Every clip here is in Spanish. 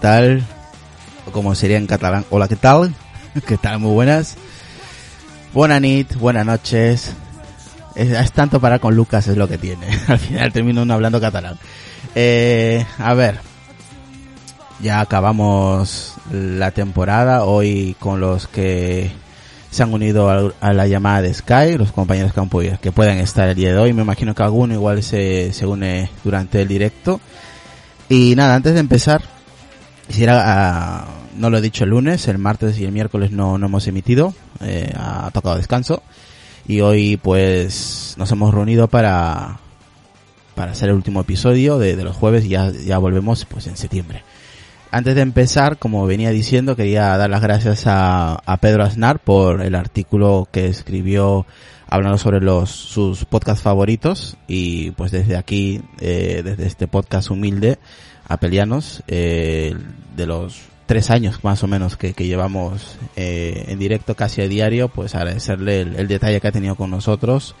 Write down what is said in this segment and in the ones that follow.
Hola, ¿qué tal? O como sería en catalán, hola, ¿qué tal? ¿Qué tal? Muy buenas. Buenas nit, buenas noches. Es, tanto parar con Lucas, es lo que tiene. Al final termino uno hablando catalán. Eh, a ver. Ya acabamos la temporada hoy con los que se han unido a, a la llamada de Sky, los compañeros que, que pueden estar el día de hoy. Me imagino que alguno igual se une durante el directo. Y nada, antes de empezar, quisiera, ah, no lo he dicho el lunes, el martes y el miércoles no, no hemos emitido, eh, ha tocado descanso. Y hoy pues nos hemos reunido para, para hacer el último episodio de, de los jueves y ya, ya volvemos pues en septiembre. Antes de empezar, como venía diciendo, quería dar las gracias a, a Pedro Aznar por el artículo que escribió hablando sobre los sus podcasts favoritos y pues desde aquí, eh, desde este podcast humilde, apelianos, eh, de los tres años más o menos que, que llevamos eh, en directo casi a diario, pues agradecerle el, el detalle que ha tenido con nosotros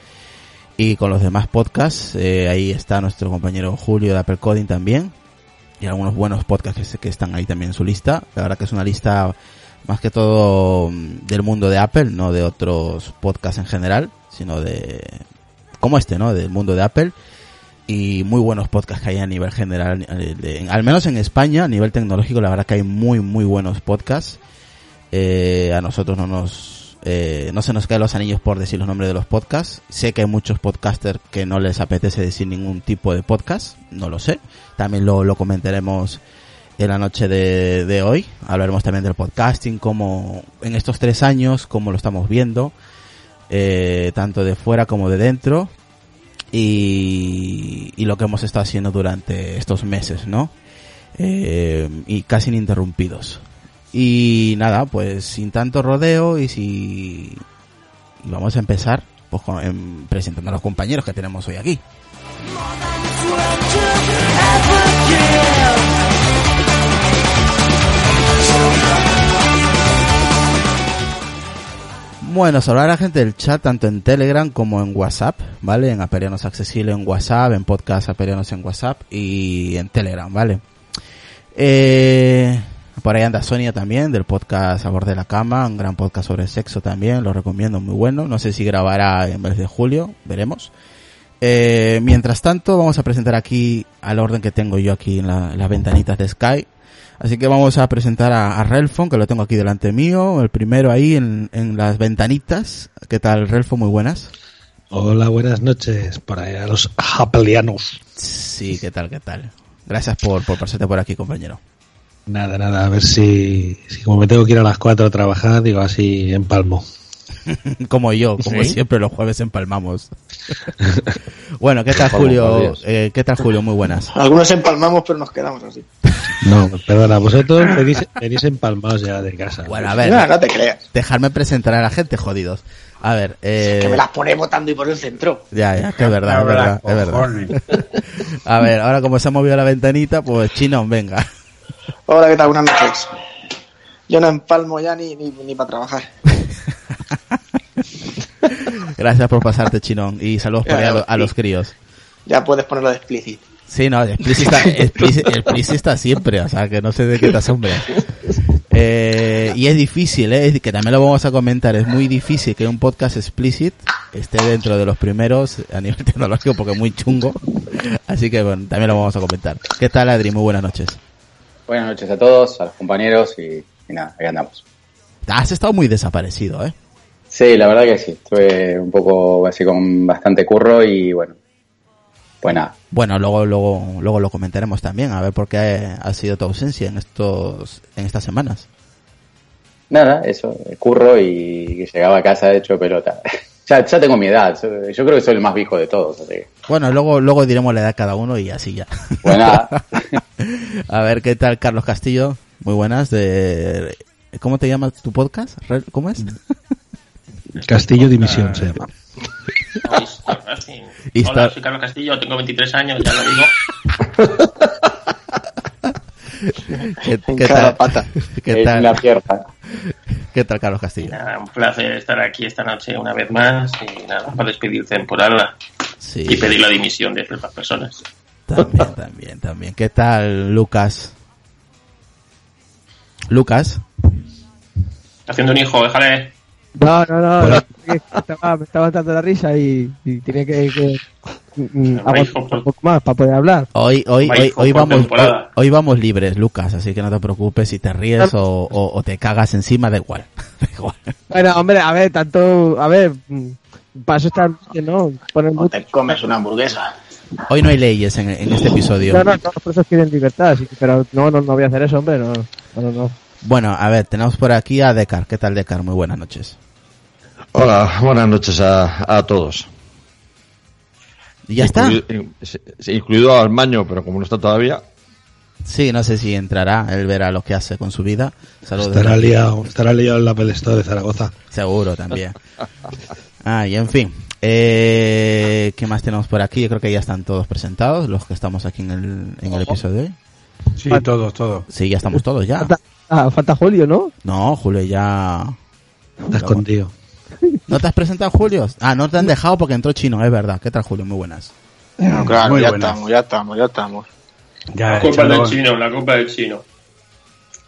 y con los demás podcasts. Eh, ahí está nuestro compañero Julio de Apple Coding también y algunos buenos podcasts que, que están ahí también en su lista. La verdad que es una lista más que todo mm, del mundo de Apple, no de otros podcasts en general, sino de como este, ¿no? Del mundo de Apple y muy buenos podcasts que hay a nivel general, eh, al menos en España, a nivel tecnológico, la verdad que hay muy muy buenos podcasts. Eh, a nosotros no nos eh, no se nos caen los anillos por decir los nombres de los podcasts. Sé que hay muchos podcasters que no les apetece decir ningún tipo de podcast, no lo sé. También lo, lo comentaremos en la noche de, de hoy. Hablaremos también del podcasting, como en estos tres años, cómo lo estamos viendo, eh, tanto de fuera como de dentro, y, y lo que hemos estado haciendo durante estos meses, ¿no? Eh, y casi ininterrumpidos. Y nada, pues sin tanto rodeo y si y vamos a empezar pues em, presentando a los compañeros que tenemos hoy aquí. Bueno, saludar a la gente del chat tanto en Telegram como en WhatsApp, ¿vale? En Aperianos Accesible en WhatsApp, en Podcast Aperianos en WhatsApp y en Telegram, ¿vale? Eh, por ahí anda Sonia también, del podcast A de la Cama, un gran podcast sobre sexo también, lo recomiendo, muy bueno. No sé si grabará en mes de julio, veremos. Eh, mientras tanto, vamos a presentar aquí al orden que tengo yo aquí en, la- en las ventanitas de Sky. Así que vamos a presentar a, a Relfon, que lo tengo aquí delante mío, el primero ahí en, en las ventanitas. ¿Qué tal, Relfon? Muy buenas. Hola, buenas noches por ahí a los japelianos. Sí, ¿qué tal, qué tal? Gracias por, por pasarte por aquí, compañero. Nada, nada, a ver si, si como me tengo que ir a las 4 a trabajar, digo así empalmo. como yo, como ¿Sí? siempre los jueves empalmamos. bueno, ¿qué tal Julio? Eh, ¿Qué tal Julio? Muy buenas. Algunos empalmamos, pero nos quedamos así. No, perdona, vosotros venís, venís empalmados ya de casa. Bueno, a ver, No, no te creas. dejarme presentar a la gente, jodidos. A ver, eh, Que me las pone votando y por el centro. ya, ya, que es verdad, es verdad, es verdad. A ver, ahora como se ha movido la ventanita, pues chinón, venga. Hola, ¿qué tal? Buenas noches. Yo no empalmo ya ni, ni, ni para trabajar. Gracias por pasarte, chinón. Y saludos por ahí a, lo- a los críos. Ya puedes ponerlo de explicit. Sí, no, explicit está, explicit, explicit está siempre, o sea, que no sé de qué te asombra. Eh, y es difícil, ¿eh? Que también lo vamos a comentar, es muy difícil que un podcast explicit esté dentro de los primeros a nivel tecnológico porque es muy chungo. Así que bueno, también lo vamos a comentar. ¿Qué tal, Adri? Muy buenas noches. Buenas noches a todos, a los compañeros y, y nada, aquí andamos. Has estado muy desaparecido, ¿eh? Sí, la verdad que sí, estuve un poco así con bastante curro y bueno, pues nada, Bueno, luego, luego, luego lo comentaremos también, a ver por qué ha sido tu ausencia en estos, en estas semanas. nada, eso, curro y llegaba a casa hecho pelota. ya, ya tengo mi edad, yo creo que soy el más viejo de todos, así que, Bueno, luego, luego diremos la edad cada uno y así ya. pues nada, A ver, ¿qué tal Carlos Castillo? Muy buenas. De... ¿Cómo te llamas tu podcast? ¿Cómo es? Castillo Dimisión se llama. Hola, soy Carlos Castillo, tengo 23 años, ya lo digo. ¿Qué, En qué cada tal? pata. ¿Qué en la tal? pierna. ¿Qué tal Carlos Castillo? Nada, un placer estar aquí esta noche una vez más y nada, para despedir temporada Sí, y pedir la dimisión de ciertas personas. también, también, también. ¿Qué tal Lucas? Lucas. Haciendo un hijo, déjale. No, no, no. no, que estaba, me estaba dando la risa y, y tenía que, que mm, aguantar por- un poco más para poder hablar. Hoy, hoy, hoy, hoy vamos, hoy, vamos libres, Lucas, así que no te preocupes si te ríes o, o- o te cagas encima, da igual. Da igual. Bueno, hombre, a ver, tanto, a ver, mm, para eso está, que no, poner O te comes una hamburguesa. Hoy no hay leyes en, en este episodio. No, no, todos los presos quieren libertad, así que- pero no, no, no voy a hacer eso, hombre, no, no, no. No. Bueno, a ver, tenemos por aquí a Decar. ¿Qué tal, Decar? Muy buenas noches. Hola, buenas noches a, a todos. ¿Y ya está? Incluido, in- al maño, pero como no está todavía, Sí, no sé si entrará. Él verá lo que hace con su vida. Saludos. Estará liado, estará liado en la Apple Store de Zaragoza. Seguro también. Ah, y en fin. Eh, ¿Qué más tenemos por aquí? Yo creo que ya están todos presentados, los que estamos aquí en el, en el episodio de hoy. Sí, todos, todos. Sí, ya estamos todos ya. Falta, ah, falta Julio, ¿no? No, Julio ya... Está escondido. ¿No te has presentado, Julio? Ah, no te han dejado porque entró chino, es verdad. ¿Qué tal, Julio? Muy buenas. No, claro, Muy ya buenas. estamos, ya estamos, ya estamos. Ya La culpa del chino, la culpa del chino.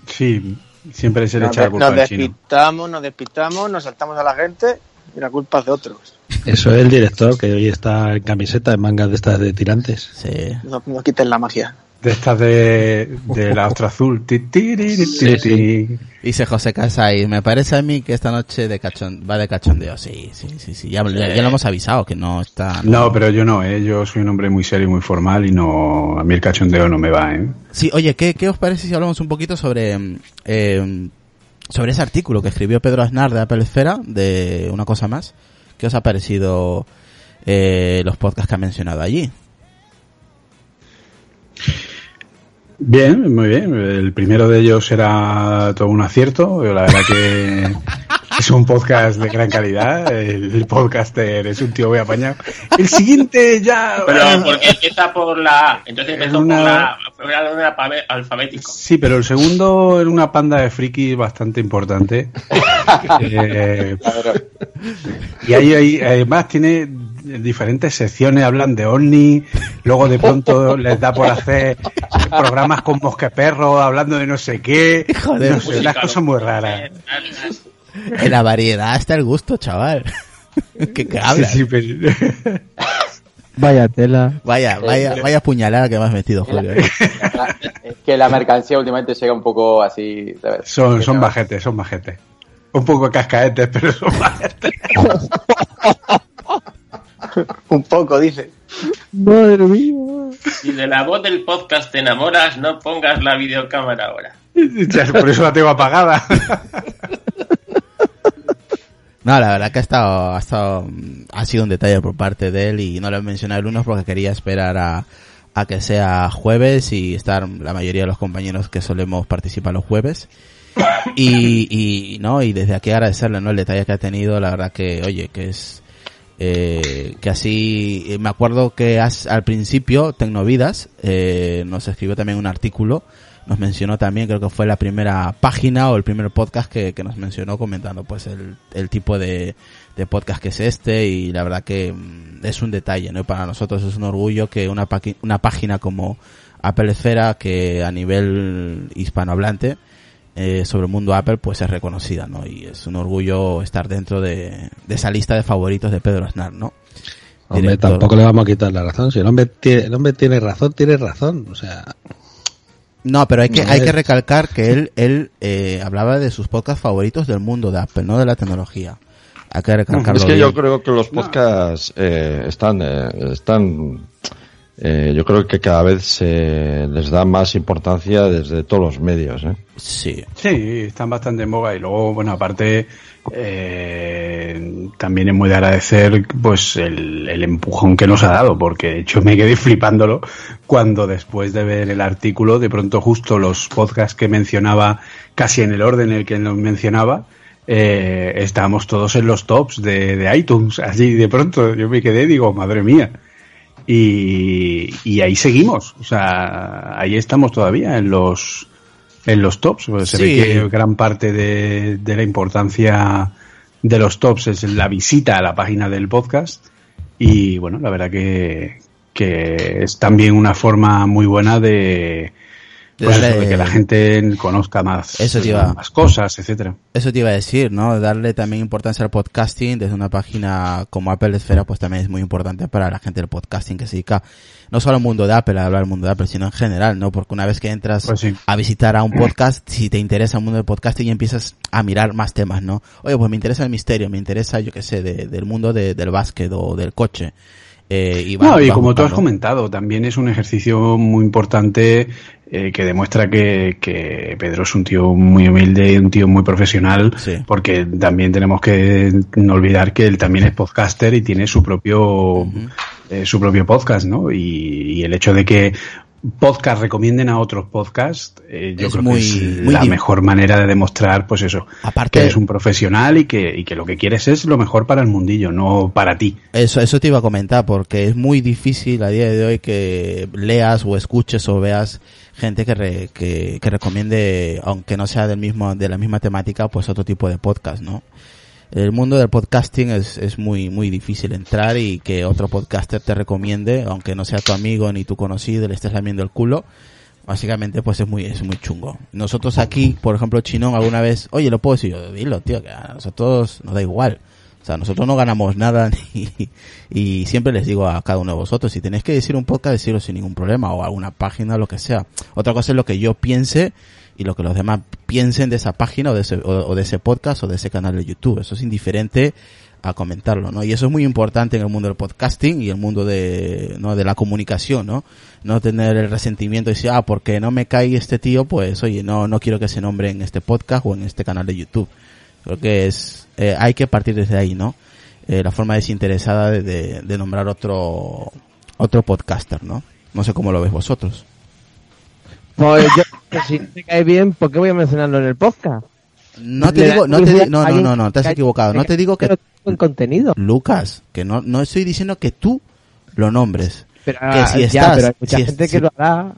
Sí, siempre se le Nos, echa la de- culpa nos al chino. despistamos, nos despistamos, nos saltamos a la gente y la culpa es de otros. Eso es el director que hoy está en camiseta, en mangas de estas de tirantes. Sí. No, no quiten la magia. De estas de, de la ostra azul. Ti, ti, Sí, sí. Dice José Casay, me parece a mí que esta noche de cachon va de cachondeo. Sí, sí, sí, sí. Ya, ya- ya lo hemos avisado que no está... No, pero yo no, ¿eh? Yo soy un hombre muy serio y muy formal y no... A mí el cachondeo no me va, ¿eh? Sí, oye, ¿qué, qué os parece si hablamos un poquito sobre eh, sobre ese artículo que escribió Pedro Aznar de Apple Esfera, de una cosa más? ¿Qué os ha parecido eh, los podcasts que ha mencionado allí? Bien, muy bien. El primero de ellos era todo un acierto. La verdad que es un podcast de gran calidad. El podcaster es un tío muy apañado. El siguiente ya... Pero porque empieza por la A. Entonces empezó Una- por la orden alfabe- alfabético. Sí, pero el segundo era una panda de frikis bastante importante. Eh, y ahí, ahí, además tiene diferentes secciones, hablan de Omni, luego de pronto les da por hacer programas con mosqueperro, hablando de no sé qué. Joder, no sé, ¿no? cosas muy raras. En la variedad está el gusto, chaval. ¿Qué, qué Sí, hablas? sí, pero- Vaya tela. Vaya, vaya, vaya puñalada que me has metido, Julio. ¿eh? Es que la mercancía últimamente llega un poco así. ¿sabes? son, son bajetes, son bajetes. Un poco cascaetes, pero son bajetes. Un poco, dice. Madre mía. Si de la voz del podcast te enamoras, no pongas la videocámara ahora. Ya, Por eso la tengo apagada. No, la verdad que ha estado, ha estado, mm, ha sido un detalle por parte de él y no lo he mencionado el lunes porque quería esperar a, a que sea jueves y estar la mayoría de los compañeros que solemos participar los jueves. Y, y, no, y desde aquí agradecerle, ¿no? El detalle que ha tenido, la verdad que, oye, que es, eh, que así, eh, me acuerdo que as- al principio, Tecnovidas, eh, nos escribió también un artículo, nos mencionó también, creo que fue la primera página o el primer podcast que, que nos mencionó comentando pues el, el tipo de, de podcast que es este y la verdad que mm, es un detalle, ¿no? Para nosotros es un orgullo que una, una página como Apple Esfera, que a nivel hispanohablante, eh, sobre el mundo Apple, pues es reconocida, ¿no? Y es un orgullo estar dentro de, de esa lista de favoritos de Pedro Aznar, ¿no? Hombre, Director. tampoco le vamos a quitar la razón. Si el hombre tiene, el hombre tiene razón, tiene razón. O sea, No, pero hay que, hay que recalcar que él, él eh, hablaba de sus podcasts favoritos del mundo de Apple, no de la tecnología. Hay que recalcarlo es que bien. yo creo que los podcasts eh, están, eh, están, eh, yo creo que cada vez se les da más importancia desde todos los medios. ¿eh? Sí. Sí, están bastante en boga y luego, bueno, aparte, eh, también es muy de agradecer pues el, el empujón que nos ha dado, porque de hecho me quedé flipándolo cuando después de ver el artículo, de pronto justo los podcasts que mencionaba, casi en el orden en el que los mencionaba, eh, estábamos todos en los tops de, de iTunes, así de pronto yo me quedé digo, madre mía. Y, y ahí seguimos, o sea, ahí estamos todavía en los en los tops. Pues se Sí. ve que gran parte de, de la importancia de los tops es la visita a la página del podcast. Y bueno, la verdad que, que es también una forma muy buena de, Pues eso, de que la gente conozca más, Eso te iba- más cosas, etcétera. Eso te iba a decir, ¿no? Darle también importancia al podcasting desde una página como Apple Esfera, pues también es muy importante para la gente del podcasting que se dedica no solo al mundo de Apple, a hablar del mundo de Apple, sino en general, ¿no? Porque una vez que entras Pues sí. a visitar a un podcast, si te interesa el mundo del podcasting, empiezas a mirar más temas, ¿no? Oye, pues me interesa el misterio, me interesa, yo qué sé, de- del mundo de- del básquet o del coche. Eh, y No, y como tú has comentado, también es un ejercicio muy importante eh, que demuestra que, que Pedro es un tío muy humilde y un tío muy profesional, Sí. porque también tenemos que no olvidar que él también es podcaster y tiene su propio eh, su propio podcast, ¿no? Y, y el hecho de que podcast recomienden a otros podcasts, eh, yo Es creo muy- que es muy la mejor manera de demostrar, pues eso, Aparte- que eres un profesional y que, y que lo que quieres es lo mejor para el mundillo, no para ti. Eso, eso te iba a comentar, porque es muy difícil a día de hoy que leas o escuches o veas gente que, re- que, que recomiende, aunque no sea del mismo, de la misma temática, pues otro tipo de podcast, ¿no? El mundo del podcasting es, es muy, muy difícil entrar y que otro podcaster te recomiende, aunque no sea tu amigo ni tu conocido, le estés lamiendo el culo. Básicamente, pues es muy, es muy chungo. Nosotros aquí, por ejemplo, Chinón, alguna vez, oye, lo puedo decir yo, dilo, tío, que a nosotros nos da igual. O sea, nosotros no ganamos nada ni, y siempre les digo a cada uno de vosotros, si tenéis que decir un podcast, decirlo sin ningún problema o alguna página, lo que sea. Otra cosa es lo que yo piense y lo que los demás piensen de esa página o de ese, o, de ese podcast o de ese canal de YouTube. Eso es indiferente a comentarlo, ¿no? Y eso es muy importante en el mundo del podcasting y el mundo de, ¿no? de la comunicación, ¿no? No tener el resentimiento y decir, ah, porque no me cae este tío, pues oye, no, no quiero que se nombre en este podcast o en este canal de YouTube. Creo que es, eh, hay que partir desde ahí, ¿no? Eh, la forma desinteresada de, de, de nombrar otro, otro podcaster, ¿no? No sé cómo lo veis vosotros. Pues yo, pues si te cae bien, ¿por qué voy a mencionarlo en el podcast? No te digo, no te publicidad di- no, no, no, no, te has que- equivocado. No te digo que, buen contenido. Lucas, que no, no estoy diciendo que tú lo nombres. Pero, Que si ya, estás- pero hay mucha si- gente si- que lo hará.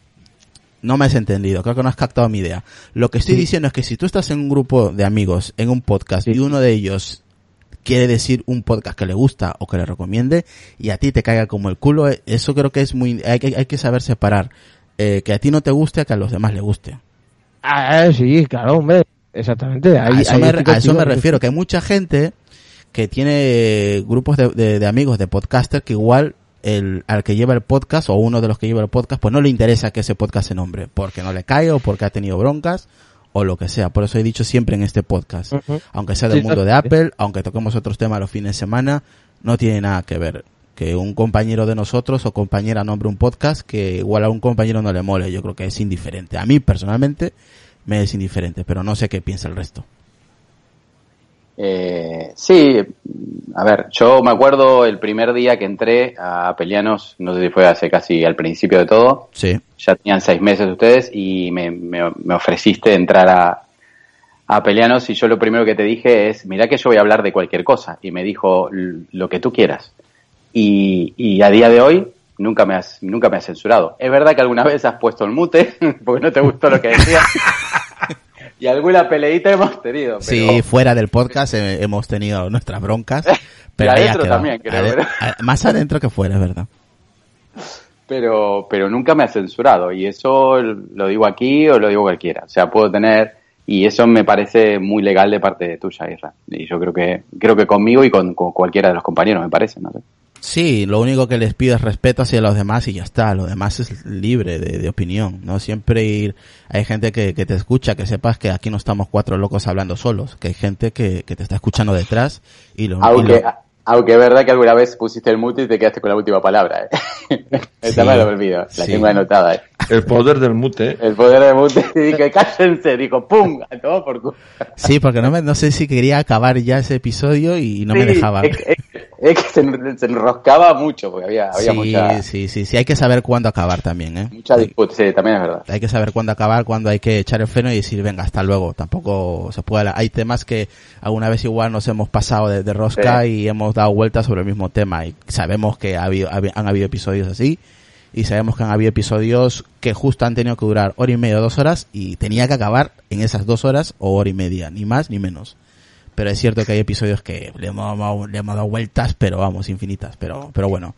No me has entendido, creo que no has captado mi idea. Lo que estoy Sí. diciendo es que si tú estás en un grupo de amigos, en un podcast, y uno de ellos quiere decir un podcast que le gusta o que le recomiende, y a ti te caiga como el culo, eh, eso creo que es muy, hay, que- hay que saber separar, eh, que a ti no te guste a que a los demás le guste. Ah, sí, claro, hombre. Exactamente. Ahí, a eso, ahí me, a eso me refiero, que hay mucha gente que tiene grupos de, de- de amigos, de podcaster, que igual el, al que lleva el podcast o uno de los que lleva el podcast, pues no le interesa que ese podcast se nombre, porque no le cae o porque ha tenido broncas o lo que sea. Por eso he dicho siempre en este podcast, aunque sea del Sí, mundo de. Apple, aunque toquemos otros temas los fines de semana, no tiene nada que ver. Que un compañero de nosotros o compañera nombre un podcast que igual a un compañero no le mole, yo creo que es indiferente. A mí personalmente me es indiferente, pero no sé qué piensa el resto. Eh, sí, a ver, yo me acuerdo el primer día que entré a Pelianos, no sé si fue hace casi al principio de todo, Sí. ya tenían seis meses ustedes y me, me- me ofreciste entrar a, a Pelianos y yo lo primero que te dije es, mira que yo voy a hablar de cualquier cosa y me dijo "L- lo que tú quieras. Y, y a día de hoy nunca me has nunca me has censurado. Es verdad que alguna vez has puesto el mute porque no te gustó lo que decía. y alguna peleita hemos tenido. Pero... Sí, fuera del podcast hemos tenido nuestras broncas, pero Y adentro también, creo, Más adentro que fuera, es verdad. pero pero nunca me ha censurado y eso lo digo aquí o lo digo cualquiera o sea puedo tener y eso me parece muy legal de parte de tuya Isra y yo creo que creo que conmigo y con, con cualquiera de los compañeros me parece no sé Sí, lo único que les pido es respeto hacia los demás y ya está. Lo demás es libre de, de opinión. No siempre ir, hay gente que, que te escucha, que sepas que aquí no estamos cuatro locos hablando solos, que hay gente que, que te está escuchando detrás y lo, y aunque lo- aunque es verdad que alguna vez pusiste el mute y te quedaste con la última palabra ¿eh? esa Sí, me la olvido la sí. tengo anotada ¿eh? El poder del mute. el poder de mute y dije cállense dijo pum a todo por culo sí, porque no me, no sé si quería acabar ya ese episodio y no me dejaba. es, es- es que se, en- se enroscaba mucho porque había, había Sí, mucha, sí, sí, sí, hay que saber cuándo acabar también, ¿eh? mucha disputa sí también es verdad hay que saber cuándo acabar, cuándo hay que echar el freno y decir, venga, hasta luego. Tampoco se puede. Hay temas que alguna vez igual nos hemos pasado de, de rosca Sí. y hemos dado vueltas sobre el mismo tema y sabemos que ha habido, habi- han habido episodios así y sabemos que han habido episodios que justo han tenido que durar hora y media o dos horas y tenía que acabar en esas dos horas o hora y media, ni más ni menos. Pero es cierto que hay episodios que le hemos, dado- le hemos dado vueltas, pero vamos, infinitas. Pero, pero bueno.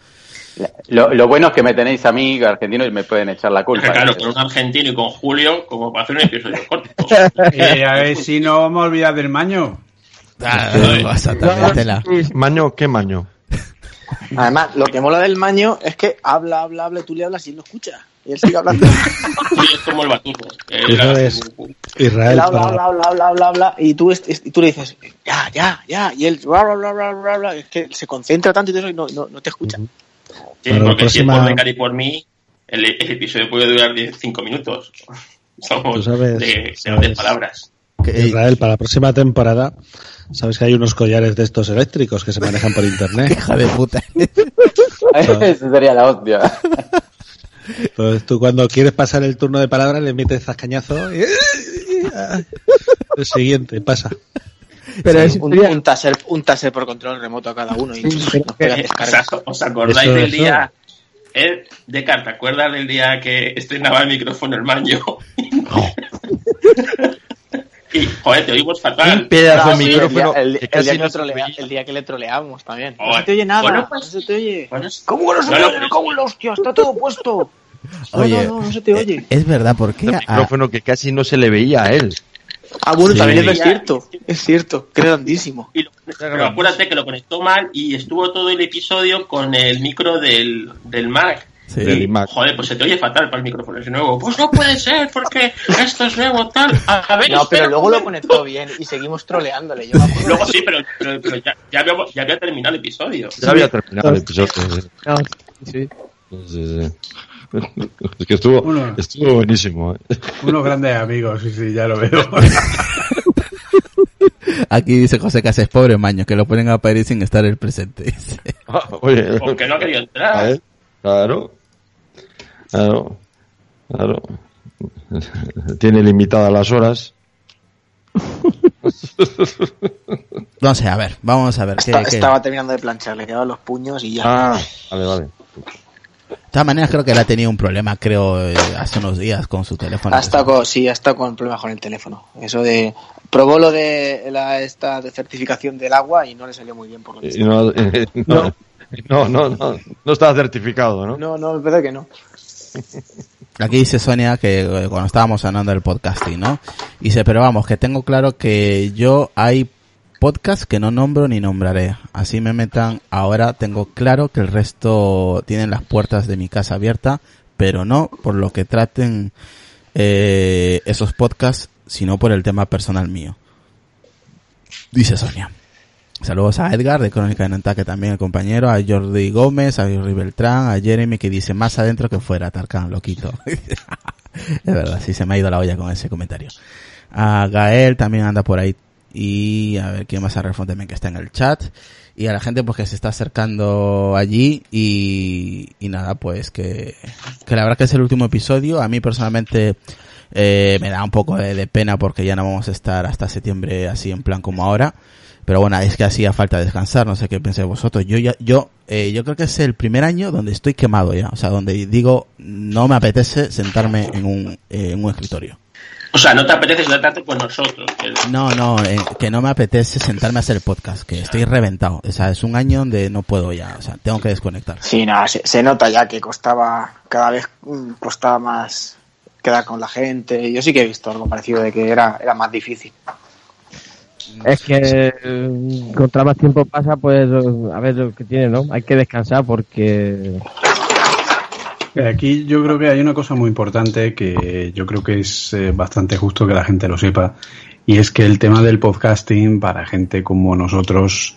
Lo, lo bueno es que me tenéis a mí, argentino, y me pueden echar la culpa. Claro, con un argentino y con Julio, como para hacer un episodio corto. Eh, a ver si no vamos a olvidar del maño. Ah, también, tela. ¿Maño? ¿Qué maño? Además, lo que mola del maño es que habla, habla, habla, y tú le hablas y él no escucha. Y él sigue hablando. Sí, es como el un- Israel él habla, para- habla, habla, habla, habla, habla, y tú, tú le dices, ya, ya, ya, y él, bla, bla, bla, bla, bla, bla, es que se concentra tanto y todo eso y no, no, no te escucha. Sí, porque si es por Becar y por mí, el, el episodio puede durar 5 minutos. Somos Tú sabes, de palabras. Que- Israel, para la próxima temporada, sabes que hay unos collares de estos eléctricos que se manejan por internet. Hija de puta. Esa sería la hostia. Entonces tú cuando quieres pasar el turno de palabra le metes zascañazo y... El siguiente, pasa. Pero es Un, un taser, un taser por control remoto a cada uno y. ¿Os, acordáis Eso, del eso. día? Eh, de ¿te acuerdas del día que estrenaba el micrófono el maño? y, joder, te oímos Un fatal. pedazo de el micrófono día- el, el día que no le se trolea- veía. el día que le troleamos también. No se te oye nada, Bueno, pues- no se te oye. Bueno, ¿Cómo que no se No, te no, oye? pero- ¿Cómo la hostia? Está todo puesto. Oye, no, no, no se te oye. eh, es verdad, porque Un micrófono que casi no se le veía a él. Ah, bueno, Sí. también es cierto. Es cierto, grandísimo. Y lo- pero acuérdate que lo conectó mal y estuvo todo el episodio con el micro del, del Mac. Sí. Del iMac. Joder, pues se te oye fatal para el micrófono es nuevo. Pues no puede ser, porque esto es nuevo, tal. A, ver, No, pero luego lo conectó bien y seguimos troleándole. Yo. Luego sí, pero, pero, pero ya, ya, había, ya había terminado el episodio. Ya había terminado el episodio. sí. no, sí. Sí, sí. Es que estuvo, Uno. estuvo buenísimo. ¿eh? Unos grandes amigos, sí, sí, ya lo veo. Aquí dice José que es pobre maño, que lo ponen a parir sin estar el presente. dice. Oye, Porque no ha querido entrar. claro, claro, claro. Tiene limitadas las horas. No sé, a ver, vamos a ver. ¿qué- Esta- qué- Estaba terminando de planchar, le quedaban los puños y ya. Ah, vale, vale. De todas maneras, creo que él ha tenido un problema, creo, eh, hace unos días con su teléfono. Ha estado con, sí, ha estado con problemas con el teléfono. Eso de. Probó lo de la esta de certificación del agua y no le salió muy bien por lo visto. no, no, no, no, no, no está certificado, ¿no? No, no, es verdad que no. Aquí dice Sonia que eh, cuando estábamos hablando del podcasting, ¿no? Dice, pero vamos, que tengo claro que yo hay podcasts que no nombro ni nombraré. Así me metan, ahora tengo claro que el resto tienen las puertas de mi casa abiertas, pero no por lo que traten eh, esos podcasts, sino por el tema personal mío. Dice Sonia. Saludos a Edgar de Crónica de Nantaque también, el compañero, a Jordi Gómez, a Jordi Beltrán, a Jeremy que dice más adentro que fuera, Tarkan, loquito. es verdad, sí se me ha ido la olla con ese comentario. A Gael también anda por ahí y a ver quién más a Refón también que está en el chat y a la gente pues que se está acercando allí y, y nada pues que, que la verdad que es el último episodio a mí personalmente eh, me da un poco de, de pena porque ya no vamos a estar hasta septiembre así en plan como ahora pero bueno es que hacía falta descansar no sé qué pensáis vosotros yo ya yo eh, yo creo que es el primer año donde estoy quemado ya o sea donde digo no me apetece sentarme en un eh, en un escritorio O sea, no te apetece sentarte con nosotros. que- no, no, eh, que no me apetece sentarme a hacer el podcast, que estoy reventado. O sea, es un año donde no puedo ya, o sea, tengo que desconectar. Sí, nada, se, se nota ya que costaba, cada vez mm, costaba más quedar con la gente. Yo sí que he visto algo parecido de que era, era más difícil. Es que eh, contra más tiempo pasa, pues a ver lo que tiene, ¿no? Hay que descansar porque Eh, Aquí yo creo que hay una cosa muy importante que yo creo que es eh, bastante justo que la gente lo sepa y es que el tema del podcasting para gente como nosotros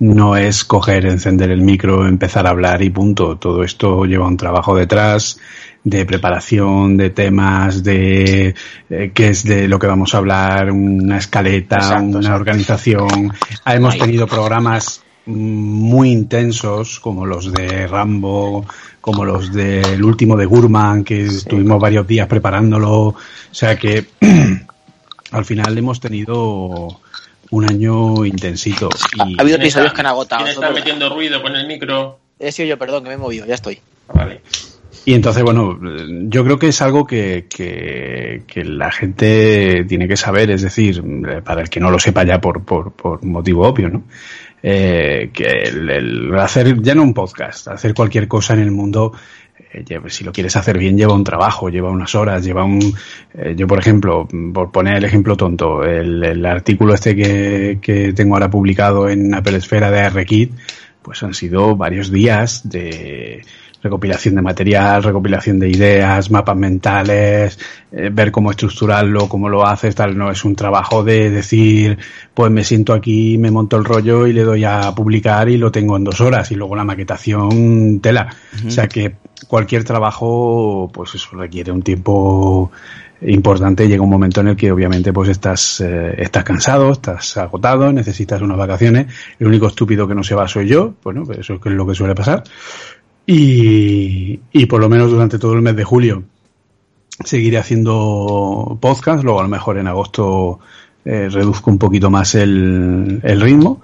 no es coger, encender el micro, empezar a hablar y punto. Todo esto lleva un trabajo detrás de preparación, de temas, de eh, qué es de lo que vamos a hablar, una escaleta, Exacto, una exacto. organización. Hemos tenido programas muy intensos como los de Rambo, como los del último de Gurman, que estuvimos varios días preparándolo. O sea que al final hemos tenido un año intensito. Y Ha habido ¿Quién episodios está- que han agotado. ¿Quién está metiendo ruido con el micro? He sido yo, perdón, que me he movido, ya estoy. Vale. Y entonces, bueno, yo creo que es algo que, que, que la gente tiene que saber, es decir, para el que no lo sepa ya por, por, por motivo obvio, ¿no? Eh, que el, el hacer ya no un podcast, hacer cualquier cosa en el mundo eh, si lo quieres hacer bien lleva un trabajo, lleva unas horas, lleva un... eh, yo, por ejemplo, por poner el ejemplo tonto, el, el artículo este que, que tengo ahora publicado en Apple Esfera de ARKit, pues han sido varios días de recopilación de material, recopilación de ideas, mapas mentales, eh, ver cómo estructurarlo, cómo lo haces, tal, no es un trabajo de decir, pues me siento aquí, me monto el rollo y le doy a publicar y lo tengo en dos horas y luego la maquetación tela. O sea que cualquier trabajo, pues eso requiere un tiempo importante. Llega un momento en el que obviamente pues estás, eh, estás cansado, estás agotado, necesitas unas vacaciones. El único estúpido que no se va soy yo. Bueno, pues eso es lo que suele pasar. Y, y por lo menos durante todo el mes de julio seguiré haciendo podcast. Luego a lo mejor en agosto eh, reduzco un poquito más el, el ritmo.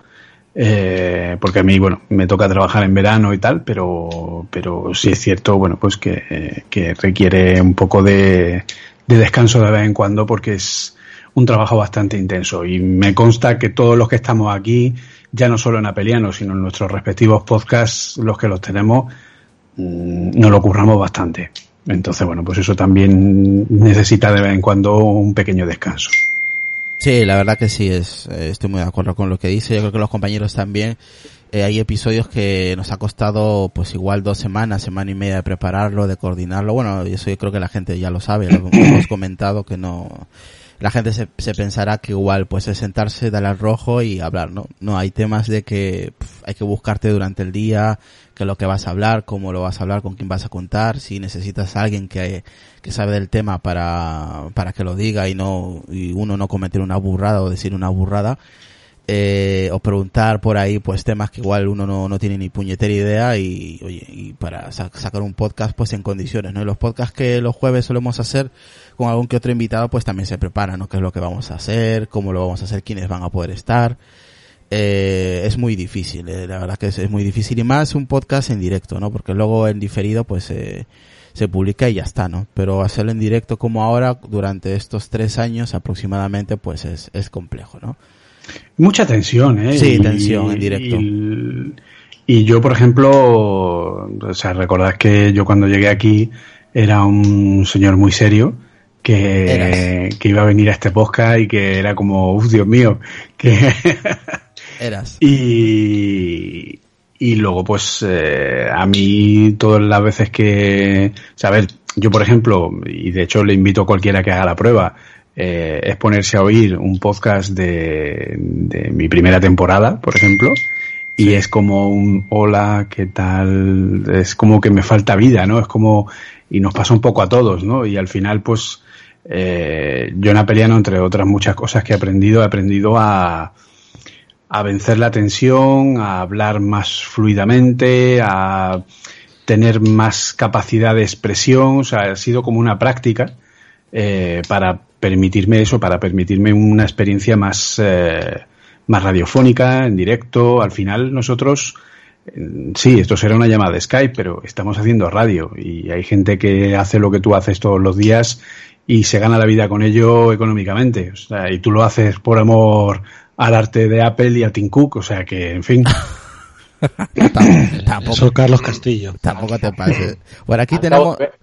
Eh, porque a mí, bueno, me toca trabajar en verano y tal, pero, pero sí es cierto, bueno, pues que, que requiere un poco de, de descanso de vez en cuando porque es un trabajo bastante intenso y me consta que todos los que estamos aquí, ya no solo en Apeliano, sino en nuestros respectivos podcasts, los que los tenemos, nos lo curramos bastante. Entonces, bueno, pues eso también necesita de vez en cuando un pequeño descanso. Sí, la verdad que sí, es, eh, estoy muy de acuerdo con lo que dice. Yo creo que los compañeros también. Eh, hay episodios que nos ha costado pues igual dos semanas, semana y media de prepararlo, de coordinarlo. Bueno, eso yo creo que la gente ya lo sabe, lo hemos comentado que no... La gente se, se pensará que igual pues es sentarse, darle al rojo y hablar, ¿no? No, hay temas de que hay que buscarte durante el día, qué es lo que vas a hablar, cómo lo vas a hablar, con quién vas a contar, si necesitas a alguien que, que sabe del tema para, para que lo diga y no, y uno no cometer una burrada o decir una burrada, eh, o preguntar por ahí pues temas que igual uno no, no tiene ni puñetera idea y oye y para sa- sacar un podcast pues en condiciones no y los podcasts que los jueves solemos hacer con algún que otro invitado pues también se preparan no qué es lo que vamos a hacer cómo lo vamos a hacer quiénes van a poder estar eh, es muy difícil eh, la verdad que es, es muy difícil y más un podcast en directo no porque luego en diferido pues eh, se publica y ya está, ¿no? Pero hacerlo en directo como ahora, durante estos tres años aproximadamente, pues es, es complejo, ¿no? Mucha tensión, ¿eh? Sí, tensión en directo. Y, y yo, por ejemplo, o sea, recordad que yo cuando llegué aquí era un señor muy serio que, que iba a venir a este podcast y que era como, uff, Dios mío, que Eras. y, y luego, pues, eh, a mí, todas las veces que, o sea, a ver, yo, por ejemplo, y de hecho le invito a cualquiera que haga la prueba, eh, es ponerse a oír un podcast de, de mi primera temporada, por ejemplo, y es como un hola, ¿qué tal? Es como que me falta vida, ¿no? Es como, y nos pasa un poco a todos, ¿no? Y al final, pues, eh, yo en Apeliano, entre otras muchas cosas que he aprendido, he aprendido a, a vencer la tensión, a hablar más fluidamente, a tener más capacidad de expresión, o sea, ha sido como una práctica eh, para permitirme eso, para permitirme una experiencia más, eh, más radiofónica, en directo. Al final nosotros, eh, sí, esto será una llamada de Skype, pero estamos haciendo radio y hay gente que hace lo que tú haces todos los días y se gana la vida con ello económicamente. O sea, y tú lo haces por amor al arte de Apple y a Tim Cook, o sea que, en fin. Tam- tampoco, Eso Carlos Castillo. tampoco te pases. Por aquí Acabo, tenemos... de ver-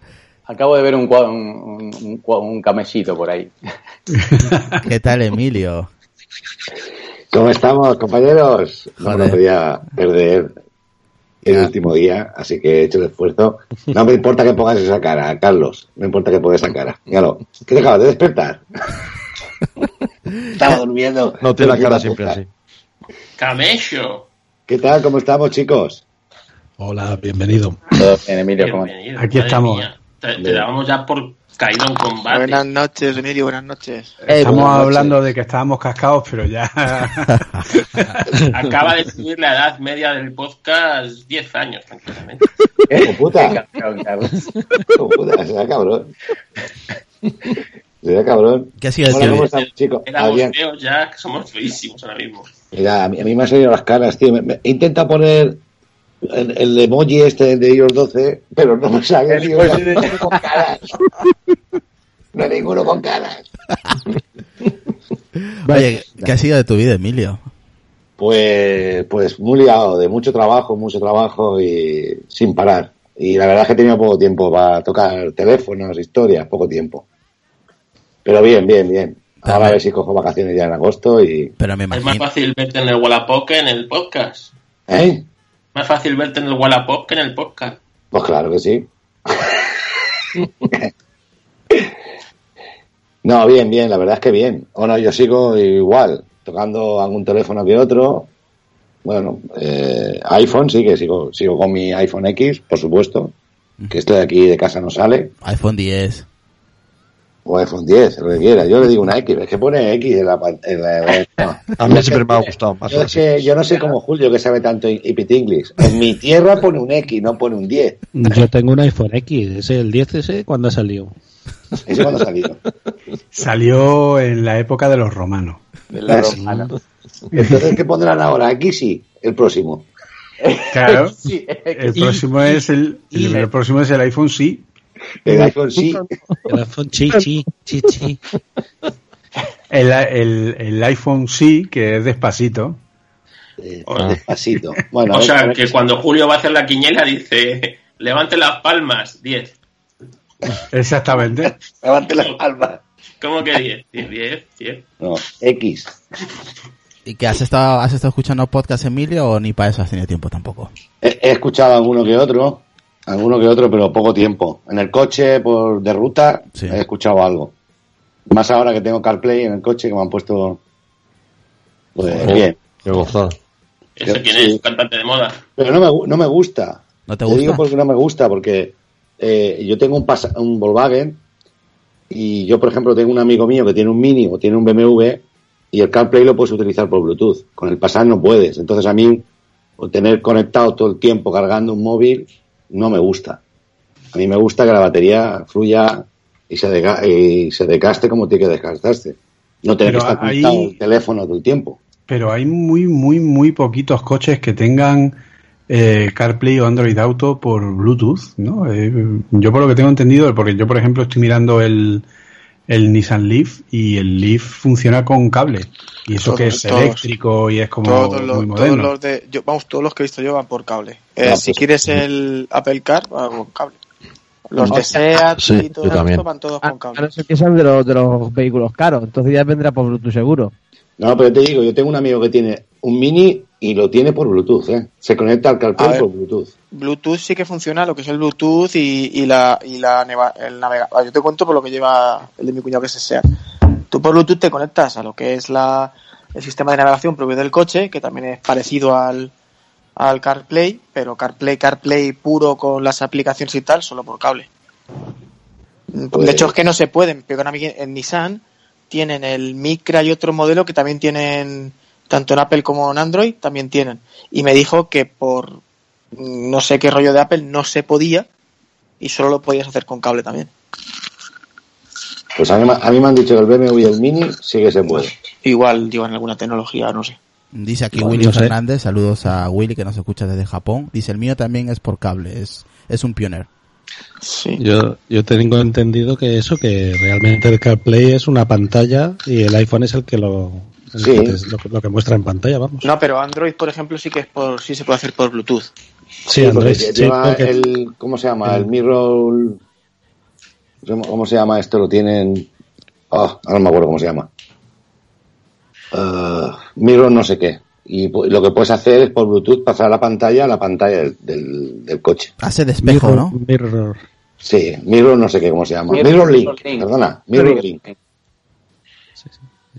acabo de ver un, un, un, un camellito por ahí. ¿Qué tal, Emilio? ¿Cómo estamos, compañeros? No Joder. me podía perder el último día, así que he hecho el esfuerzo. No me importa que pongas esa cara, Carlos. No me importa que pongas esa cara. Míralo. ¿Qué te acabas de despertar? Estaba durmiendo. No tiene la cara siempre así. Camello. ¿Qué tal? ¿Cómo estamos, chicos? Hola, bienvenido. Todo bien, Emilio, ¿cómo Bienvenido, Aquí estamos. mía. Te, te dábamos ya por caído en combate. Buenas noches, Emilio, buenas noches. Estamos buenas noches. hablando de que estábamos cascados, pero ya. Acaba de subir la edad media del podcast 10 años, tranquilamente. ¡Oh, puta! ¡Oh, puta! Será cabrón. Será cabrón. ¿Qué ¿cómo diciendo? estamos, chicos? Éramos Adrián. feos ya, que somos feísimos ahora mismo. Mira, a mí, a mí me han salido las caras, tío. Me- me- he intentado poner el, el emoji este de iOS 12, pero no me sale con caras. No hay ninguno con caras. Oye, ¿qué ha sido de tu vida, Emilio? Pues, pues muy liado, de mucho trabajo, mucho trabajo y sin parar. Y la verdad es que he tenido poco tiempo para tocar teléfonos, historias, poco tiempo. Pero bien, bien, bien. Ahora a ver si cojo vacaciones ya en agosto y... Pero me Es más fácil verte en el Wallapop que en el podcast. ¿Eh? Más fácil verte en el Wallapop que en el podcast. Pues claro que sí. No, bien, bien, la verdad es que bien. Bueno, yo sigo igual, tocando algún teléfono que otro. Bueno, eh, iPhone sí que sigo, sigo con mi iPhone X, por supuesto, que este de aquí de casa no sale, iPhone 10. O iPhone 10, lo que quiera. Yo le digo una X, es que pone X en la... pan- en la- no. A mí siempre me ha gustado más Yo, es así. que yo no sé cómo Julio, que sabe tanto Ipit English. En mi tierra pone un X, no pone un 10. Yo tengo un iPhone X, ese, el 10 ese, ¿cuándo ha salido? Ese cuando ha salido. Salió en la época de los romanos. Entonces, ¿qué pondrán ahora? Aquí sí, el próximo. Claro. Sí, El próximo es el, el, el próximo es el iPhone sí. El iPhone sí. El iPhone chi, chi, chi, chi. El, el, el iPhone sí, que es despacito. Eh, Ah. Despacito. Bueno, o sea, que cuando Julio va a hacer la quiniela dice, levante las palmas, 10. Exactamente. levante las palmas. ¿Cómo que 10? 10, 10, 10. No, X. ¿Y que has estado, has estado escuchando podcast, Emilio, o ni para eso has tenido tiempo tampoco? He, he escuchado alguno que otro, alguno que otro, pero poco tiempo. En el coche, por de ruta, Sí. he escuchado algo. Más ahora que tengo CarPlay en el coche, que me han puesto... Pues Oh, bien. Qué gozada. ¿Ese quién es? Cantante de moda. Pero no me, no me gusta. ¿No te Te digo gusta? porque no me gusta, porque eh, yo tengo un, pasa- un Volkswagen y yo, por ejemplo, tengo un amigo mío que tiene un Mini o tiene un BMW y el CarPlay lo puedes utilizar por Bluetooth. Con el Passat no puedes. Entonces a mí, o tener conectado todo el tiempo cargando un móvil, no me gusta. A mí me gusta que la batería fluya y se, deca- y se desgaste como tiene que desgastarse. No tener que estar conectado al teléfono todo el tiempo. Pero hay muy, muy, muy poquitos coches que tengan eh, CarPlay o Android Auto por Bluetooth, ¿no? Eh, yo por lo que tengo entendido, porque yo por ejemplo estoy mirando el, el Nissan Leaf y el Leaf funciona con cable. Y eso Todos, que es todos. eléctrico y es como todos, los, muy todos moderno. los de, yo, vamos, todos los que he visto yo van por cable. Eh, Ah, si pues- quieres el Apple Car, va con cable. Los No, de SEAT sí, y todo esto van todos con cable. que sean de los, de los vehículos caros, entonces ya vendrá por Bluetooth seguro. No, pero te digo, yo tengo un amigo que tiene un Mini y lo tiene por Bluetooth, ¿eh? Se conecta al ver. por Bluetooth. Bluetooth sí que funciona, lo que es el Bluetooth y, y la, y la neva- el navegador. Yo te cuento por lo que lleva el de mi cuñado que es SEAT. Tú por Bluetooth te conectas a lo que es la, el sistema de navegación propio del coche, que también es parecido al, al CarPlay, pero CarPlay, CarPlay puro con las aplicaciones y tal, solo por cable. Pues- De hecho, es que no se pueden, pero en, Nissan tienen el Micra y otro modelo que también tienen, tanto en Apple como en Android, también tienen. Y me dijo que por no sé qué rollo de Apple no se podía y solo lo podías hacer con cable también. Pues a mí, me- a mí me han dicho que el BMW y el Mini sí que se puede. Igual llevan alguna tecnología, no sé. Dice aquí Willy no sé. Fernández, saludos a Willy que nos escucha desde Japón. Dice, el mío también es por cable, es, es un pioner. Sí. Yo, yo tengo entendido que eso, que realmente el CarPlay es una pantalla y el iPhone es el que lo, el Sí. que te- lo, que- lo que muestra en pantalla, vamos. No, pero Android, por ejemplo, sí que es por, sí se puede hacer por Bluetooth. Sí, sí, lleva porque- el, ¿cómo se llama? El Mirror, ¿cómo se llama esto? Lo tienen, ah, ahora no me acuerdo cómo se llama. Ah, Mirror no sé qué. Y lo que puedes hacer es por Bluetooth pasar la pantalla a la pantalla del, del, del coche. Hace de espejo, Mirror- ¿no? Mirror. Sí, Mirror no sé qué, ¿cómo se llama? Mirror- Mirror, Link, perdona, Mirror Link.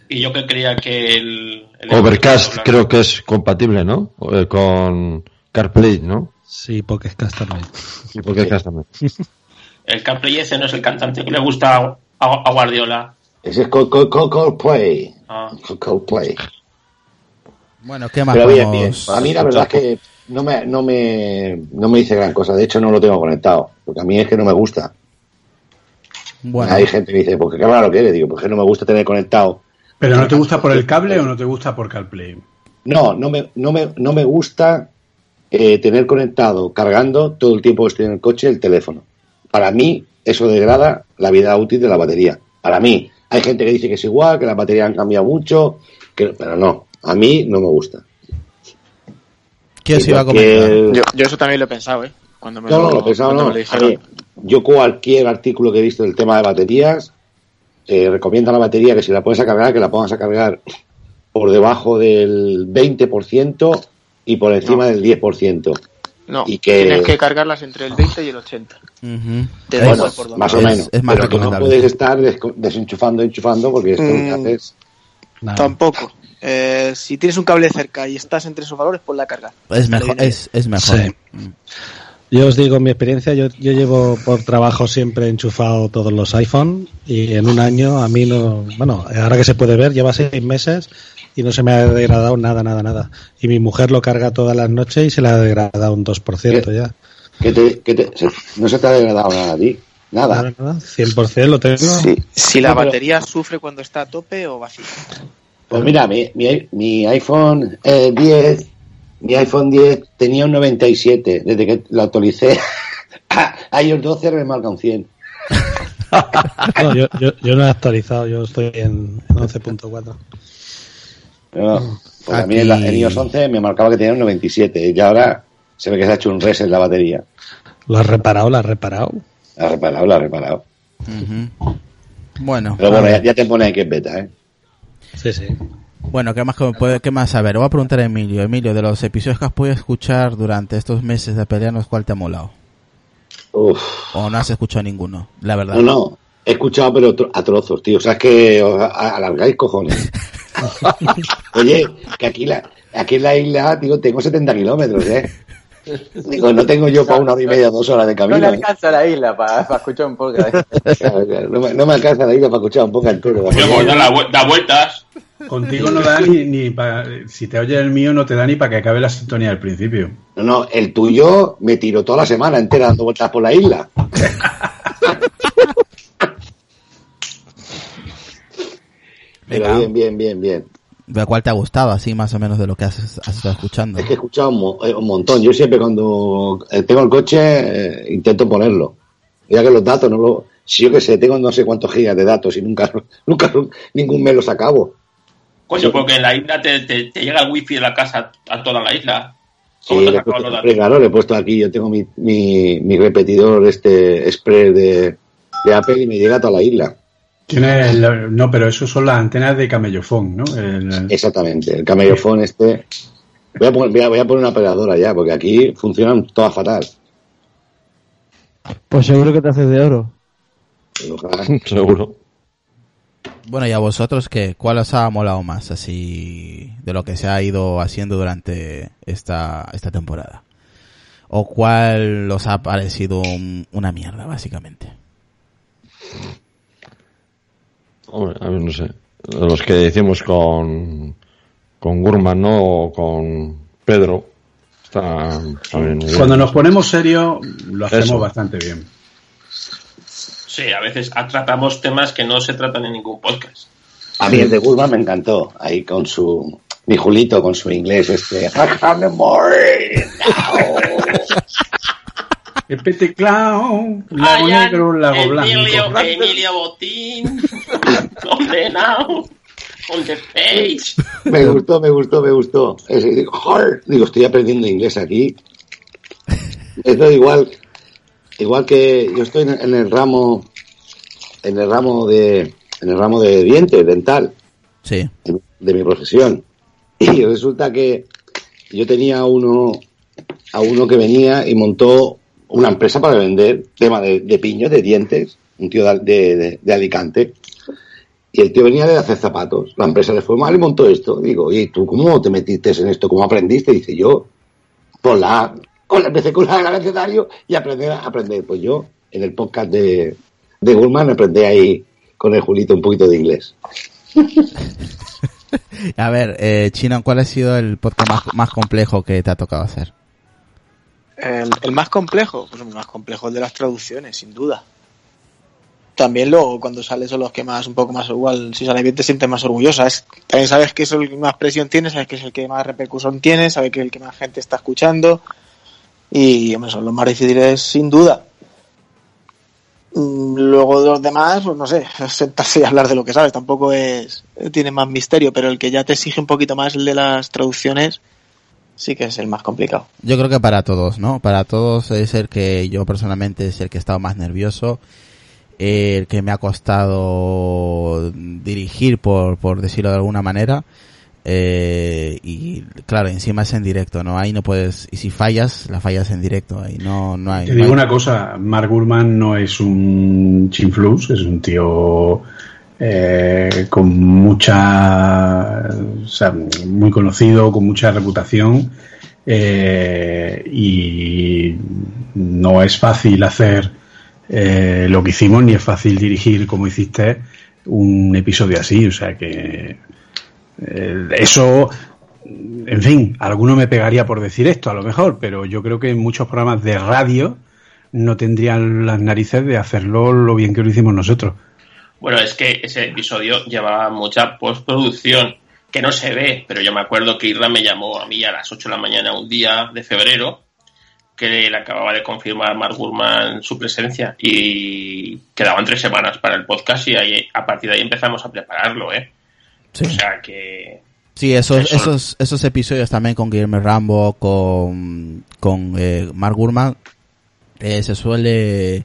Y yo que creía que el... el Overcast creo que es compatible, ¿no? Eh, con CarPlay, ¿no? Sí, porque es. Y porque es. El CarPlay ese no es el cantante que le gusta a, a Guardiola. Ese es Col- Col- Col- Coldplay. Ah. Col- Coldplay. Bueno, ¿qué más Pero bien, podemos- bien. A mí la verdad es que no me, no me, no me dice gran cosa. De hecho, no lo tengo conectado. Porque a mí es que no me gusta. Bueno, Hay gente que dice, porque qué raro que eres. Digo, porque no me gusta tener conectado. ¿Pero no te gusta por el cable o no te gusta por CarPlay? No, no me, no me, no me gusta eh, tener conectado, cargando todo el tiempo que estoy en el coche el teléfono. Para mí, eso degrada la vida útil de la batería. Para mí, hay gente que dice que es igual, que las baterías han cambiado mucho, que, pero no, a mí no me gusta. ¿Qué os Y iba a comentar? Yo, yo eso también lo he pensado, ¿eh? Cuando me No, lo, no, lo pensaba, no. yo cualquier artículo que he visto del tema de baterías, eh, recomienda la batería que si la pones a cargar, que la pongas a cargar por debajo del 20% y por encima No. del 10%. No, y que- tienes que cargarlas entre el 20 y el 80. Ujú. Te Es- da Bueno, igual por dónde. más o Es- menos. es más pero que no puedes estar des- desenchufando, enchufando, porque esto lo que Mm. hace es... Nada. Tampoco. Eh, si tienes un cable cerca y estás entre esos valores, ponla a cargar. Es mejor, es, es mejor. Sí. Yo os digo mi experiencia, yo, yo llevo por trabajo siempre enchufado todos los iPhone y en un año a mí no, bueno, ahora que se puede ver, lleva seis meses y no se me ha degradado nada, nada, nada. Y mi mujer lo carga todas las noches y se le ha degradado un 2% ¿Qué? ya. Que te, que te- no se te ha degradado nada a ti. Nada. Nada, nada, 100% lo tengo. Sí, si la pero- batería sufre cuando está a tope o vacía. Pues mira, mi, mi, mi iPhone eh, 10, mi iPhone 10 tenía un 97. Desde que lo actualicé a iOS 12 me marca un 100. No, yo, yo, yo no he actualizado, yo estoy en, en 11.4. Pero, pues a mí en, la- en iOS 11 me marcaba que tenía un 97 y ahora se ve que se ha hecho un reset la batería. ¿Lo has reparado? ¿Lo has reparado? La ha reparado, la ha reparado. Bueno, Pero a bueno, ya, ya te pone que es beta, ¿eh? Sí, sí. Bueno, ¿qué más, que me puede- qué más saber? Voy a preguntar a Emilio. Emilio, de los episodios que has podido escuchar durante estos meses de pelearnos, ¿cuál te ha molado? Uf. ¿O no has escuchado ninguno? La verdad. No, no. He escuchado, pero a trozos, tío. O sea, es que os alargáis cojones. Oye, que aquí, la, aquí en la isla, tío, tengo 70 kilómetros, ¿eh? Digo, no tengo yo para una hora y media, dos horas de No le camino. ¿eh? alcanza la isla para, escuchar un podcast. Claro, No me, no me alcanza la isla para escuchar un poco entero. Pero pues, da, la vu- da vueltas. Contigo no da ni, ni pa- si te oye el mío no te da ni para que acabe la sintonía al principio. No, no, el tuyo me tiró toda la semana entera dando vueltas por la isla. Pero Venga. bien, bien, bien, bien. ¿De cuál te ha gustado? Así más o menos de lo que has, has estado escuchando. Es que he escuchado un, mo- eh, un montón. Yo siempre cuando eh, tengo el coche eh, intento ponerlo. Ya que los datos no lo... Si yo que sé, tengo no sé cuántos gigas de datos y nunca, nunca ningún mes los acabo. Coño, porque en la isla te, te- te llega el wifi de la casa a toda la isla. Sí, claro, le he puesto aquí, yo tengo mi, mi, mi repetidor este express de, de Apple y me llega a toda la isla. Tiene el- no, pero eso son las antenas de camellofón, ¿no? El- Exactamente, el camellofón este... Voy a, poner, voy, a, voy a poner una operadora ya, porque aquí funcionan todas fatal. Pues seguro que te haces de oro. Ojalá. Seguro. Bueno, y a vosotros, ¿qué? ¿cuál os ha molado más así de lo que se ha ido haciendo durante esta, esta temporada? ¿O cuál os ha parecido un- una mierda, básicamente? Hombre, a ver, no sé. Los que hicimos con, con Gurman, ¿no? O con Pedro. Está bien. Cuando nos ponemos serios, lo hacemos Eso. bastante bien. Sí, a veces tratamos temas que no se tratan en ningún podcast. A mí el de Guzmán me encantó, ahí con su... Mi Julito con su inglés este... I can't more now. El Pete Clown, Lago am Negro, Lago Emilio, Blanco. Emilio Botín, condenado, on the page. Me gustó, me gustó, me gustó. Ese, digo, "Joder", digo, estoy aprendiendo inglés aquí. Esto igual, igual que yo estoy en, el ramo, en el ramo de, en el ramo de dientes, dental, Sí. de mi profesión. Y resulta que yo tenía a uno, a uno que venía y montó una empresa para vender tema de, de piños, de dientes, un tío de, de- de Alicante. Y el tío venía de hacer zapatos. La empresa le fue mal y montó esto. Digo, ¿y tú cómo te metiste en esto? ¿Cómo aprendiste? Dice yo, por la, con la, empecé con la abecedario y aprender a aprender. Pues yo, en el podcast de, de Gulman, aprendí ahí con el Julito un poquito de inglés. A ver, eh, Chino, ¿cuál ha sido el podcast más, más complejo que te ha tocado hacer? El, el más complejo, pues el más complejo el de las traducciones, sin duda. También luego, cuando sales son los que más, un poco más igual, si sale bien te sientes más orgullosa. Es, también sabes que es el que más presión tiene, sabes que es el que más repercusión tiene, sabes que es el que más gente está escuchando. Y hombre, son los más difíciles sin duda. Mm, Luego de los demás, pues no sé, sentarse y hablar de lo que sabes, tampoco es tiene más misterio, pero el que ya te exige un poquito más el de las traducciones sí que es el más complicado. Yo creo que para todos, ¿no? Para todos es el que yo personalmente es el que he estado más nervioso, el que me ha costado dirigir, por, por decirlo de alguna manera. Eh, y claro, encima es en directo, ¿no? Ahí no puedes, y si fallas, la fallas en directo, ahí no, no hay. Te no digo hay- una cosa, Mark Gurman no es un chinflus, es un tío eh, con mucha, o sea, muy conocido, con mucha reputación eh, y no es fácil hacer eh, lo que hicimos ni es fácil dirigir como hiciste un episodio así, o sea que eh, eso en fin, alguno me pegaría por decir esto, a lo mejor, pero yo creo que muchos programas de radio no tendrían las narices de hacerlo lo bien que lo hicimos nosotros. Bueno, es que ese episodio llevaba mucha postproducción que no se ve, pero yo me acuerdo que Irra me llamó a mí a las 8 de la mañana un día de febrero que le acababa de confirmar Mark Gurman su presencia y quedaban tres semanas para el podcast y ahí, a partir de ahí empezamos a prepararlo, ¿eh? Sí. O sea que Sí, esos, Eso. esos, esos episodios también con Guillermo Rambo, con, con eh, Mark Gurman, eh, se suele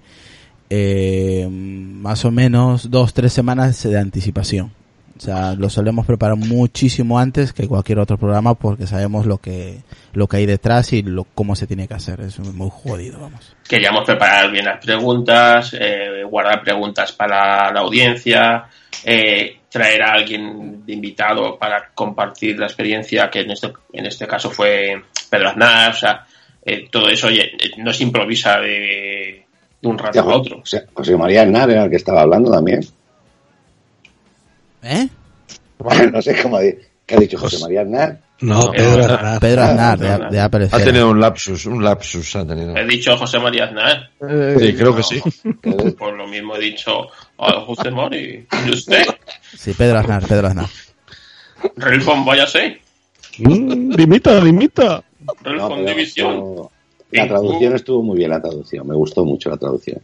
eh, más o menos dos, tres semanas de anticipación. O sea, lo solemos preparar muchísimo antes que cualquier otro programa porque sabemos lo que, lo que hay detrás y lo, cómo se tiene que hacer. Es muy jodido, vamos. queríamos preparar bien las preguntas, eh, guardar preguntas para la audiencia, eh, traer a alguien de invitado para compartir la experiencia, que en este, en este caso fue Pedro Aznar, o sea, eh, todo eso oye, eh, no se improvisa de, de un rato a otro. José, María Aznar era el que estaba hablando también. ¿Eh? no sé cómo ¿qué ha dicho José María Aznar. No, Pedro Pedro Aznar. Aznar. Pedro Aznar, de, de Apple Ha tenido un lapsus, un lapsus ha tenido. He dicho José María Aznar, Sí, creo que sí. por lo mismo he dicho a José Mori, y usted, Sí, Pedro Aznar, Pedro Aznar. Relfon, váyase, Mm, limita, limita. No, Relfon División. la traducción estuvo muy bien, la traducción. Me gustó mucho la traducción.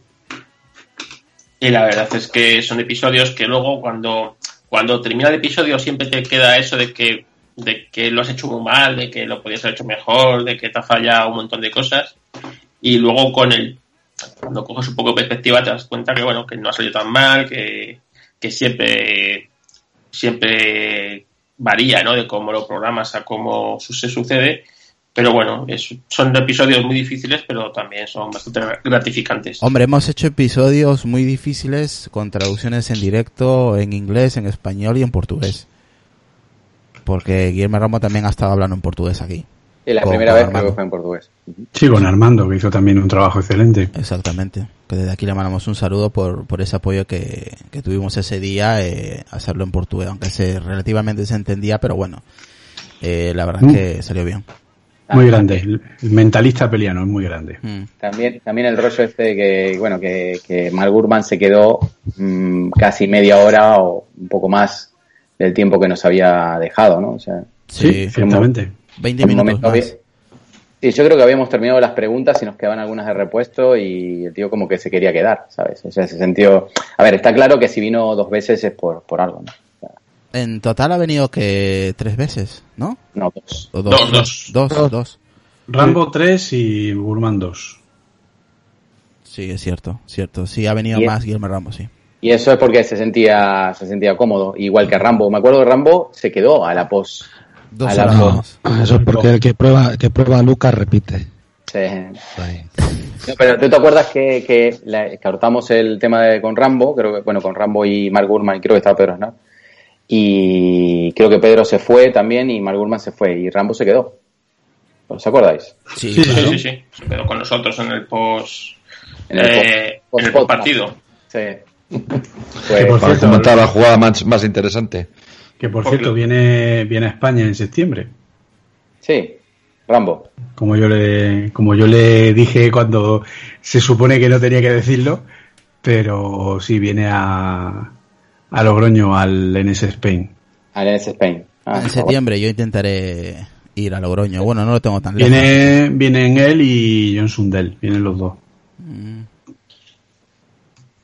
Y la verdad es que son episodios que luego cuando, cuando termina el episodio siempre te queda eso de que, de que lo has hecho muy mal, de que lo podías haber hecho mejor, de que te ha fallado un montón de cosas. Y luego con el, cuando coges un poco de perspectiva te das cuenta que bueno, que no ha salido tan mal, que, que siempre, siempre varía, ¿no? De cómo lo programas a cómo se sucede. Pero bueno, son episodios muy difíciles, pero también son bastante gratificantes. Hombre, hemos hecho episodios muy difíciles con traducciones en directo en inglés, en español y en portugués. Porque Guillermo Ramos también ha estado hablando en portugués aquí. Y la Con- primera con vez Armando. que fue en portugués. Sí, con Armando, que hizo también un trabajo excelente. Exactamente. Que desde aquí le mandamos un saludo por, por ese apoyo que, que tuvimos ese día, eh, hacerlo en portugués, aunque se relativamente se entendía, pero bueno, eh, la verdad es que salió bien. Muy grande. El el mentalista peliano es muy grande. Mm. También, también el rollo este de que, bueno, que, que Mark Gurman se quedó mm, casi media hora o un poco más del tiempo que nos había dejado, ¿no? O sea, Sí, ciertamente. 20 en un minutos más. había- Sí, yo creo que habíamos terminado las preguntas y nos quedaban algunas de repuesto y el tío como que se quería quedar, ¿sabes? O sea, se sintió... A ver, está claro que si vino dos veces es por, por algo, ¿no? O sea, En total ha venido que tres veces, ¿no? no, dos. O Dos, dos. Dos, dos. Rambo 3 y Gurman 2. Sí, es cierto, cierto. Sí, ha venido Y es- más Guillermo Ramos, sí. Y eso es porque se sentía, se sentía cómodo, igual que Rambo. Me acuerdo que Rambo se quedó a la pos. Dos a la horas pos. más. Eso es porque el que prueba, el que prueba a Lucas repite. Sí. No, pero tú te acuerdas que, que, la- que el tema de, con Rambo, creo que, bueno, con Rambo y Mark Gurman, y creo que estaba Pedro Aznar. Y creo que Pedro se fue también y Mark Gurman se fue y Rambo se quedó. ¿Os acordáis? Sí, Sí, claro. Sí, sí, sí. Se quedó con nosotros en el post, En el eh, post- en el post- partido. Sí. Que Pues, por Para cierto, comentar la jugada más, más interesante. que por cierto viene, viene a España en septiembre. sí, Rambo. Como yo le, como yo le dije cuando se supone que no tenía que decirlo, pero sí viene a, a Logroño, al NS Spain. Al NS Spain. Ah, en septiembre yo intentaré ir a Logroño. Bueno, no lo tengo tan lejos. Viene, vienen él y John Sundell, vienen los dos. Mm.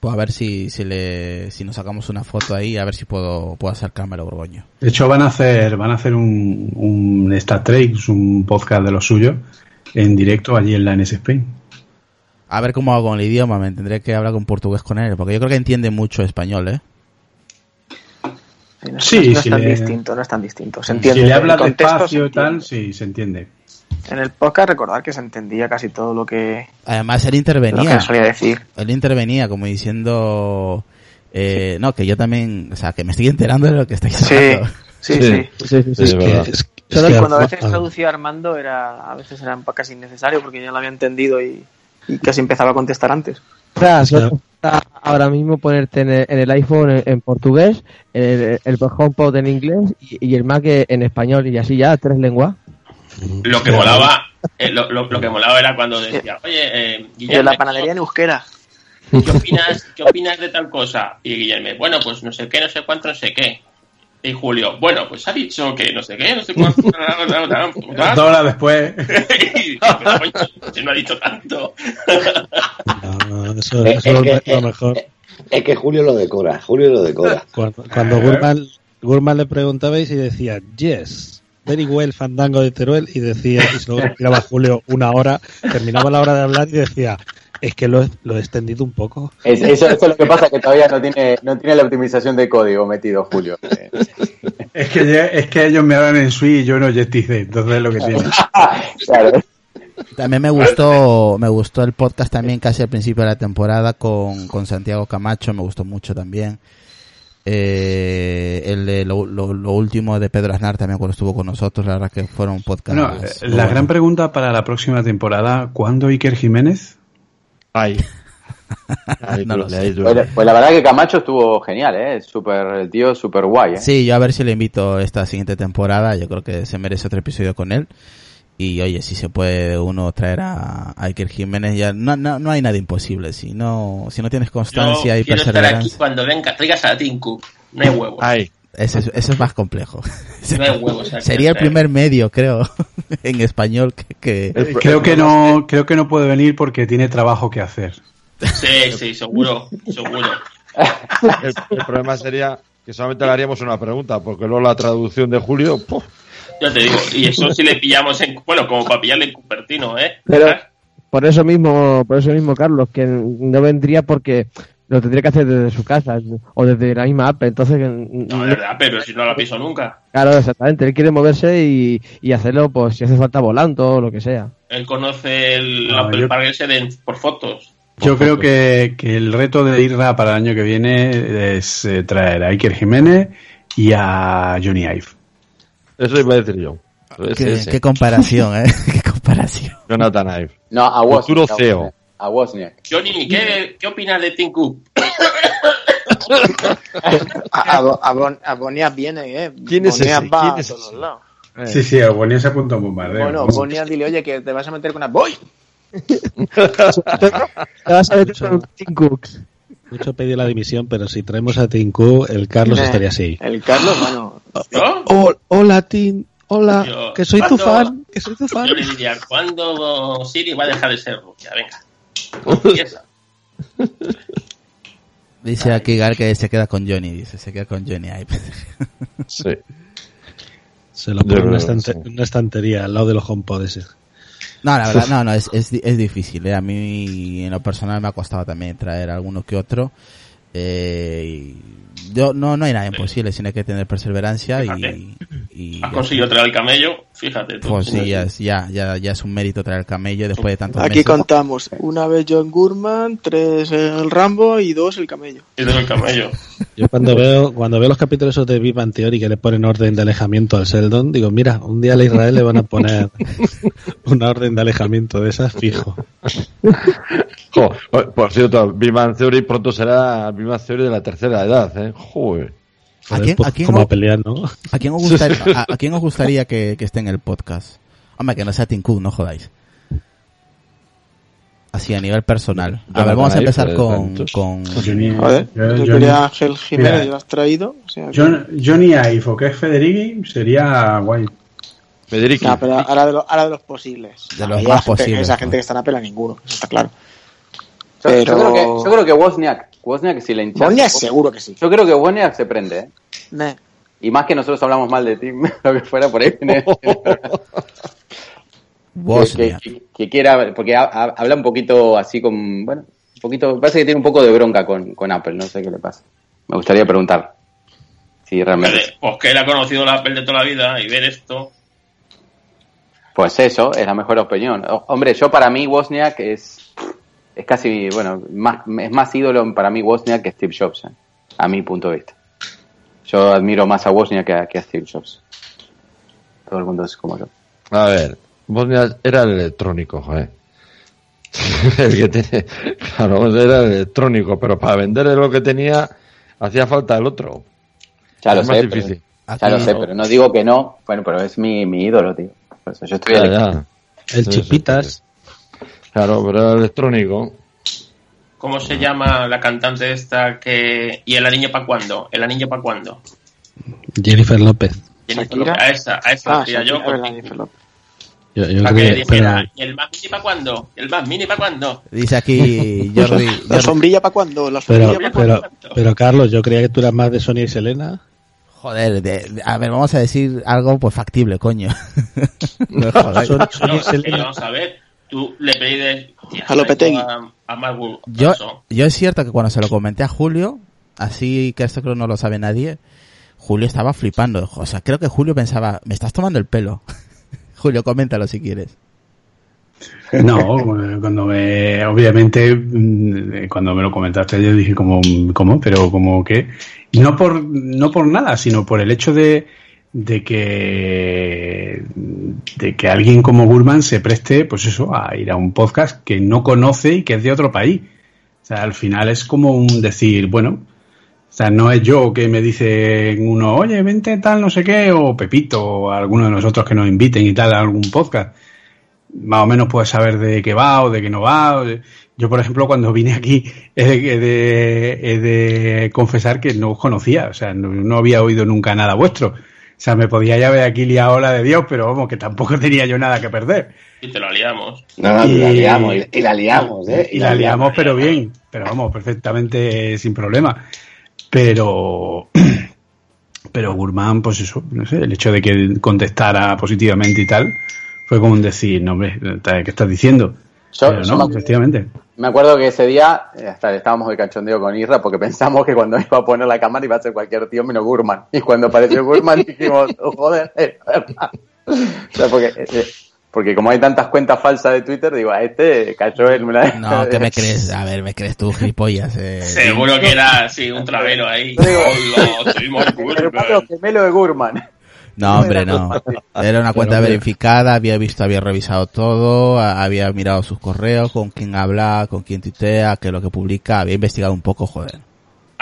Pues a ver si, si, le, si nos sacamos una foto ahí, a ver si puedo, puedo acercarme a Logroño. De hecho, van a hacer, van a hacer un, un Star Trek, un podcast de los suyos, en directo allí en la NS Spain. A ver cómo hago con el idioma, me tendré que hablar con portugués con él, porque yo creo que entiende mucho español, ¿eh? Sí, no, Sí, no- es tan le- distinto, no es tan distinto. Se entiende. si le habla despacio y tal, sí, se entiende. En el podcast recordar que se entendía casi todo lo que, Además, él lo que intervenía. solía decir. Él intervenía como diciendo... Eh, no, que yo también... O sea, que me estoy enterando de lo que estáis hablando. sí, Sí. sí. Sí, sí, sí. Sí, es verdad. es- es Solo que que cuando a veces traducía Armando era a veces era casi innecesario porque ya lo había entendido y, y casi empezaba a contestar antes. Ahora mismo ponerte en el, en el iPhone en, en portugués, el, el HomePod en inglés y, y el Mac en español y así ya, tres lenguas. Lo que molaba, eh, lo, lo- lo que molaba era cuando decía, oye, eh, Guillermo, la panadería en euskera. ¿qué opinas, ¿qué opinas de tal cosa? Y Guillermo, bueno, pues no sé qué, no sé cuánto, no sé qué. Y Julio, bueno, pues ha dicho que no sé qué, no sé cuánto. Dos horas después. Si no ha dicho tanto. no, eso, Eh, eso es lo eh, mejor. Es que Julio lo decora, Julio lo decora. Cuando, cuando Gurman, Gurman le preguntabais y decía, yes, very well, fandango de Teruel, y decía, y se tiraba Julio una hora, terminaba la hora de hablar y decía, es que lo, he- lo he extendido un poco. Es- eso, eso es lo que pasa, que todavía no tiene, no tiene la optimización de código metido, Julio. Es que, ya- es que ellos me hablan en Sui y yo en Objective-C, entonces es lo que tiene. claro. También me gustó, me gustó el podcast también casi al principio de la temporada con, con Santiago Camacho, me gustó mucho también. Eh, el de lo, lo- lo último de Pedro Aznar también cuando estuvo con nosotros, la verdad que fueron podcasts. Bueno, muy eh, la gran pregunta para la próxima temporada, ¿cuándo Iker Jiménez? Ay. Ahí No lo sé. Pues, pues la verdad que Camacho estuvo genial, ¿eh? Súper, el tío súper guay, ¿eh? Sí, yo a ver si le invito esta siguiente temporada, yo creo que se merece otro episodio con él. Y oye, si se puede uno traer a, a Iker Jiménez, ya no, no, no hay nada imposible. Si no, si no tienes Yo constancia y quiero estar aquí cuando venga, traigas a Tim Cook. No hay huevos. Ay. eso, es- eso es más complejo. No hay huevos. Sería el primer medio, creo, en español que, que- Eh, Creo que no, creo que no puede venir porque tiene trabajo que hacer. Sí, sí, seguro, seguro. El, el problema sería que solamente le haríamos una pregunta, porque luego la traducción de Julio, ¡puf! Ya te digo, y eso si le pillamos en, bueno, como para pillarle en Cupertino, ¿eh? Pero por eso mismo, por eso mismo, Carlos, que no vendría porque lo tendría que hacer desde su casa o desde la misma app. Entonces, No, de verdad, pero si no la piso nunca. claro, exactamente. Él quiere moverse y, y hacerlo, pues si hace falta volando o lo que sea. Él conoce el No, Apple yo- de- por fotos. Yo creo que, que el reto de Irra para el año que viene es eh, traer a Iker Jiménez y a Johnny Ive. Eso iba a decir yo. Qué, qué comparación, eh, qué comparación. Jonathan Ive. No, a Wozniak. Futuro a CEO. A Wozniak. Johnny, ¿qué, ¿qué opinas de Tim Cook? A, a, a, a Bonias viene, ¿eh? ¿Quién es Bonias ese? va ¿Quién a es todos ese? lados. Sí, sí, Bonía se apunta a un bombardeo. Bueno, Bonias dile, oye, que te vas a meter con una... ¡Voy! Te vas a meter con un Tim Cooks. Mucho pedir la dimisión, pero si traemos a Tinku, el Carlos Eh, estaría así. El Carlos, bueno... ¿Yo? Oh, hola, Tim. Hola, Yo- que soy tu ¿cuándo- fan, que soy tu fan. Yo le diría, ¿cuándo Siri va a dejar de ser rubia? Venga. Empieza. Dice aquí Gar que se queda con Johnny, dice, se queda con Johnny. Sí. Se lo pone en una, estante- sí. una estantería al lado de los HomePod ese. No, la verdad, no, no, es, es, di- es difícil. ¿eh? A mí, en lo personal, me ha costado también traer alguno que otro. Eh, y yo, no, no hay nada imposible, sino hay que tener perseverancia y, Fíjate. y Has conseguido traer el camello, fíjate tú. pues sí, ya, ya, ya, ya es un mérito traer el camello después de tantos Aquí meses. contamos. Una vez John Gurman, tres el Rambo y dos el camello. Y tengo el camello. Yo cuando veo cuando veo los capítulos esos de Bang Theory que le ponen orden de alejamiento al Sheldon, digo, mira, un día a Israel le van a poner una orden de alejamiento de esas fijo. Jo, por cierto, Big Bang Theory pronto será Big Bang Theory de la tercera edad, ¿eh? Joder. ¿A quién- pues, a quién como a pelear, ¿no? ¿A quién os gustaría, a, a quién os gustaría que, que esté en el podcast? Hombre, que no sea Tim Cook, no jodáis. Así, a nivel personal. A ver, vamos a a empezar con, con... Johnny, yo- yo Johnny- quería Ángel Jiménez, lo has traído. O sea, que- John- Johnny Ive o que es Federighi sería guay. Federici. Ah, No, pero ahora de, lo- ahora de los posibles. De los más posibles, Esa gente que está en Apple a ninguno, eso está claro. Yo, yo Pero- creo que, yo creo que Wozniak, Wozniak si le hinchas- Wozniak seguro que sí. Yo creo que Wozniak se prende, ¿eh? Y más que nosotros hablamos mal de Tim, lo que fuera por ahí. viene- que, Wozniak. que- que quiera, porque ha- ha- habla un poquito así con, bueno, un poquito, parece que tiene un poco de bronca con, con Apple, no sé qué le pasa. Me gustaría preguntar si realmente... Vale, Pues que él ha conocido la Apple de toda la vida y ver esto. Pues eso, es la mejor opinión. O- hombre, yo para mí Wozniak es, es casi, bueno, más, es más ídolo para mí Wozniak que Steve Jobs, ¿eh? a mi punto de vista. Yo admiro más a Wozniak que a, que a Steve Jobs. Todo el mundo es como yo. A ver, Bosnia era el electrónico, joder. el que tiene, claro, era el electrónico, pero para vender lo que tenía hacía falta el otro. Ya lo es sé, pero, ya lo sé, pero no digo que no. Bueno, pero es mi, mi ídolo, tío. Por eso yo estoy Ya, ya. El Sí, Chipitas. Claro, pero era electrónico. ¿Cómo se llama la cantante esta que... ¿Y el anillo para cuándo? ¿El anillo para cuándo? Jennifer López. Jennifer Shakira. López. A esa, a esa Ah, yo. Jennifer López. Yo, yo Para que dijera, pero- ¿y el Mac Mini para cuándo? ¿Y el Mac Mini para cuándo? Dice aquí Jordi, ¿La sombrilla para cuándo? ¿La pero, para pero, cuánto? pero, Carlos, yo creía que tú eras más de Sonia y Selena. Joder, de- de- a ver, vamos a decir algo pues factible, coño. No. Son- No, es que vamos a ver. Tú le pedís tía, A Lopetegui. A, a Yo, yo es cierto que cuando se lo comenté a Julio, así que esto creo no lo sabe nadie, Julio estaba flipando. O sea, creo que Julio pensaba, me estás tomando el pelo. Julio, coméntalo si quieres. No, cuando me, obviamente, mm, eh, cuando me lo comentaste yo dije como, ¿cómo? Pero como que, no por, no por nada, sino por el hecho de, de que, de que alguien como Gurman se preste, pues eso, a ir a un podcast que no conoce y que es de otro país. O sea, al final es como un decir, bueno, o sea, no es yo que me dice uno, oye, vente tal, no sé qué, o Pepito, o alguno de nosotros que nos inviten y tal a algún podcast más o menos puedes saber de qué va o de qué no va. Yo, por ejemplo, cuando vine aquí, he de, he de- he de confesar que no os conocía, o sea, no, no había oído nunca nada vuestro. O sea, me podía ya ver aquí liado la de Dios, pero vamos, que tampoco tenía yo nada que perder. Y te lo liamos. No, no, y la Y- liamos, y, y la liamos, ¿eh? Y la liamos, pero bien, pero vamos, perfectamente sin problema. Pero, pero Gurman, pues eso, no sé, el hecho de que contestara positivamente y tal, fue como un decir, no, hombre, ¿qué estás diciendo? Yo- Pero yo no, me- efectivamente. Me acuerdo que ese día eh, hasta estábamos de cachondeo con Isra porque pensamos que cuando iba a poner la cámara iba a ser cualquier tío menos Gurman. Y cuando apareció Gurman dijimos, oh, joder, es verdad. O sea, porque, eh, eh, porque como hay tantas cuentas falsas de Twitter, digo, a este cayó en una... No, ¿qué me crees? A ver, me crees tú, gilipollas. Eh, Seguro que era así, un travelo ahí. Digo- Pero Pablo, Gurman. gemelo de Gurman. No, hombre, no. Era una cuenta verificada, había visto, había revisado todo, había mirado sus correos, con quién habla, con quién tuitea, qué es lo que publica, había investigado un poco, joder.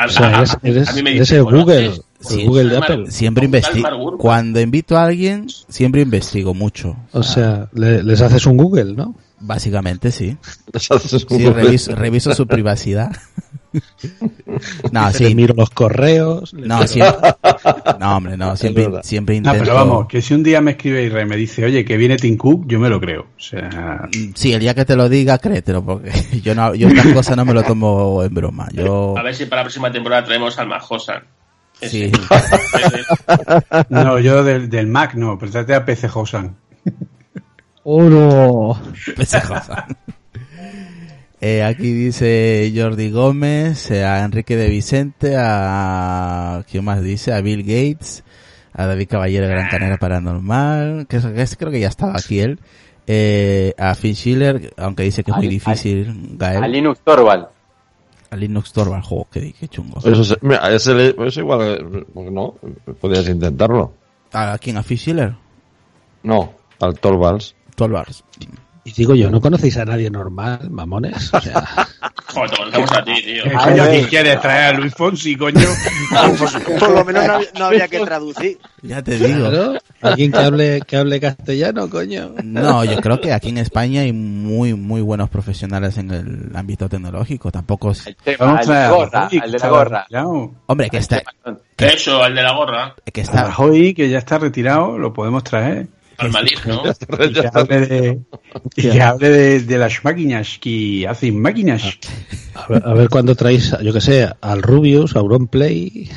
O sea, eres, a- eres, a mí me eres dice, el. Google, el Sí, Google de Apple. Siempre investigo. Cuando invito a alguien, siempre investigo mucho. O sea, le- les haces un Google, ¿no? Básicamente sí. Les haces un Sí, Google. reviso, reviso su privacidad. no, Le sí. miro los correos. No, siempre. No, hombre, no, siempre, siempre No, intento. pero vamos, que si un día me escribe y me dice, oye, que viene Tim Cook, yo me lo creo. O sea, Mm, Sí, el día que te lo diga, créetelo, porque yo no, yo estas cosas no me lo tomo en broma. Yo, A ver si para la próxima temporada traemos al Majosan. sí. no, yo del, del Mac no, pero trate a PC Hosan. ¡Oro! Esa cosa. Eh, aquí dice Jordi Gómez, eh, a Enrique de Vicente, a... ¿Quién más dice? A Bill Gates, a David Caballero de Gran Canaria Paranormal, que, es- que es- creo que ya estaba aquí él. Eh, a Finn Schiller, aunque dice que es muy Al- difícil, A Gael. Linux Torvald. A Linux Torvald, juego, qué, qué chungo. Eso, es- mira, ese le- eso igual, eh, pues no, podrías intentarlo. ¿A quién? ¿A Finn Schiller? No, al Torvalds. Torvalds. Y digo yo, ¿no conocéis a nadie normal, mamones? O sea, Joder, te conocemos a ti, tío. ¿Qué Ay, coño aquí quieres traer a Luis Fonsi, coño? Por lo menos no, no habría que traducir. Ya te digo. claro, alguien que hable, que hable castellano, coño. No, yo creo que aquí en España hay muy, muy buenos profesionales en el ámbito tecnológico. Tampoco es... El tema, el de la traer a gorra, el que de la gorra. Hombre, que está... Eso, el de la gorra. Que está... Rajoy, que ya está retirado, lo podemos traer. Al Madrid, ¿no? Y que hable de, y que hable de, de las máquinas que hacen máquinas. A ver, a ver cuándo traéis, yo que sé, al Rubius, a Auronplay,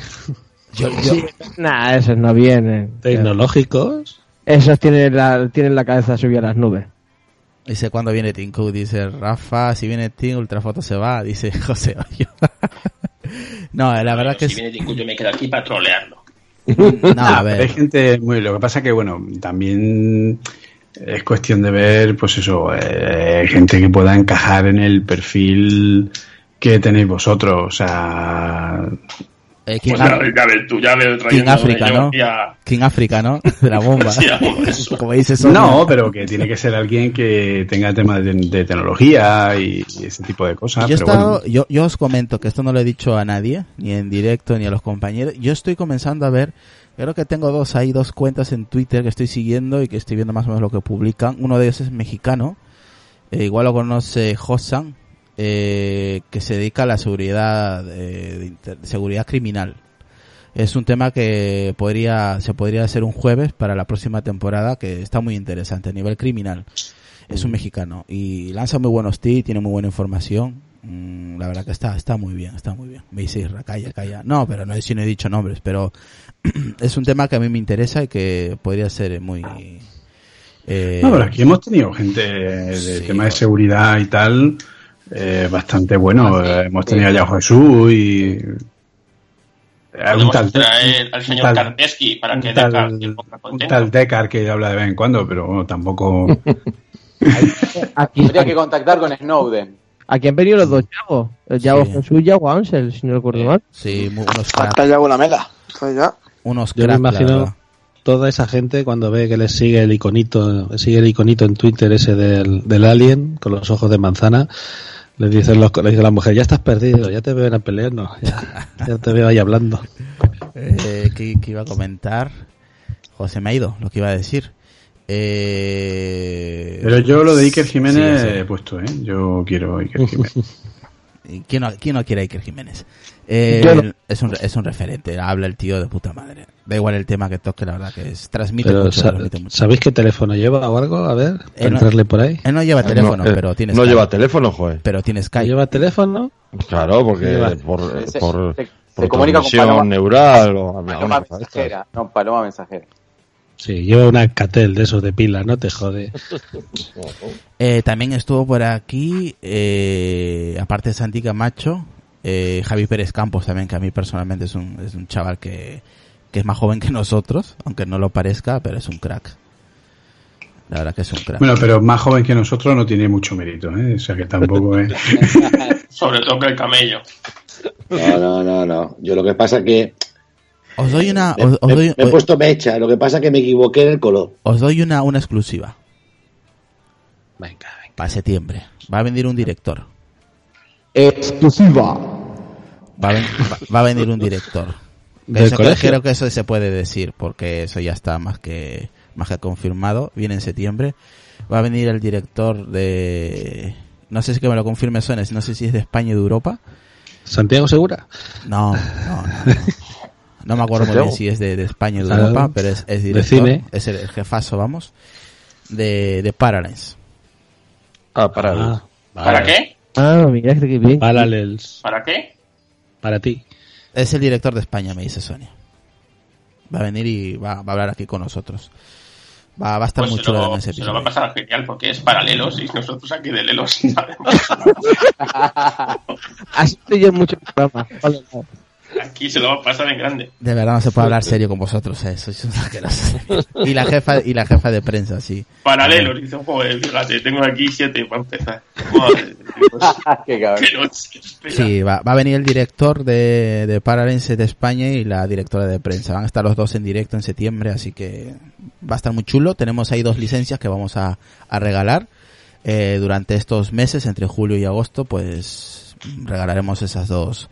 Yo, yo- Nah, esos no vienen. tecnológicos. Esos tienen la, tienen la cabeza subida a las nubes. dice cuando viene Tim Cook, dice Rafa, si viene Tim, Ultrafoto se va, dice José Hoyo. no, la verdad que si es... viene Tinko, yo me quedo aquí para trolearlo. No, a Hay ver, gente muy. Lo que pasa que, bueno, también es cuestión de ver, pues eso, eh, gente que pueda encajar en el perfil que tenéis vosotros. O sea, eh, King, Pues ya, Af- ya ves tú, ya veo King trayendo África, ¿no? King África, ¿no? De la bomba. Sí, algo de eso. Como dice Sonia. no, pero que tiene que ser alguien que tenga temas de, de tecnología y, y ese tipo de cosas. yo, he pero estado- bueno. yo, yo os comento que esto no lo he dicho a nadie, ni en directo, ni a los compañeros. Yo estoy comenzando a ver, creo que tengo dos ahí, dos cuentas en Twitter que estoy siguiendo y que estoy viendo más o menos lo que publican. Uno de ellos es mexicano, eh, igual lo conoce Josan, eh, que se dedica a la seguridad, eh, de seguridad criminal. Es un tema que podría, se podría hacer un jueves para la próxima temporada que está muy interesante a nivel criminal. Es un mexicano y lanza muy buenos tips, tiene muy buena información. Mm, la verdad que está, está muy bien, está muy bien. Me dice calla, calla. No, pero no, si no he dicho nombres, pero es un tema que a mí me interesa y que podría ser muy... eh, No, pero aquí hemos tenido gente de Sí, tema de seguridad y tal, eh, bastante bueno. Eh, hemos tenido allá a Jesús y. un Podemos tal, traer al señor tal- Karneski para un que tal- que un tal Decar que habla de vez en cuando, pero bueno, tampoco. Aquí, Tendría que contactar con Snowden. aquí han venido los dos Yago. El Yago Sí. Jesús y Yago Ansel, si no recuerdo mal. Sí, unos cracks. ya una mela. Pues ya. Unos Yo me cracks, la imagino. Toda esa gente cuando ve que les sigue el iconito, sigue el iconito en Twitter ese del, del alien con los ojos de manzana, les dicen los, le dice la mujer, ya estás perdido, ya te veo en la pelea, no, ya, ya te veo ahí hablando. Eh, ¿qué, qué iba a comentar? José me ha ido, lo que iba a decir. Eh, Pero yo lo de Iker Jiménez Sí, sí. he puesto, ¿eh? Yo quiero Iker Jiménez. ¿Y ¿Quién no, quién no quiere a Iker Jiménez? Eh, no. es, un, es un referente, habla el tío de puta madre. Da igual el tema que toque, la verdad que es, transmite Pero, mucho, sa- transmite mucho. ¿sabéis qué teléfono lleva o algo? A ver, Eh, para no- entrarle por ahí. Él no lleva teléfono, No, eh, pero tiene No Skype. lleva teléfono, joder. Pero tiene Skype. ¿Lleva teléfono? Claro, porque Lleva. por, Se- por, se- por se comunica con transmisión Paloma- neural o Paloma mensajera. No, paloma mensajera. Sí, lleva una catel de esos de pila, no te jode. Eh, también estuvo por aquí, eh, aparte de Santi Camacho, eh, Javi Pérez Campos también, que a mí personalmente es un, es un chaval que, que es más joven que nosotros, aunque no lo parezca, pero es un crack. La verdad que es un crack. Bueno, pero más joven que nosotros no tiene mucho mérito, ¿eh? O sea que tampoco es. Sobre todo que el camello. No, no, no, no. Yo lo que pasa es que os doy una, os, os me- doy, me he puesto mecha. Lo que pasa es que me equivoqué en el color. os doy una, una exclusiva Venga, venga. para septiembre. Va a venir un director. Exclusiva. Va a, ven- va- va a venir un director. ¿Del Eso- creo que eso se puede decir porque eso ya está más que más que confirmado. Viene en septiembre. Va a venir el director de no sé si que me lo confirme Sones, no sé si es de España y de Europa. ¿Santiago Segura? No, no, no. No, No me acuerdo muy bien si es de, de España o de Europa, pero es, es de director. cine. Es el, el jefazo, vamos. De, de Paralyze. Ah, para. Ah, ¿Para qué? Ah, mira que bien. Parallels. ¿Para qué? Para ti. Es el director de España, me dice Sonia. Va a venir y va, va a hablar aquí con nosotros. Va, va a estar Pues muy se, chulo lo, también ese se lo va a episodio. pasar genial porque es paralelos y nosotros aquí de lelos. Así en muchos programas. Vale, no. Aquí se lo va a pasar en grande. De verdad no se puede hablar serio con vosotros, eh. Sois. Y la jefa, y la jefa de prensa, sí. Paralelos, dice, joder, fíjate, tengo aquí siete para empezar. Madre Qué cabrón. Sí, va, va a venir el director de, de Paralense de España y la directora de prensa. Van a estar los dos en directo en septiembre, así que va a estar muy chulo. Tenemos ahí dos licencias que vamos a, a regalar. Eh, durante estos meses, entre julio y agosto, pues regalaremos esas dos.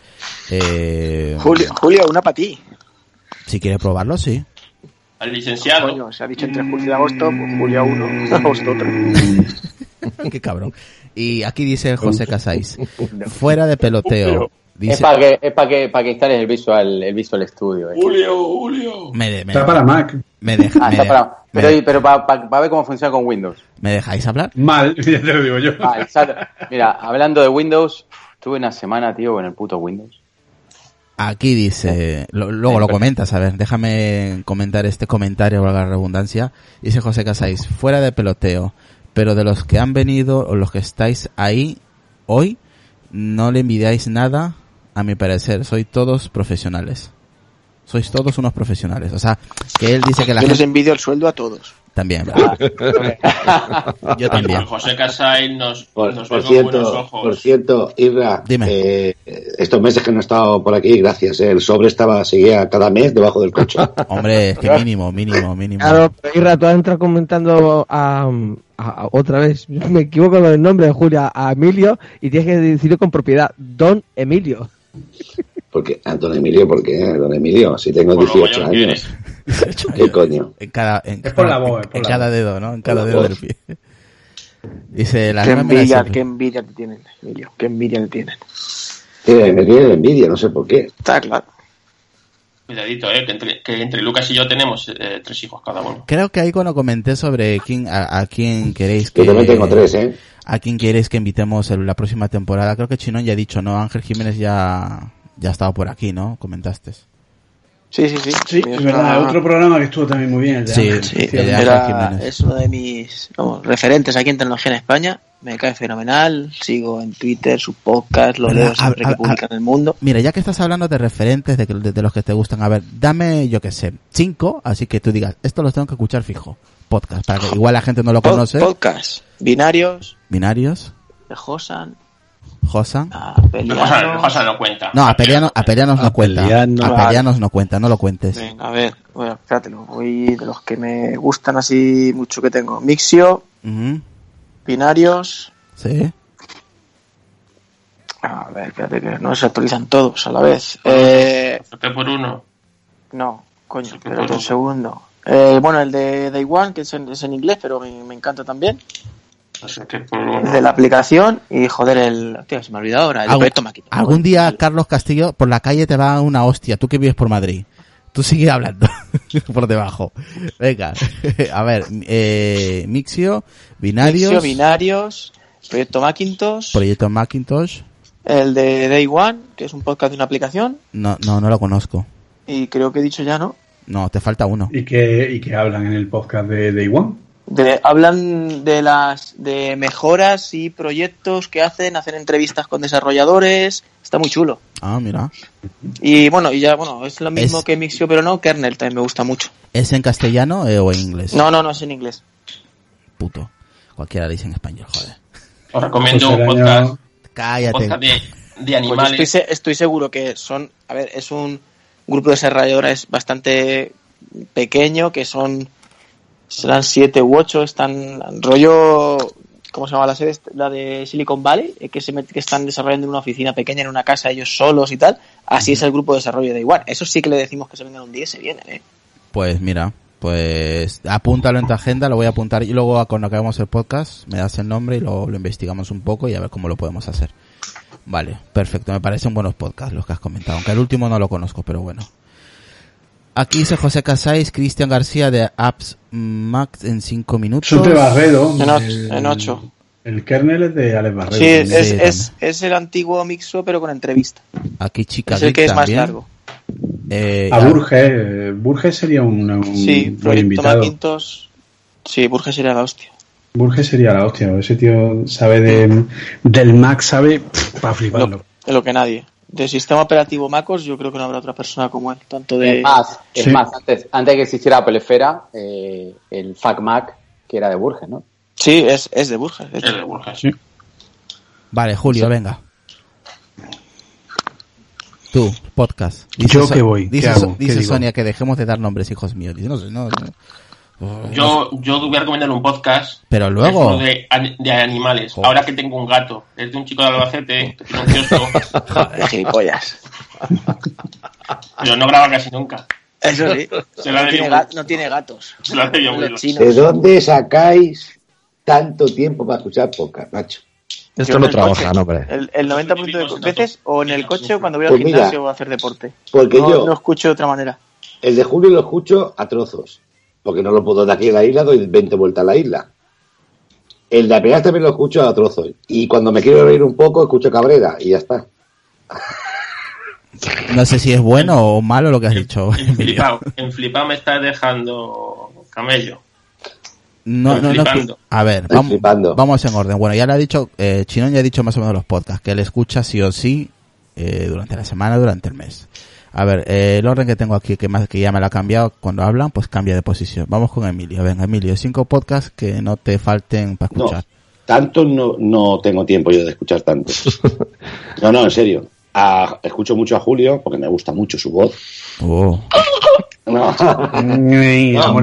Eh, Julio, Julio, una para ti. Si quiere probarlo, sí. Al licenciado. Coño, se ha dicho entre julio y agosto, pues julio uno, agosto otro. Qué cabrón. Y aquí dice José Casais. Fuera de peloteo. Es para que, es para que, para que instales el Visual, el Visual Studio. eh. Julio, Julio. Me, me- Está para Mac. me deja- Ah, me está de- para, me pero, de- pero para, para- para ver cómo funciona con Windows. ¿me dejáis hablar? Mal, ya te lo digo yo. Ah, exacto. Mira, hablando de Windows, tuve una semana, tío, con el puto Windows. Aquí dice, lo- luego lo comentas, a ver, déjame comentar este comentario, valga la redundancia. Dice José Casais, fuera de peloteo, pero de los que han venido o los que estáis ahí hoy, no le envidiáis nada, a mi parecer, sois todos profesionales. Sois todos unos profesionales. O sea, que él dice que la Yo les gente envidio el sueldo a todos. también, ¿verdad? Yo también. José Casay nos, Por, nos por con buenos cierto, ojos. por cierto, Irra, Dime. eh, estos meses que no he estado por aquí, gracias. eh, el sobre estaba, seguía cada mes debajo del coche. Hombre, es que mínimo, mínimo, mínimo. Claro, pero Irra, tú has entrado comentando a, a- a- otra vez, me equivoco con el nombre de Julia, a Emilio, y tienes que decirlo con propiedad, Don Emilio. Porque, ah, don Emilio, ¿por qué? Don Emilio, si tengo Por lo 18 mayor que años. ¿Qué coño? En cada, en, Es por la por en la cada voz. dedo, ¿no? En cada dedo voz. del pie. Dice, la Qué envidia, qué envidia te tienen, Emilio. Qué envidia le tienen. Eh, me tiene envidia, no sé por qué. Está claro. Cuidadito, eh, que entre, que entre Lucas y yo tenemos eh, tres hijos cada uno. Creo que ahí cuando comenté sobre quién, a, a quién queréis que... Yo también tengo tres, ¿eh? A quién queréis que invitemos en la próxima temporada. Creo que Chinón ya ha dicho, ¿no? Ángel Jiménez ya, ya ha estado por aquí, ¿no? Comentaste. Sí, sí, sí. Sí, es verdad. Otro programa que estuvo también muy bien. el de Sí, Ángel. Sí, El de Ángel era- es uno de mis vamos, referentes aquí en tecnología en España. Me cae fenomenal. Sigo en Twitter, su podcast, lo ¿Verdad? leo siempre A- a- que publica en el mundo. Mira, ya que estás hablando de referentes, de, que- de, de los que te gustan, a ver, dame, yo qué sé, cinco, así que tú digas, esto los tengo que escuchar fijo. Podcast, para que igual la gente no lo Pod- conoce. podcast. Binarios, Binarios, de Josan, Josan. a Josan, Pelianos. Josan no cuenta. No, a Pelianos, a Pelianos no cuenta. Apelianos. A Pelianos no cuenta, no lo cuentes. Venga, a ver, bueno, espérate, lo voy de los que me gustan así mucho que tengo. Mixio, Ujú, binarios. Sí. A ver, espérate que no se actualizan todos a la vez. Eh, por uno. no, coño, espérate un segundo. Eh, bueno, el de Day One, que es en, es en inglés, pero me, me encanta también. Por de la aplicación y joder, el. Tío, se me ha olvidado ahora. El Algún, proyecto Maquito. algún día Carlos Castillo por la calle te va una hostia, tú que vives por Madrid. Tú sigue hablando por debajo. Venga, a ver, eh, Mixio, Binarios, Mixio, binarios, proyecto Macintosh, Proyecto Macintosh. el de Day One, que es un podcast de una aplicación. No, no, no lo conozco. Y creo que he dicho ya, ¿no? No, te falta uno. Y que, y que hablan en el podcast de Day One. De- hablan de las de mejoras y proyectos que hacen, hacen entrevistas con desarrolladores, está muy chulo. Ah, mira. Y bueno, y ya bueno, es lo mismo Es- que Mixio, pero no, Kernel también me gusta mucho. ¿Es en castellano eh, o en inglés? No, no, no, es en inglés. Puto. Cualquiera dice en español, joder. Os recomiendo José un podcast, Cállate. podcast de, de Pues animales. estoy seguro que son, a ver, es un grupo de desarrolladores bastante pequeño, que son, serán siete u ocho, están rollo, ¿cómo se llama la sede? La de Silicon Valley, eh, que se met- que están desarrollando en una oficina pequeña, en una casa ellos solos y tal. Así es el grupo de desarrollo de igual. Eso sí que le decimos que se vengan un día y se vienen, eh. Pues mira, pues apúntalo en tu agenda, lo voy a apuntar y luego cuando acabemos el podcast me das el nombre y lo, lo investigamos un poco y a ver cómo lo podemos hacer. Vale, perfecto, me parecen buenos podcasts los que has comentado, aunque el último no lo conozco, pero bueno. Aquí dice José Casais, Cristian García de Apps Max en 5 minutos. De Barredo. En och- el- en ocho. El kernel es de Alex Barredo. Sí, es, es, es, es el antiguo Mixo, pero con entrevista. Aquí Chica Es el que es más largo. Eh, A Burges. eh, Burges sería un, un Sí, buen invitado. Sí, Burges sería la hostia. Burges sería la hostia. Ese tío sabe de, del Mac, sabe para fliparlo. Lo, de lo que nadie. De sistema operativo MacOS, yo creo que no habrá otra persona como él. Tanto de. Es más, es Sí. más antes, antes que existiera Apple Esfera, eh, el FacMac, que era de Burges, ¿no? Sí, es, es de Burges. de. Es de Burjas. Sí. Vale, Julio, venga. Tú, podcast. ¿Yo qué voy? Dice, ¿Qué hago? So- ¿Qué dice digo? Sonia que dejemos de dar nombres, hijos míos. Dice, no sé, no, no. Yo, yo voy a recomendar un podcast. Pero luego- de, an- de animales. Joder. Ahora que tengo un gato. Es de un chico de Albacete que tiene un kiosco, Joder, gilipollas. pero no graba casi nunca. Eso sí. Se la No tiene, no tiene gatos. Se lo hace. ¿De dónde sacáis tanto tiempo para escuchar podcast, macho? Esto Yo en no el trabaja, coche. no, hombre. El, el 90% de veces o en el coche o cuando voy al Pues mira, gimnasio o a hacer deporte. porque no, yo- no escucho de otra manera. El de julio lo escucho a trozos, porque no lo puedo de aquí a la isla, doy 20 vueltas a la isla. El de Apenas también lo escucho a trozos. Y cuando me quiero reír un poco, escucho Cabrera y ya está. No sé si es bueno o malo lo que has dicho. En flipado, en flipado me estás dejando camello. No, no, no. flipando. A ver, vamos, vamos en orden. Bueno, ya le ha dicho, eh, Chinón ya ha dicho más o menos los podcasts, que él escucha sí o sí eh, durante la semana, durante el mes. A ver, eh, el orden que tengo aquí, que, más, que ya me lo ha cambiado cuando hablan, pues cambia de posición. Vamos con Emilio. Venga, Emilio, cinco podcasts que no te falten para No, escuchar. tanto no, no tengo tiempo yo de escuchar tanto. No, no, en serio. A- escucho mucho a Julio porque me gusta mucho su voz. Oh. No. No,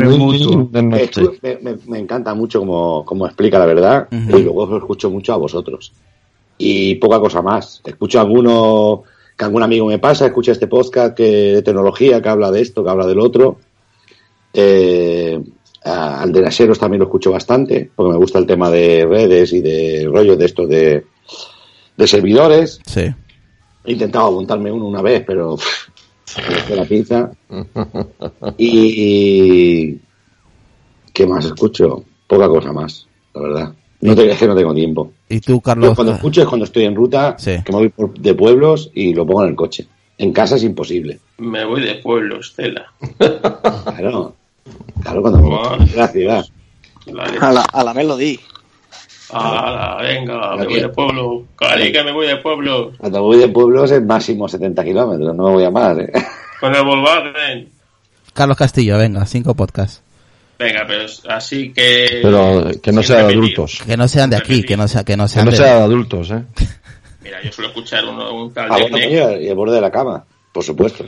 me, me- me encanta mucho como, como explica la verdad y luego escucho mucho a vosotros. Y poca cosa más. Escucho alguno que algún amigo me pasa, escucha este podcast que, de tecnología que habla de esto, que habla del otro. Eh, al de Naseros también lo escucho bastante porque me gusta el tema de redes y de rollos de estos de, de servidores. Sí. He intentado apuntarme uno una vez, pero dejé la pinza. Y ¿qué más escucho? Poca cosa más, la verdad. No te, es que no tengo tiempo. ¿Y tú, Yo Carlos? cuando escucho es cuando estoy en ruta, Sí. que me voy por- de pueblos y lo pongo en el coche. En casa es imposible. Me voy de pueblo, Estela. Claro, claro cuando me voy de la ciudad. A la, a la melodía. Ala, venga, me voy de pueblo. Cari, que me voy de pueblo. Cuando voy de pueblos es máximo 70 kilómetros, no me voy a más. ¿eh? Con el Volkswagen. Carlos Castillo, venga, cinco podcasts. Venga, pero es- así que. Pero que no sin sea de repetir. adultos. Que no sean de aquí, que no, sea, que no Que sean no de... sea de adultos, ¿eh? Mira, yo suelo escuchar uno, un tal Ah, Deckneck. y el borde de la cama, por supuesto.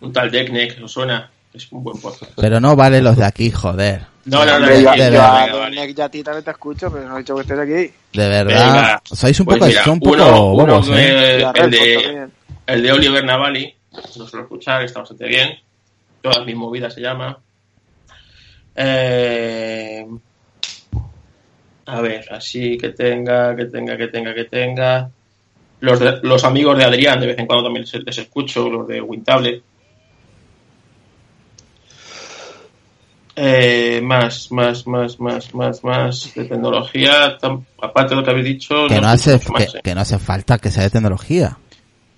Un tal Deckneck, ¿os suena? Es un buen podcast. Pero no vale los de aquí, joder. No, no, no, no, de yo verdad. a ti también te escucho, pero no he dicho que estés aquí. De verdad. Venga. Sois un Pues poco, mira, son un poco uno, uno bobos, que- ¿eh? El, Redford de, también. el de Oliver Navali, lo suelo escuchar, está bastante bien. Todas mis movidas se llama. Eh, a ver, así que tenga, que tenga, que tenga, que tenga. Los, de- los amigos de Adrián, de vez en cuando también les, les escucho, los de Wintable. Eh, más, más, más, más, más, más de tecnología. aparte de lo que habéis dicho, Que no, hace, más, eh. que no hace falta que sea de tecnología.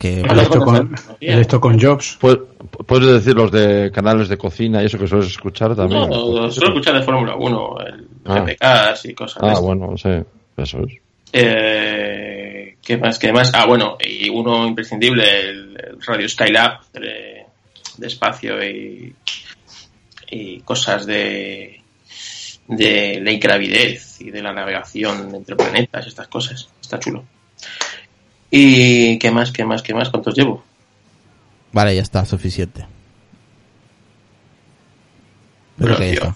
Que, esto con esto con Jobs. Pu- Puedes decir los de canales de cocina y eso que sueles escuchar también. No, suelo escuchar de Fórmula 1, el Ah. Y cosas de Ah, estas. bueno, sí, eso es. Eh, ¿Qué más? ¿Qué más? Ah, bueno, y uno imprescindible, el, el Radio Skylab de, de espacio y, y cosas de, de la ingravidez y de la navegación entre planetas, estas cosas. Está chulo. ¿Y qué más? ¿Qué más? ¿Qué más? ¿Cuántos llevo? Vale, ya está, suficiente. Creo que ya.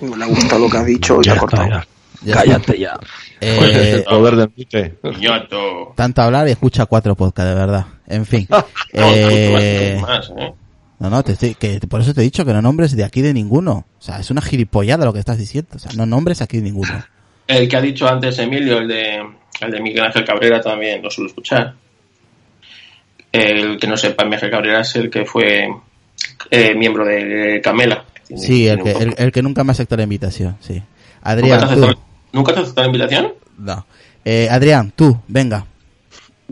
No le ha gustado lo que ha dicho, ya, ha cortado. Ya está. Cállate ya. Eh, el poder del mute. Ñato. tanto hablar y escucha cuatro podcasts, de verdad. En fin. No, Eh, ¿eh? no, no, te estoy- que por eso te he dicho que no nombres de aquí de ninguno. O sea, es una gilipollada lo que estás diciendo. O sea, no nombres aquí de ninguno. El que ha dicho antes Emilio, el de, el de Miguel Ángel Cabrera, también lo suelo escuchar. El que no sepa, Miguel Ángel Cabrera es el que fue eh, miembro de Camela. Tiene- Sí, el que, el, que nunca me aceptó la invitación, sí. ¿Nunca Adrián, te tú. aceptó- ¿Nunca te aceptó la invitación? No. Eh, Adrián, tú, venga.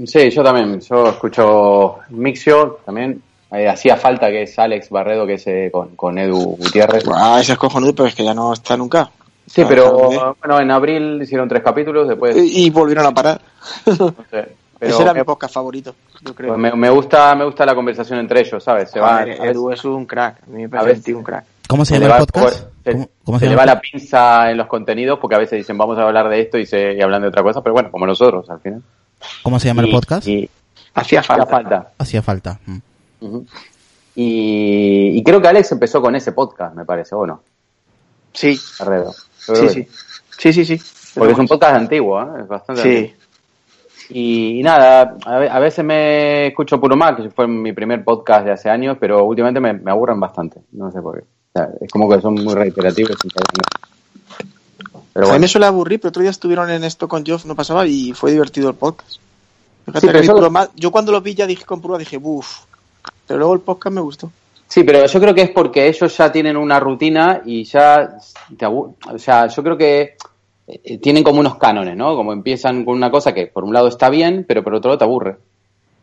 Sí, yo también. Yo escucho Mixio también. Eh, hacía falta que es Alex Barredo, que es eh, con, con Edu Gutiérrez. Ah, ese es cojonudo, pero es que ya no está nunca. Sí, Ah, pero claro, bueno, en abril hicieron tres capítulos, después. Y, y volvieron a parar. no sé. Pero ese era me, mi podcast favorito, yo creo. pues me, me gusta, me gusta la conversación entre ellos, ¿sabes? Se A va, ver, a veces- Edu es un crack. A mí me parece un crack. ¿Cómo se llama va, el podcast? se- ¿Cómo, cómo se se le va la pinza en los contenidos porque a veces dicen vamos a hablar de esto y se y hablan de otra cosa, pero bueno, como nosotros al final. ¿Cómo se llama el podcast? Y, Hacía hacía falta. falta. Hacía falta. Mm. Y, y creo que Alex empezó con ese podcast, me parece, ¿o no? Sí, Arredo. Sí, sí. Sí, sí, sí. Porque es un podcast antiguo, ¿eh? Es bastante Sí. antiguo. Y, y nada, a, ve- a veces me escucho Puro Mac, que fue mi primer podcast de hace años, pero últimamente me, me aburren bastante. No sé por qué. O sea, es como que son muy reiterativos. Pero a mí bueno. me suele aburrir, pero otro día estuvieron en esto con Geoff, no pasaba, y fue divertido el podcast. Sí, pero eso- yo cuando lo vi ya dije con prueba, dije, uff. Pero luego el podcast me gustó. Sí, pero yo creo que es porque ellos ya tienen una rutina y ya te o sea, yo creo que eh, tienen como unos cánones, ¿no? Como empiezan con una cosa que por un lado está bien, pero por otro lado te aburre,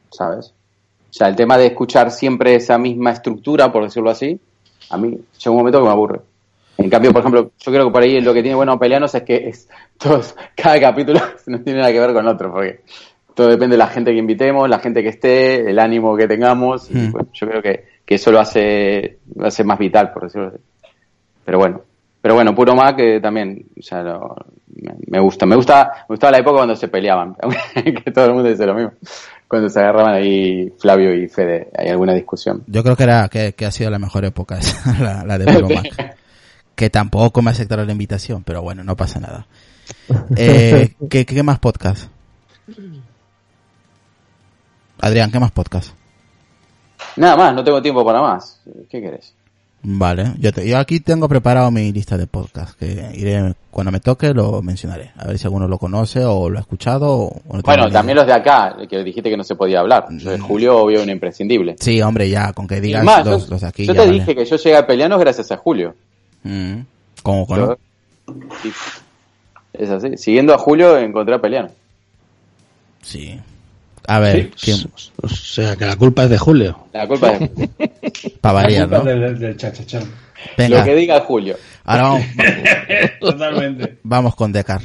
¿sabes? O sea, el tema de escuchar siempre esa misma estructura, por decirlo así, a mí llega un momento que me aburre. En cambio, por ejemplo, yo creo que por ahí lo que tiene bueno Peleanos es que es todos, cada capítulo no tiene nada que ver con otro, porque todo depende de la gente que invitemos, la gente que esté, el ánimo que tengamos. y, Hmm. pues, yo creo que, que eso lo hace, lo hace más vital, por decirlo así. Pero bueno, pero bueno, puro Mac que también, o sea, lo- me, me gusta. Me gusta, me gustaba la época cuando se peleaban, que todo el mundo dice lo mismo. Cuando se agarraban ahí Flavio y Fede, hay alguna discusión. Yo creo que era que, que ha sido la mejor época esa, la, la de Puro Mac. Que tampoco me aceptaron la invitación, pero bueno, no pasa nada. Eh, ¿qué, ¿Qué más podcast? Adrián, ¿qué más podcast? Nada más, no tengo tiempo para más. ¿Qué querés? Vale, yo, te- yo aquí tengo preparado mi lista de podcast, que iré, cuando me toque lo mencionaré, a ver si alguno lo conoce o lo ha escuchado. O no Bueno, también los de acá, que dijiste que no se podía hablar. Yo Julio, obvio, un imprescindible. Sí, hombre, ya, con que digas más, los, yo, los de aquí yo ya te vale. dije que yo llegué a Peleanos gracias a Julio. Mm, sí. Es así. Siguiendo a Julio encontré a Peleanos. Sí. A ver, ¿quién? O sea, que la culpa es de Julio. La culpa es Para variar, ¿no? Del, del chachachán. Venga, lo que diga Julio. ahora vamos, Totalmente. vamos con Decar.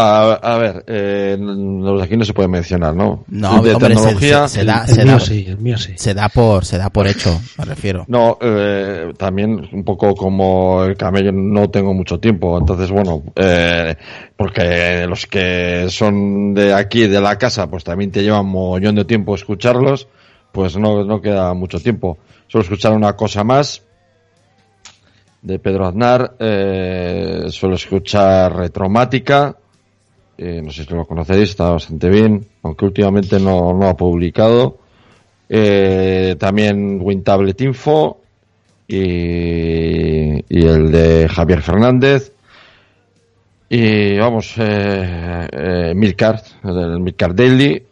A, a ver, eh, los de aquí no se puede mencionar, ¿no? No, de hombre, tecnología. se, se da, el se mío da, sí, el mío sí. se da por, se da por hecho, me refiero. No, eh, también un poco como el camello no tengo mucho tiempo, entonces bueno, eh, porque los que son de aquí, de la casa, pues también te llevan mogollón de tiempo escucharlos, pues no, no queda mucho tiempo. Solo escuchar una cosa más de Pedro Aznar, eh, suelo escuchar Retromática, eh, no sé si lo conocéis, está bastante bien, aunque últimamente no, no ha publicado. Eh, también WinTablet Info y, y el de Javier Fernández. Y vamos, eh, eh, Milcar, el Milcar Daily.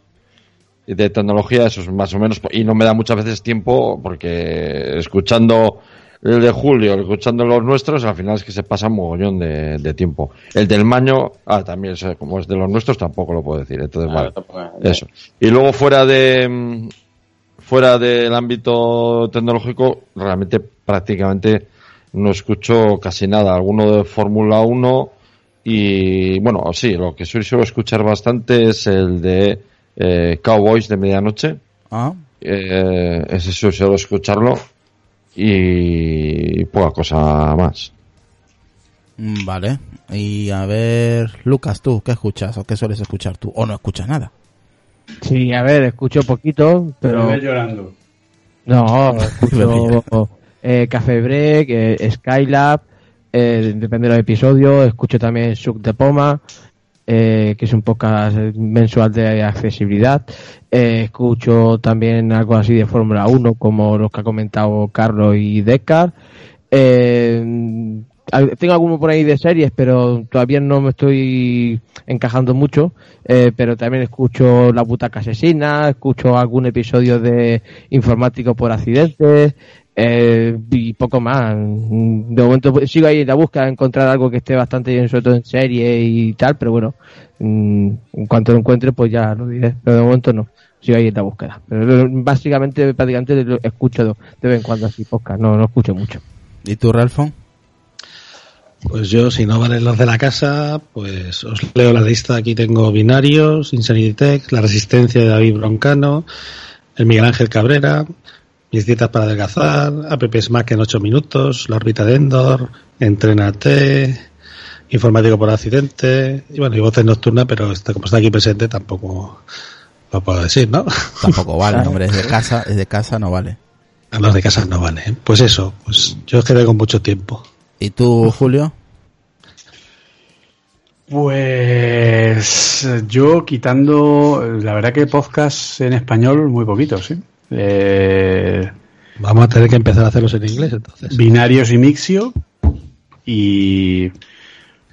De tecnología, eso es más o menos. Y no me da muchas veces tiempo porque escuchando el de Julio, escuchando los nuestros, al final es que se pasa un mogollón de, de tiempo. El del Maño, ah, también, o sea, como es de los nuestros, tampoco lo puedo decir. Entonces, Ah, vale. Eso. Y luego fuera de fuera del ámbito tecnológico, realmente prácticamente no escucho casi nada. Alguno de Fórmula 1 y bueno, sí, lo que suelo suelo escuchar bastante es el de eh, Cowboys de medianoche. Ah, Eh, ese suelo escucharlo y poca cosa más. mm, vale. Y a ver, Lucas, ¿tú qué escuchas o qué sueles escuchar tú? ¿O no escuchas nada? Sí, a ver, escucho poquito, Pero ves llorando. No, escucho eh, Café Break, eh, Skylab, eh, depende de los episodios, escucho también Suk de Poma, eh, que es un podcast mensual de accesibilidad, eh, escucho también algo así de Fórmula 1, como los que ha comentado Carlos y Descar, eh, tengo alguno por ahí de series, pero todavía no me estoy encajando mucho. eh, pero también escucho La Butaca Asesina, escucho algún episodio de Informático por Accidentes eh, y poco más. De momento pues, sigo ahí en la búsqueda de encontrar algo que esté bastante bien, sobre todo en serie y tal, pero bueno, mm, en cuanto lo encuentre, pues ya lo diré. Pero de momento no. Sigo ahí en la búsqueda. Pero eh, básicamente, prácticamente lo escucho de, de vez en cuando así, podcast. No, no escucho mucho. ¿Y tú, Ralfo? Pues yo, si no valen los de la casa, pues os leo la lista. Aquí tengo Binarios, Insanity Tech, La Resistencia de David Broncano, el Miguel Ángel Cabrera, Mis dietas para adelgazar, App Smack en 8 minutos, La órbita de Endor, Entrenate, Informático por accidente, y bueno, y Voces Nocturna, pero está, como está aquí presente tampoco lo puedo decir, ¿no? Tampoco vale, hombre, es de casa, es de casa, no vale. A los de casa no vale. ¿eh? Pues eso, pues yo es que tengo mucho tiempo. ¿Y tú, Julio? Pues yo quitando, la verdad que podcast en español muy poquitos, ¿sí? Eh, Vamos a tener que empezar a hacerlos en inglés entonces. binarios y Mixio y,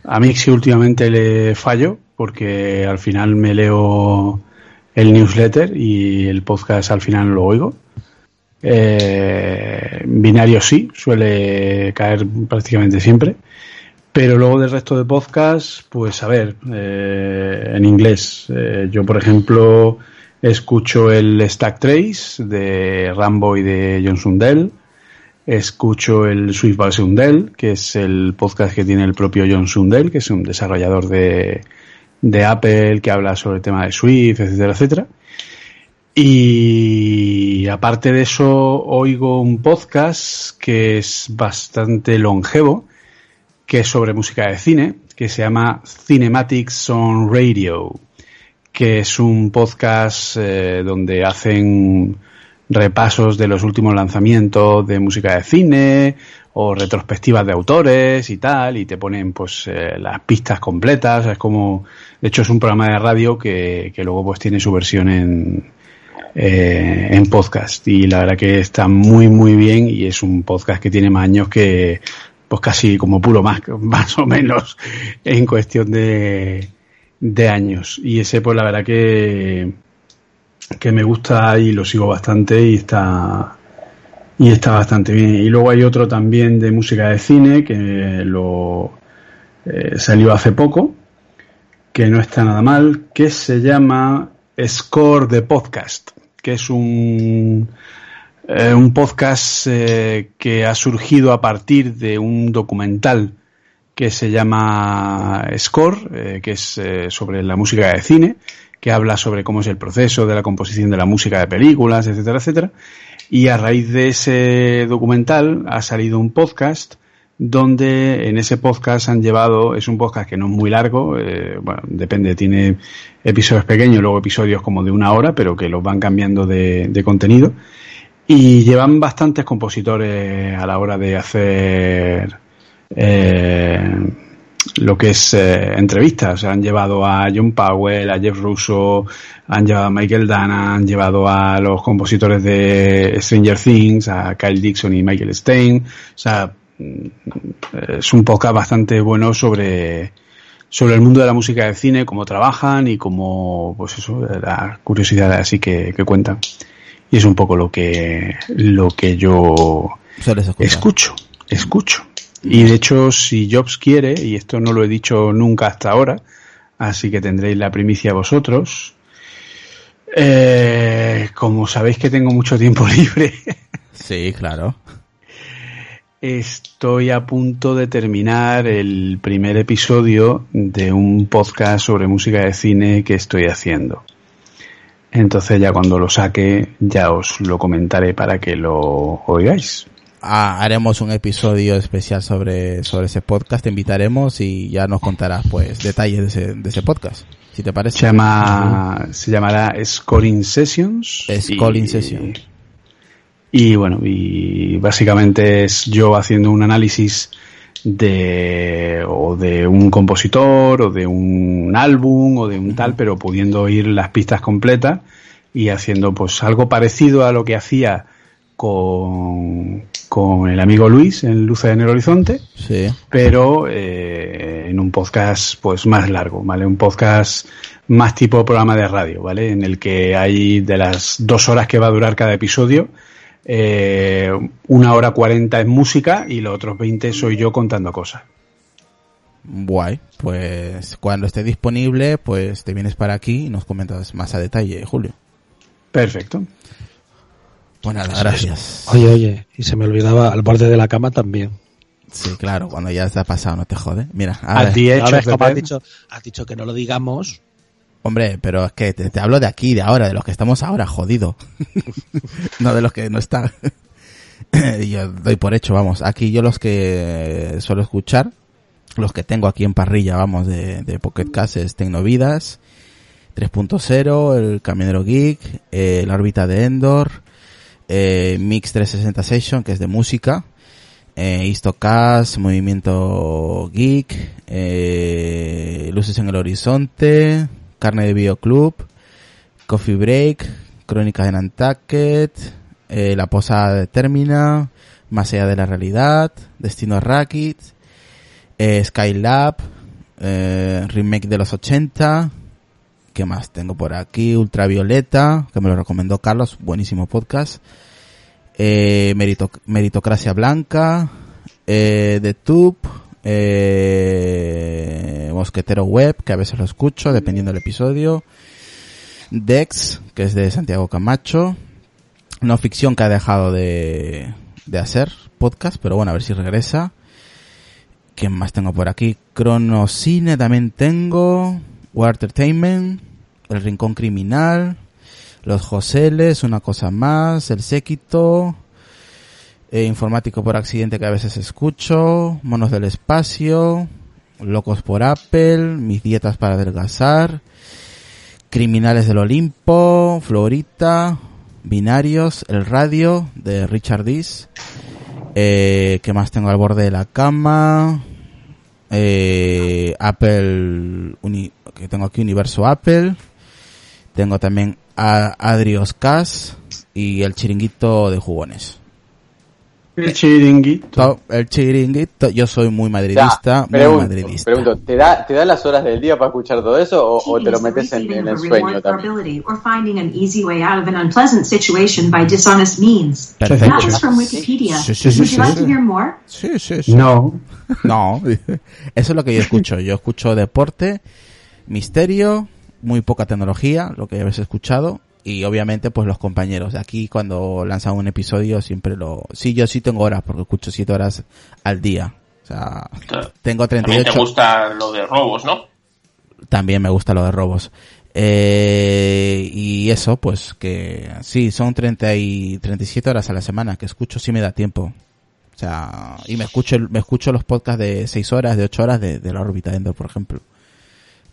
A sí últimamente le fallo porque al final me leo el newsletter y el podcast al final lo oigo. Eh, binario sí, suele caer prácticamente siempre. Pero luego del resto de podcasts, pues a ver, eh, en inglés. Eh, yo, por ejemplo, escucho el Stack Trace de Rambo y de John Sundell. Escucho el Swift Ball Sundell, que es el podcast que tiene el propio John Sundell, que es un desarrollador de, de Apple que habla sobre el tema de Swift, etcétera, etcétera. Y aparte de eso, oigo un podcast que es bastante longevo, que es sobre música de cine, que se llama Cinematics on Radio, que es un podcast eh, donde hacen repasos de los últimos lanzamientos de música de cine o retrospectivas de autores y tal, y te ponen pues eh, las pistas completas, es como, de hecho es un programa de radio que, que luego pues tiene su versión en, eh, en podcast. Y la verdad que está muy muy bien y es un podcast que tiene más años que pues casi como puro más, más o menos en cuestión de, de años. Y ese pues la verdad que, que me gusta y lo sigo bastante y está y está bastante bien. Y luego hay otro también de música de cine que lo eh, salió hace poco, que no está nada mal, que se llama Score de Podcast, que es un eh, un podcast eh, que ha surgido a partir de un documental que se llama Score, eh, que es sobre la música de cine, que habla sobre cómo es el proceso de la composición de la música de películas, etcétera, etcétera. Y a raíz de ese documental ha salido un podcast donde en ese podcast han llevado, es un podcast que no es muy largo, bueno, depende, tiene episodios pequeños, luego episodios como de una hora, pero que los van cambiando de contenido y llevan bastantes compositores a la hora de hacer eh, lo que es eh, entrevistas. han llevado a John Powell, a Jeff Russo, han llevado a Michael Dana, han llevado a los compositores de Stranger Things, a Kyle Dixon y Michael Stein. O sea, mm, es un podcast bastante bueno sobre, sobre el mundo de la música de cine, cómo trabajan y cómo, pues eso, las curiosidades así que, que cuentan. Y es un poco lo que, lo que yo escucho, escucho. Y de hecho, si Jobs quiere, y esto no lo he dicho nunca hasta ahora, así que tendréis la primicia vosotros, eh, como sabéis que tengo mucho tiempo libre. sí, claro. Estoy a punto de terminar el primer episodio de un podcast sobre música de cine que estoy haciendo. Entonces ya cuando lo saque ya os lo comentaré para que lo oigáis. Ah, haremos un episodio especial sobre, sobre ese podcast, te invitaremos y ya nos contarás pues detalles de ese, de ese podcast, si te parece. Se llama, se llamará Scoring Sessions. Scoring Sessions. Y bueno, y básicamente es yo haciendo un análisis de o de un compositor o de un álbum o de un tal, pero pudiendo oír las pistas completas y haciendo pues algo parecido a lo que hacía con, con el amigo Luis en Luces en el Horizonte, sí. pero eh, en un podcast pues más largo, ¿vale? Un podcast más tipo programa de radio, ¿vale? En el que hay de las dos horas que va a durar cada episodio, eh, una hora cuarenta es música y los otros veinte soy yo contando cosas. Guay, pues cuando esté disponible, pues te vienes para aquí y nos comentas más a detalle, Julio. Perfecto. Pues nada, gracias. Oye, oye, y se me olvidaba al borde de la cama también. Sí, claro, cuando ya está pasado no te jode. Mira, ahora, ahora como has dicho, has dicho que no lo digamos. Hombre, pero es que te, te, hablo de aquí, de ahora, de los que estamos ahora, jodido. no de los que no están. yo doy por hecho, vamos. Aquí yo los que suelo escuchar, los que tengo aquí en parrilla, vamos, de, de Pocket Cast es Tecnovidas, 3.0, el Camionero Geek, eh, la órbita de Endor, eh, Mix 360 Session, que es de música, eh, Istocast, Movimiento Geek, eh, Luces en el Horizonte, Carne de Videoclub, Coffee Break, Crónicas de Nantucket, eh, La Posada de Termina, Más allá de la realidad, Destino Racket, eh, Skylab, eh, remake de los 80. ¿Qué más tengo por aquí? Ultravioleta, que me lo recomendó Carlos, buenísimo podcast. Eh, Merito- Meritocracia Blanca, eh, The Tube, eh, Mosquetero Web, que a veces lo escucho, dependiendo del episodio. Dex, que es de Santiago Camacho. No ficción que ha dejado de, de hacer podcast, pero bueno, a ver si regresa. ¿Quién más tengo por aquí? Cronocine también tengo. War Entertainment. El Rincón Criminal. Los Joseles, una cosa más. El Séquito. eh, informático por accidente que a veces escucho. Monos del espacio. Locos por Apple. Mis dietas para adelgazar. Criminales del Olimpo. Florita. Binarios. El Radio de Richard Dees. Eh, ¿Qué más tengo al borde de la cama? Eh, Apple, uni- que tengo aquí Universo Apple. Tengo también a Adrios Cas y el chiringuito de jugones. El chiringuito. To- El chiringuito, yo soy muy madridista, muy pregunto, madridista. pregunto, ¿te da, ¿te da las horas del día para escuchar todo eso o, o te lo metes en, en el sueño también? or finding an easy way out of an unpleasant situation by dishonest means. Perfecto. That was from Wikipedia. Sí, sí, sí, Would sí. you like to hear more? Sí, sí, sí. No. No, eso es lo que yo escucho. Yo escucho deporte, misterio, muy poca tecnología, lo que habéis escuchado, y obviamente pues los compañeros. Aquí cuando lanzan un episodio siempre lo... Sí, yo sí tengo horas, porque escucho 7 horas al día. O sea, Claro. tengo También 38... te gusta lo de robos, ¿no? También me gusta lo de robos. Eh, y eso, pues que sí, son 30 y 37 horas a la semana que escucho, sí me da tiempo. O sea, y me escucho, me escucho los podcasts de 6 horas, de 8 horas de, de la órbita Endor, por ejemplo.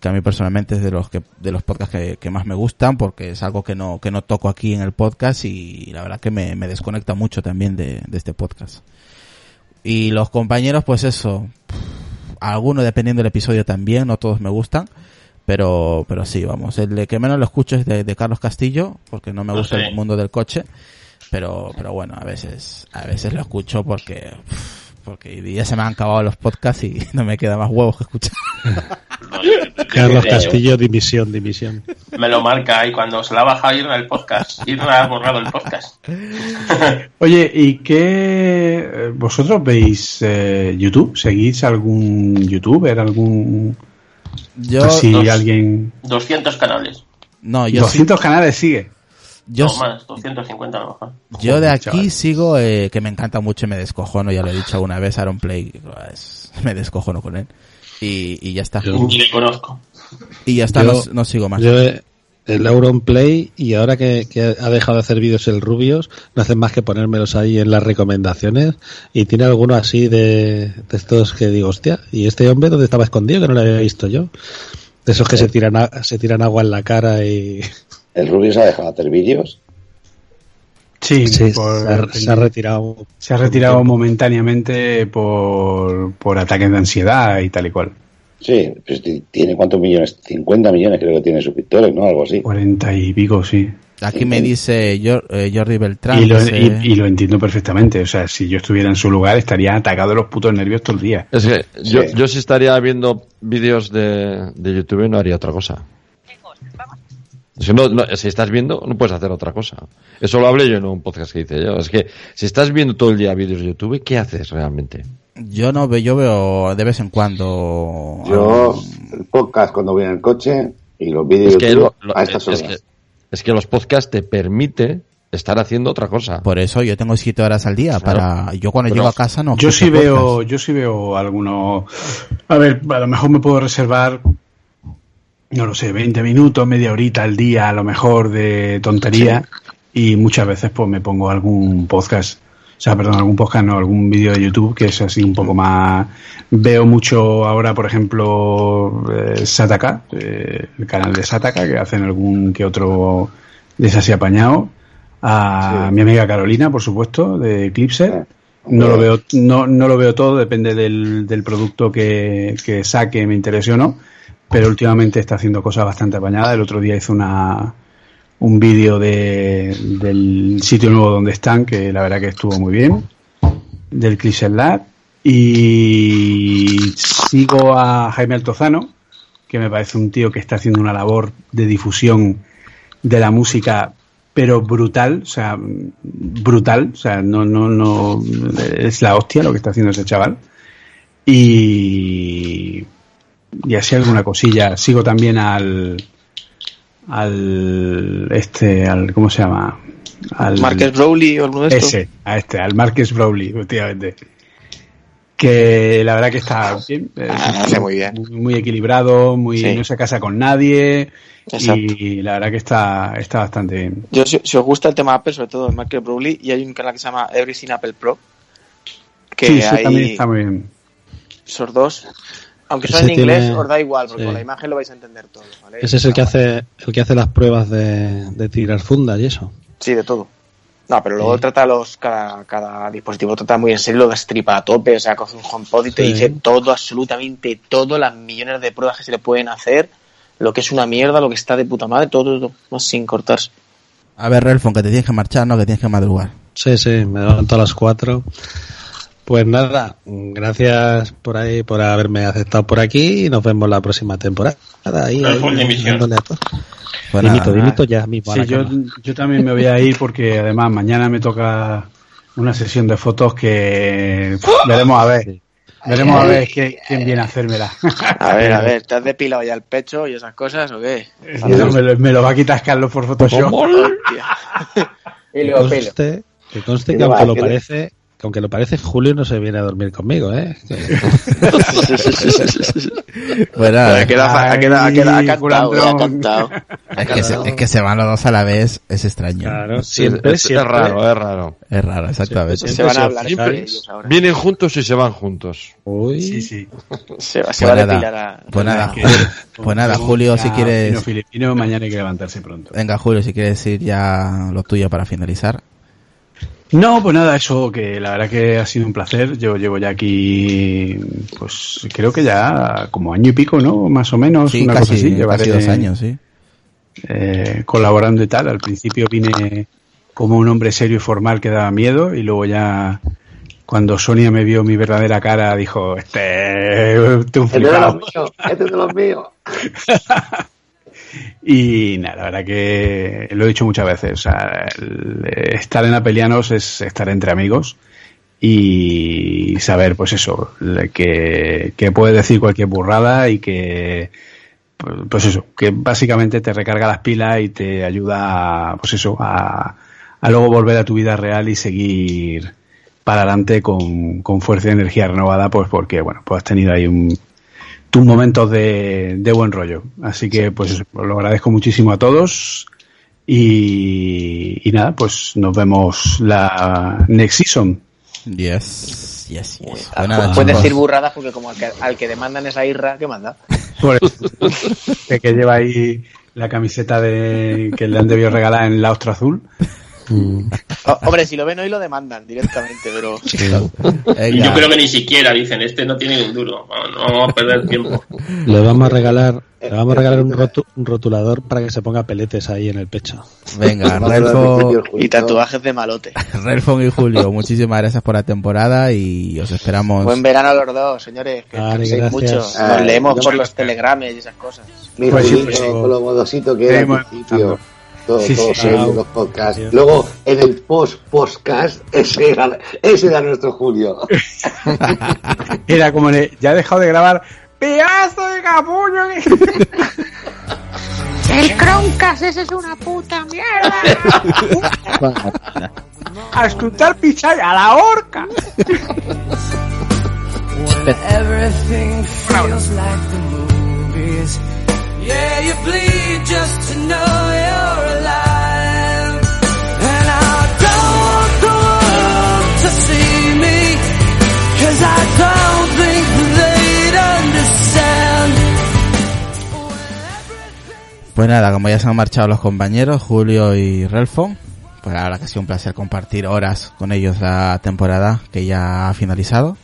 Que a mí personalmente es de los que, de los podcasts que, que más me gustan porque es algo que no, que no toco aquí en el podcast y la verdad que me, me desconecta mucho también de, de este podcast. Y los compañeros, pues eso, algunos dependiendo del episodio también, no todos me gustan, pero, pero sí, vamos, el de que menos lo escucho es de, de Carlos Castillo, porque no me Ah, gusta el mundo del coche, pero, pero bueno, a veces, a veces lo escucho porque, porque ya se me han acabado los podcasts y no me queda más huevos que escuchar. Carlos Castillo, dimisión, dimisión. Me lo marca y cuando se la baja Irna el podcast. Irna ha borrado el podcast. Oye, ¿y qué eh, vosotros veis eh, YouTube? ¿Seguís algún youtuber, algún Yo, así dos. alguien? 200 canales. no, yo, sí- 200 canales sigue. Yo, no más, 250 a lo mejor. yo de aquí chaval. sigo, eh, que me encanta mucho y me descojono, ya lo he dicho alguna vez, Aaron Play, es- me descojono con él. Y, y ya está. Yo- Ni le conozco. Y ya está, Yo- no, no sigo más. Yo eh, el Auron Play y ahora que, que ha dejado de hacer vídeos el Rubios, no hacen más que ponérmelos ahí en las recomendaciones y tiene alguno así de, de estos que digo, hostia, ¿y este hombre dónde estaba escondido que no lo había visto yo? De esos que se tiran, a- se tiran agua en la cara y El Rubio se ha dejado de hacer vídeos. Sí, se, por- se ha, se ha retirado. se ha retirado momentáneamente por, por ataques de ansiedad y tal y cual. Sí, pues ti- tiene cuántos millones, 50 millones creo que tiene suscriptores, ¿no? Algo así. 40 y pico, sí. Aquí me dice Jor- eh, Jordi Beltrán. Y lo, dice- y- y lo entiendo perfectamente. O sea, si yo estuviera en su lugar, estaría atacado de los putos nervios todo el día. Es que yo, Sí. yo si estaría viendo vídeos de, de YouTube no haría otra cosa. Si, no, no- si estás viendo, no puedes hacer otra cosa. Eso lo hablé yo en un podcast que hice yo. Es que si estás viendo todo el día vídeos de YouTube, ¿qué haces realmente? Yo no veo, yo veo de vez en cuando. Yo, el podcast cuando voy en el coche y los vídeos Es que, YouTube lo- lo- a estas es, horas. que, es que los podcasts te permite estar haciendo otra cosa. Por eso yo tengo siete horas al día. Para yo cuando Pero llego a casa no. Yo sí veo, podcast. yo sí veo algunos. A ver, a lo mejor me puedo reservar, no lo sé, 20 minutos, media horita al día, a lo mejor de tontería. Y muchas veces pues me pongo algún podcast. O sea, perdón, algún podcast, no, algún vídeo de YouTube que es así un poco más. Veo mucho ahora, por ejemplo, eh, Sataka, eh, el canal de Sataka, que hacen algún que otro así apañado. A Sí. mi amiga Carolina, por supuesto, de Eclipse. No lo veo, no, no lo veo todo, depende del, del producto que, que saque, me interese o no. Pero últimamente está haciendo cosas bastante apañadas. El otro día hizo una, un vídeo de, del sitio nuevo donde están, que la verdad que estuvo muy bien, del Clipser Lab. Y sigo a Jaime Altozano, que me parece un tío que está haciendo una labor de difusión de la música, pero brutal, o sea, brutal, o sea, no, no, no, es la hostia lo que está haciendo ese chaval. Y, y así alguna cosilla. Sigo también al, al, este, al, ¿cómo se llama? Al, Marcus Browley o alguno de estos. ese, a este, al Marques Browley, efectivamente. Que la verdad que está bien. es Ah, un hace tío muy bien. Muy, equilibrado, muy, Sí. no se casa con nadie. Exacto. Y la verdad que está, está bastante bien. Yo, si, si os gusta el tema Apple, sobre todo el Marcus Browley, y hay un canal que se llama Everything Apple Pro, que sí, hay también está muy bien. esos dos. Aunque son Ese en inglés, tiene- os da igual, porque sí. con la imagen lo vais a entender todo. ¿vale? Ese es el que hace el que hace las pruebas de, de tirar fundas y eso. Sí, de todo. No, pero luego trata los cada, cada dispositivo trata muy en serio, lo destripa a tope, o sea, coge un HomePod y te Sí. dice todo, absolutamente todo, las millones de pruebas que se le pueden hacer, lo que es una mierda, lo que está de puta madre, todo, todo, sin cortarse. A ver, Relfon, que te tienes que marchar, no, que tienes que madrugar. Sí, sí, me levanto a las 4. Pues nada, gracias por ahí, por haberme aceptado por aquí y nos vemos la próxima temporada. Ahí, ahí, todo. Pues dimito, dimito ya mismo. Sí, yo, yo también me voy a ir porque además mañana me toca una sesión de fotos que uf, veremos a ver. Veremos a ver quién, quién viene a hacérmela. A ver, a ver, ¿te has depilado ya el pecho y esas cosas o qué? me, lo, me lo va a quitar Carlos por Photoshop. Que Hilo, pelo. conste, que conste ¿Qué que aunque lo parece, que aunque lo parece, Julio no se viene a dormir conmigo, ¿eh? Pues nada, Ha cantado, es, que se, es que se van los dos a la vez, es extraño. claro, siempre, es, es siempre. raro, es raro. Es raro, exactamente. Se van a hablar Siempre- ahora. Vienen juntos y se van juntos. Uy, Sí, sí. Se, va- se Pues va a depilar a... pues nada, que- pues nada, Julio, si quieres, fino filipino, mañana hay que levantarse pronto. venga, Julio, si quieres decir ya lo tuyo para finalizar. No, pues nada, eso que la verdad que ha sido un placer. Yo llevo ya aquí, pues creo que ya como año y pico, ¿no? Más o menos, Sí, una cosa casi, así. Llevaré, casi dos años, sí. eh, colaborando y tal. Al principio vine como un hombre serio y formal que daba miedo y luego ya cuando Sonia me vio mi verdadera cara dijo, este, este un Este es de los míos, este es de los míos. Y nada, la verdad que lo he dicho muchas veces. O sea, estar en Apelianos es estar entre amigos y saber, pues eso, que, que puedes decir cualquier burrada y que, pues, eso, que básicamente te recarga las pilas y te ayuda, pues eso, a, a luego volver a tu vida real y seguir para adelante con, con fuerza y energía renovada, pues porque, bueno, pues has tenido ahí un, tus momentos de, de buen rollo. Así que, pues, lo agradezco muchísimo a todos. Y, y nada, pues nos vemos la next season. Yes, yes, yes. Ah, Pues Puedes chicos. decir burradas porque como al que, al que demandan esa irra, ¿qué manda? Por eso. Que lleva ahí la camiseta de que le han debido regalar en la ostra azul. O- hombre, si lo ven hoy lo demandan directamente, pero... Yo creo que ni siquiera dicen, este no tiene ni un duro, no vamos a perder tiempo. le vamos a regalar, le vamos a regalar un, rotu- un rotulador para que se ponga peletes ahí en el pecho. Venga, Vamos a hablar al Relfo, principio, Julio. Y tatuajes de malote. Relfon y Julio, muchísimas gracias por la temporada y os esperamos. Buen verano a los dos, señores. Que Vale, descanséis gracias. mucho. Nos leemos por los telegrames y esas cosas. Mira, Pues sí, pues sí. con lo modosito que era Todo, Sí, todo sí. Ah, los podcasts. Luego, en el post-podcast, ese era, ese era nuestro Julio. Era como de, ya he dejado de grabar. ¡Pedazo de capullo! El Croncast, ese es una puta mierda. ¡A escuchar pichar a la horca! Everything feels like the movies. Yeah, you bleed just to know you're alive. And I don't see me. Pues nada, como ya se han marchado los compañeros, Julio y Relfon, pues verdad que ha sido un placer compartir horas con ellos la temporada que ya ha finalizado.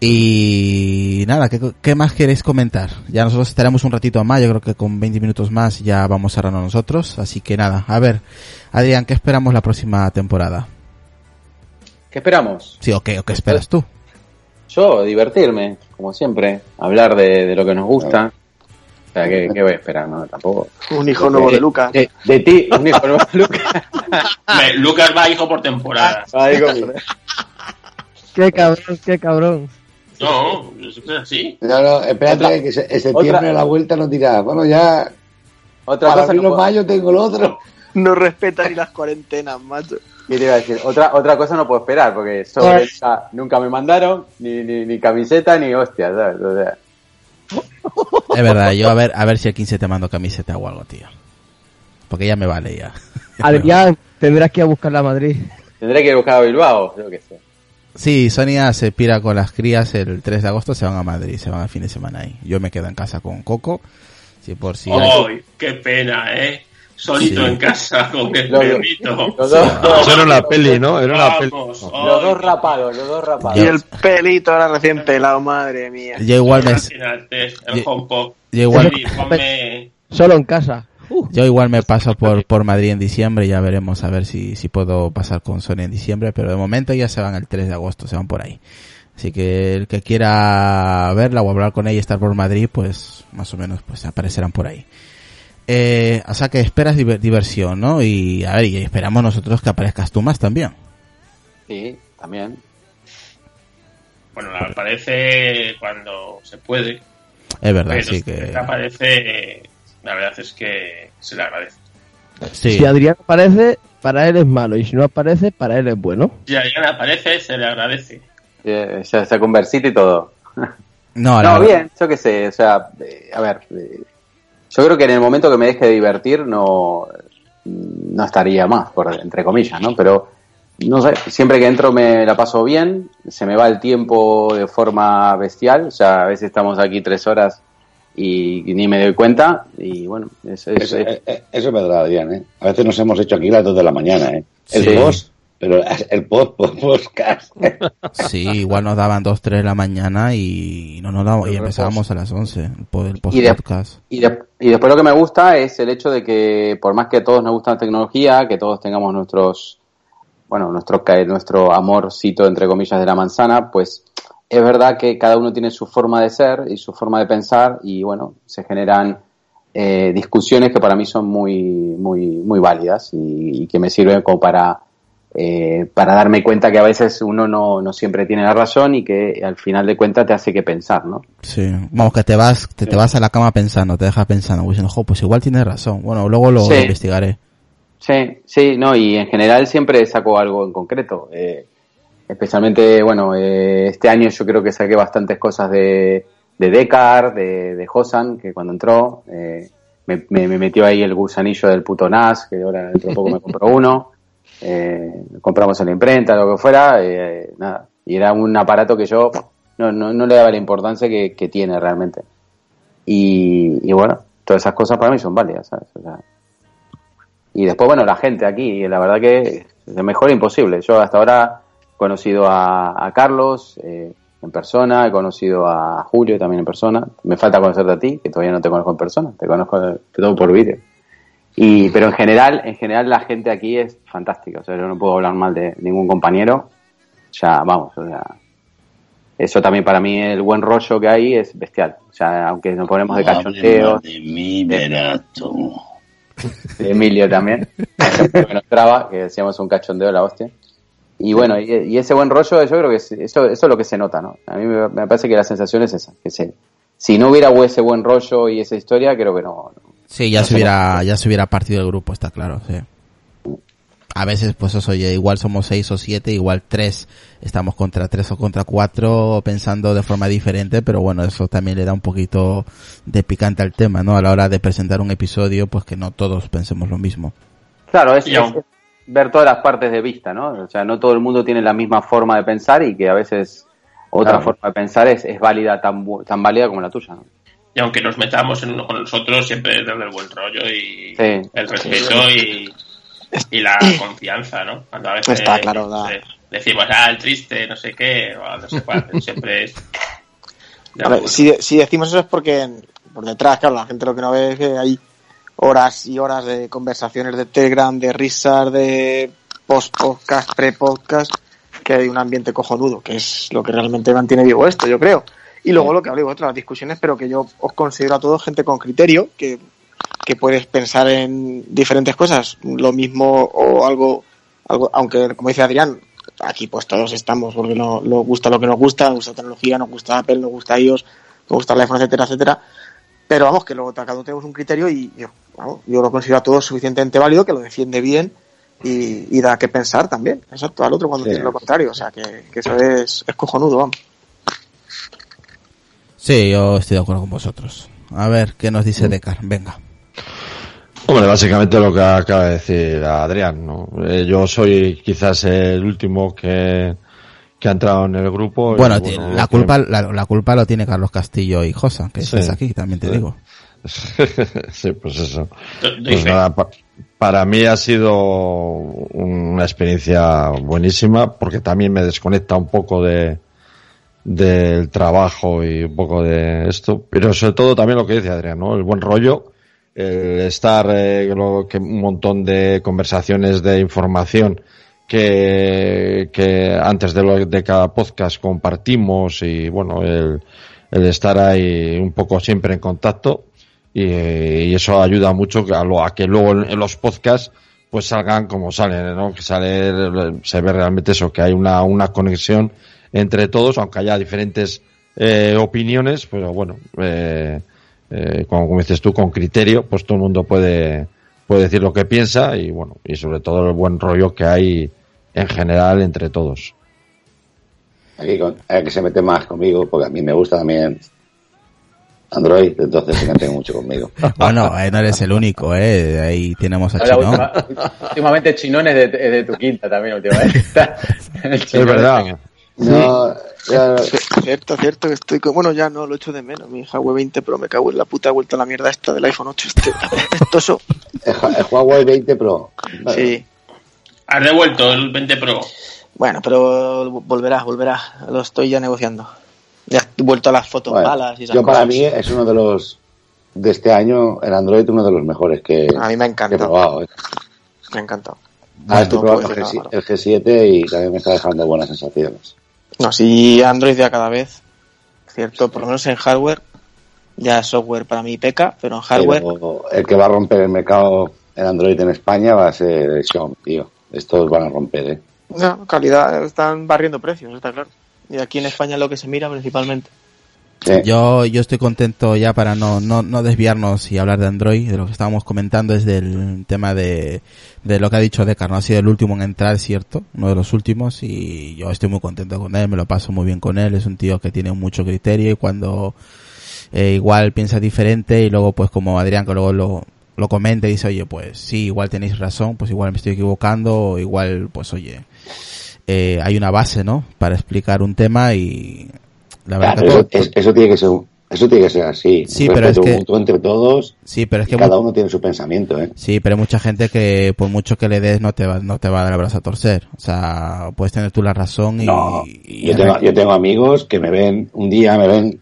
Y nada, ¿qué, qué más queréis comentar? Ya nosotros estaremos un ratito más, yo creo que con 20 minutos más ya vamos cerrando nosotros. Así que nada, a ver, Adrián, ¿qué esperamos la próxima temporada? ¿Qué esperamos? Sí, o qué, o qué esperas tú? Yo, divertirme, como siempre, hablar de, de lo que nos gusta. O sea, ¿qué, qué voy a esperar? No, tampoco. Un hijo nuevo de Lucas. De, de ti, un hijo nuevo de Lucas. Lucas va hijo por temporada. Qué cabrón, qué cabrón. No, es así. No, no, espérate Otra- que se- en septiembre otra- a la vuelta nos dirá, bueno, ya Otra para cosa abril no o puedo- mayo tengo el otro. No respeta ni las cuarentenas, macho. ¿Qué te iba a decir? Otra, otra cosa no puedo esperar, porque sobre esa nunca me mandaron ni, ni, ni camiseta ni hostia, ¿sabes? O sea, Es verdad, yo a ver, a ver si el 15 te mando camiseta o algo, tío. Porque ya me vale ya. Adrián, tendrás que ir a buscarla a Madrid. tendré que ir a buscar a Bilbao, yo qué sé. Sí, Sonia se pira con las crías el 3 de agosto, se van a Madrid, se van al fin de semana ahí. Yo me quedo en casa con Coco. Si por si hay- ¡Ay, qué pena, eh! Solito Sí. en casa con el Lo- perrito. Los dos, Eso era una peli, ¿no? Era una peli. Vamos, los dos rapados, los dos rapados. Y el pelito ahora recién pelado, madre mía. yo igual me, el Yo- yo igual, Solo en casa. Yo igual me paso por, por Madrid en diciembre, ya veremos a ver si, si puedo pasar con Sonia en diciembre, pero de momento ya se van el 3 de agosto, se van por ahí. Así que el que quiera verla o hablar con ella y estar por Madrid, pues más o menos pues aparecerán por ahí. Eh, o sea que esperas diver- diversión, ¿no? Y a ver, y esperamos nosotros que aparezcas tú más también. Sí, también. Bueno, aparece cuando se puede. Es verdad, pero sí que... aparece, la verdad es que se le agradece. Sí. Si Adrián aparece, para él es malo. Y si no aparece, para él es bueno. Si alguien aparece, se le agradece. Ya se conversito y todo. No, No, bien, yo qué sé, o sea, eh, a ver, eh, yo creo que en el momento que me deje de divertir no, no estaría más, por entre comillas, ¿no? Pero, no sé, siempre que entro me la paso bien, se me va el tiempo de forma bestial, o sea, a veces estamos aquí tres horas y, y ni me doy cuenta, y bueno, es, es- Eso, es- eh, eh, eso es verdad, Adrián, ¿eh? A veces nos hemos hecho aquí las dos de la mañana, ¿eh? El Sí. post, pero el post, post, podcast. Sí, igual nos daban 2, 3 de la mañana y no nos dábamos, y empezábamos a las 11, el, po- el Y de- podcast. Y, de- y después lo que me gusta es el hecho de que por más que a todos nos gusta la tecnología, que todos tengamos nuestros, bueno, nuestro, nuestro amorcito entre comillas de la manzana, pues es verdad que cada uno tiene su forma de ser y su forma de pensar y bueno, se generan eh, discusiones que para mí son muy, muy, muy válidas y, y que me sirven como para, eh, para darme cuenta que a veces uno no, no siempre tiene la razón y que al final de cuentas te hace que pensar, ¿no? Sí, vamos, que te vas, te, te vas a la cama pensando, te dejas pensando, diciendo, jo, pues igual tienes razón. Bueno, luego lo Sí. investigaré. Sí, sí, no, y en general siempre saco algo en concreto. Eh, especialmente, bueno, eh, este año yo creo que saqué bastantes cosas de, de Decar, de, de Hosan, que cuando entró eh, me, me- me metió ahí el gusanillo del puto NAS, que ahora dentro de poco me compró uno. Eh, compramos en la imprenta, lo que fuera, eh, nada. Y era un aparato que yo no, no, no le daba la importancia que, tiene realmente. Y, y bueno, todas esas cosas para mí son válidas, ¿sabes? Y después, bueno, la gente aquí, la verdad que es mejor imposible. Yo hasta ahora conocido a, a Carlos eh, en persona, he conocido a Julio también en persona. Me falta conocerte a ti, que todavía no te conozco en persona, te conozco todo por vídeo. Y, pero en general, en general la gente aquí es fantástica. O sea, yo no puedo hablar mal de ningún compañero. Sea, vamos, o sea, eso también para mí el buen rollo que hay es bestial. O sea, aunque nos ponemos de cachondeo. de mí, de Emilio también, que nos traba, que decíamos un cachondeo de la hostia. Y bueno, y, y ese buen rollo, yo creo que es- eso, eso es lo que se nota, ¿no? A mí me, me parece que la sensación es esa, que se, si no hubiera ese buen rollo y esa historia, creo que no. Sí, ya No se hubiera, ya se hubiera partido el grupo, está claro, sí. A veces, pues eso, oye, igual somos seis o siete, igual tres, estamos contra tres o contra cuatro, pensando de forma diferente, pero bueno, eso también le da un poquito de picante al tema, ¿no? A la hora de presentar un episodio, pues que no todos pensemos lo mismo. Claro, es, es ver todas las partes de vista, ¿no? O sea, no todo el mundo tiene la misma forma de pensar y que a veces otra Claro. forma de pensar es, es válida, tan, tan válida como la tuya, ¿no? Y aunque nos metamos en uno con nosotros, siempre es desde el buen rollo y Sí. el respeto y, y la confianza, ¿no? Cuando a veces Está claro, da. decimos, ah, el triste, no sé qué, o no sé cuál, siempre es... A ver, si, si decimos eso es porque por detrás, claro, la gente lo que no ve es que hay horas y horas de conversaciones de Telegram, de risas, de post-podcast, pre-podcast, que hay un ambiente cojonudo, que es lo que realmente mantiene vivo esto, yo creo. Y luego lo que habléis vosotros, las discusiones, pero que yo os considero a todos gente con criterio, que, que puedes pensar en diferentes cosas, lo mismo o algo, algo aunque como dice Adrián, aquí pues todos estamos porque no, nos gusta lo que nos gusta, nos gusta tecnología, nos gusta Apple, nos gusta iOS, nos gusta el iPhone, etcétera, etcétera. Pero vamos, que luego cada uno tenemos un criterio y yo, vamos, yo lo considero a todos suficientemente válido, que lo defiende bien y, y da que pensar también. Exacto, al otro cuando Sí. tiene lo contrario. O sea, que, que eso es, es cojonudo, vamos. Sí, yo estoy de acuerdo con vosotros. A ver, ¿qué nos dice Decar? Venga. Hombre, básicamente lo que acaba de decir Adrián, ¿no? Eh, yo soy quizás el último que, que ha entrado en el grupo. y, Bueno, la que- culpa, la, la culpa lo tiene Carlos Castillo y Josa, que Sí. es aquí, también te Sí. digo. sí, pues eso. Pues nada, pa- para mí ha sido una experiencia buenísima porque también me desconecta un poco de del trabajo y un poco de esto, pero sobre todo también lo que dice Adrián, ¿no? El buen rollo, el estar eh, lo que un montón de conversaciones de información que, que antes de, lo, de cada podcast compartimos y bueno, el, estar ahí un poco siempre en contacto y, eso ayuda mucho a, lo, a que luego en, los podcasts pues salgan como salen, ¿no? Que sale, se ve realmente eso, que hay una, una conexión entre todos, aunque haya diferentes eh, opiniones, pero bueno, eh, eh, como dices tú, con criterio, pues todo el mundo puede, puede decir lo que piensa y bueno, y sobre todo el buen rollo que hay en general entre todos. Aquí con, hay que se mete más conmigo, porque a mí me gusta también Android, entonces se meten mucho conmigo. Bueno, eh, no eres el único, eh. Ahí tenemos a Ahora, última- últimamente Chinón es de, es de tu quinta también últimamente. Es verdad. No, ya- Cierto, cierto, que estoy. Bueno, ya no, lo echo de menos. Mi Huawei 20 Pro me cago en la puta vuelta a la mierda esta del iPhone 8. Este apestoso. el, Hua- el Huawei 20 Pro. Sí. Has devuelto el 20 Pro. Bueno, pero volverá, volverá. Lo estoy ya negociando. Ya he vuelto a las fotos Bueno, malas y esas yo para cosas. mí es uno de los de este año, el Android, uno de los mejores que, A mí me ha he probado. ¿eh? Me ha encantado. Ahora estoy no probando el, G- el G7 y también me está dejando buenas sensaciones. No, si Android ya cada vez, cierto, por lo menos en hardware, ya software para mí peca, pero en hardware, Pero el que va a romper el mercado en Android en España va a ser Xiaomi, tío. Estos van a romper, ¿eh? no, calidad, están barriendo precios, está claro. Y aquí en España es lo que se mira principalmente. Yo, yo estoy contento ya para no, no, no desviarnos y hablar de Android, de lo que estábamos comentando es del tema de, de lo que ha dicho Decar, no ha sido el último en entrar, cierto, uno de los últimos y yo estoy muy contento con él, me lo paso muy bien con él, es un tío que tiene mucho criterio y cuando eh, igual piensa diferente y luego pues como Adrián que luego lo, lo comenta y dice, oye, pues sí, igual tenéis razón, pues igual me estoy equivocando, o igual, pues oye, eh, hay una base, ¿no? Para explicar un tema y la verdad Claro, eso, todo- es- eso tiene que ser eso tiene que ser así. Sí, pero es que- entre todos. Sí, pero es que cada uno tiene su pensamiento, ¿eh? Sí, pero hay mucha gente que por mucho que le des no te va, no te va a dar el brazo a torcer. O sea, puedes tener tú la razón y... y- Yo tengo, yo tengo amigos que me ven, un día me ven,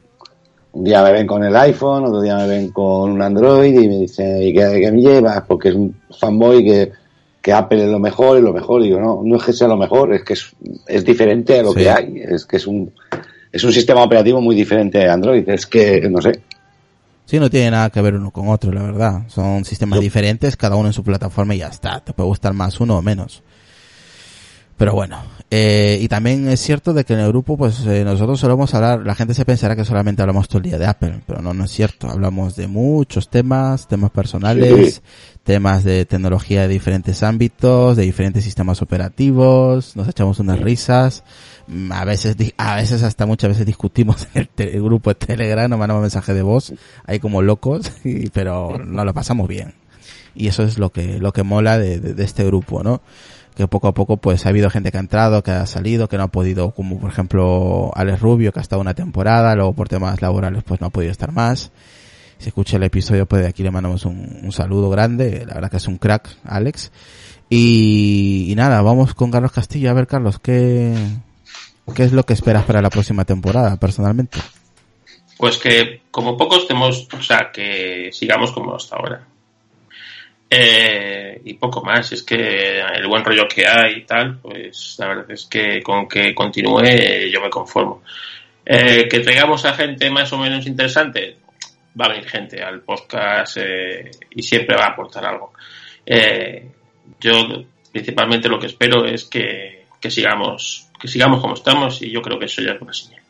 un día me ven con el iPhone, otro día me ven con un Android y me dicen, ¿y qué, qué me llevas? Porque es un fanboy que, que Apple es lo mejor y lo mejor. Y digo, no, no es que sea lo mejor, es que es, es diferente a lo Sí. que hay. Es que es un, es un sistema operativo muy diferente a Android. Es que, no sé. Sí, no tiene nada que ver uno con otro, la verdad. Son sistemas diferentes, cada uno en su plataforma y ya está. Te puede gustar más uno o menos. Pero bueno, eh, y también es cierto de que en el grupo, pues eh, nosotros solemos hablar, la gente se pensará que solamente hablamos todo el día de Apple, pero no, no es cierto. Hablamos de muchos temas, temas personales, Sí. temas de tecnología de diferentes ámbitos, de diferentes sistemas operativos, nos echamos unas risas, a veces, a veces hasta muchas veces discutimos en el, grupo de Telegram, nos mandamos mensajes de voz, ahí como locos, y- pero nos lo pasamos bien. Y eso es lo que, lo que mola de, de- este grupo, ¿no? Que poco a poco pues ha habido gente que ha entrado, que ha salido, que no ha podido, como por ejemplo Alex Rubio, que ha estado una temporada, luego por temas laborales pues no ha podido estar más. Si escucha el episodio, pues de aquí le mandamos un, un saludo grande. La verdad que es un crack, Alex. Y, y nada, vamos con Carlos Castillo. A ver, Carlos, ¿qué, ¿qué es lo que esperas para la próxima temporada, personalmente? Pues que como poco estemos, o sea, que sigamos como hasta ahora. Eh, y poco más, es que el buen rollo que hay y tal, pues la verdad es que con que continúe yo me conformo. Eh, que traigamos a gente más o menos interesante, va a venir gente al podcast eh, y siempre va a aportar algo. Eh, yo principalmente lo que espero es que, que sigamos que sigamos como estamos y yo creo que eso ya es una señal.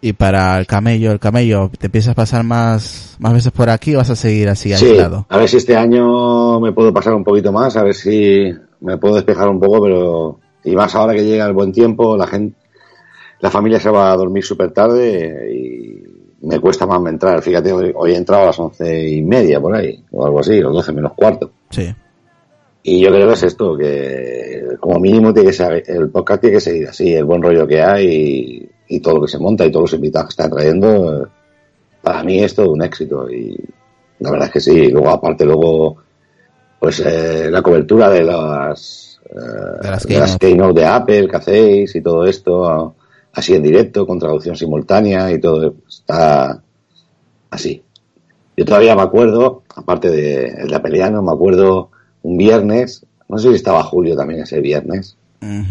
Y para el camello, el camello, ¿te piensas pasar más, más veces por aquí o vas a seguir así Sí, aislado? a ver si este año me puedo pasar un poquito más, a ver si me puedo despejar un poco, pero y más ahora que llega el buen tiempo, la gente, la familia se va a dormir súper tarde y me cuesta más entrar. Fíjate, hoy, hoy he entrado a las once y media por ahí, o algo así, los doce menos cuarto. Sí. Y yo creo que es esto, que como mínimo tiene que ser, el podcast tiene que seguir así, el buen rollo que hay y, y todo lo que se monta y todos los invitados que están trayendo, para mí es todo un éxito y la verdad es que sí. Luego aparte luego, pues eh, la cobertura de las, eh, De las de las keynote. de Apple que hacéis y todo esto, así en directo, con traducción simultánea y todo, está así. Yo todavía me acuerdo, aparte de el de Apeliano, me acuerdo un viernes, no sé si estaba Julio también ese viernes,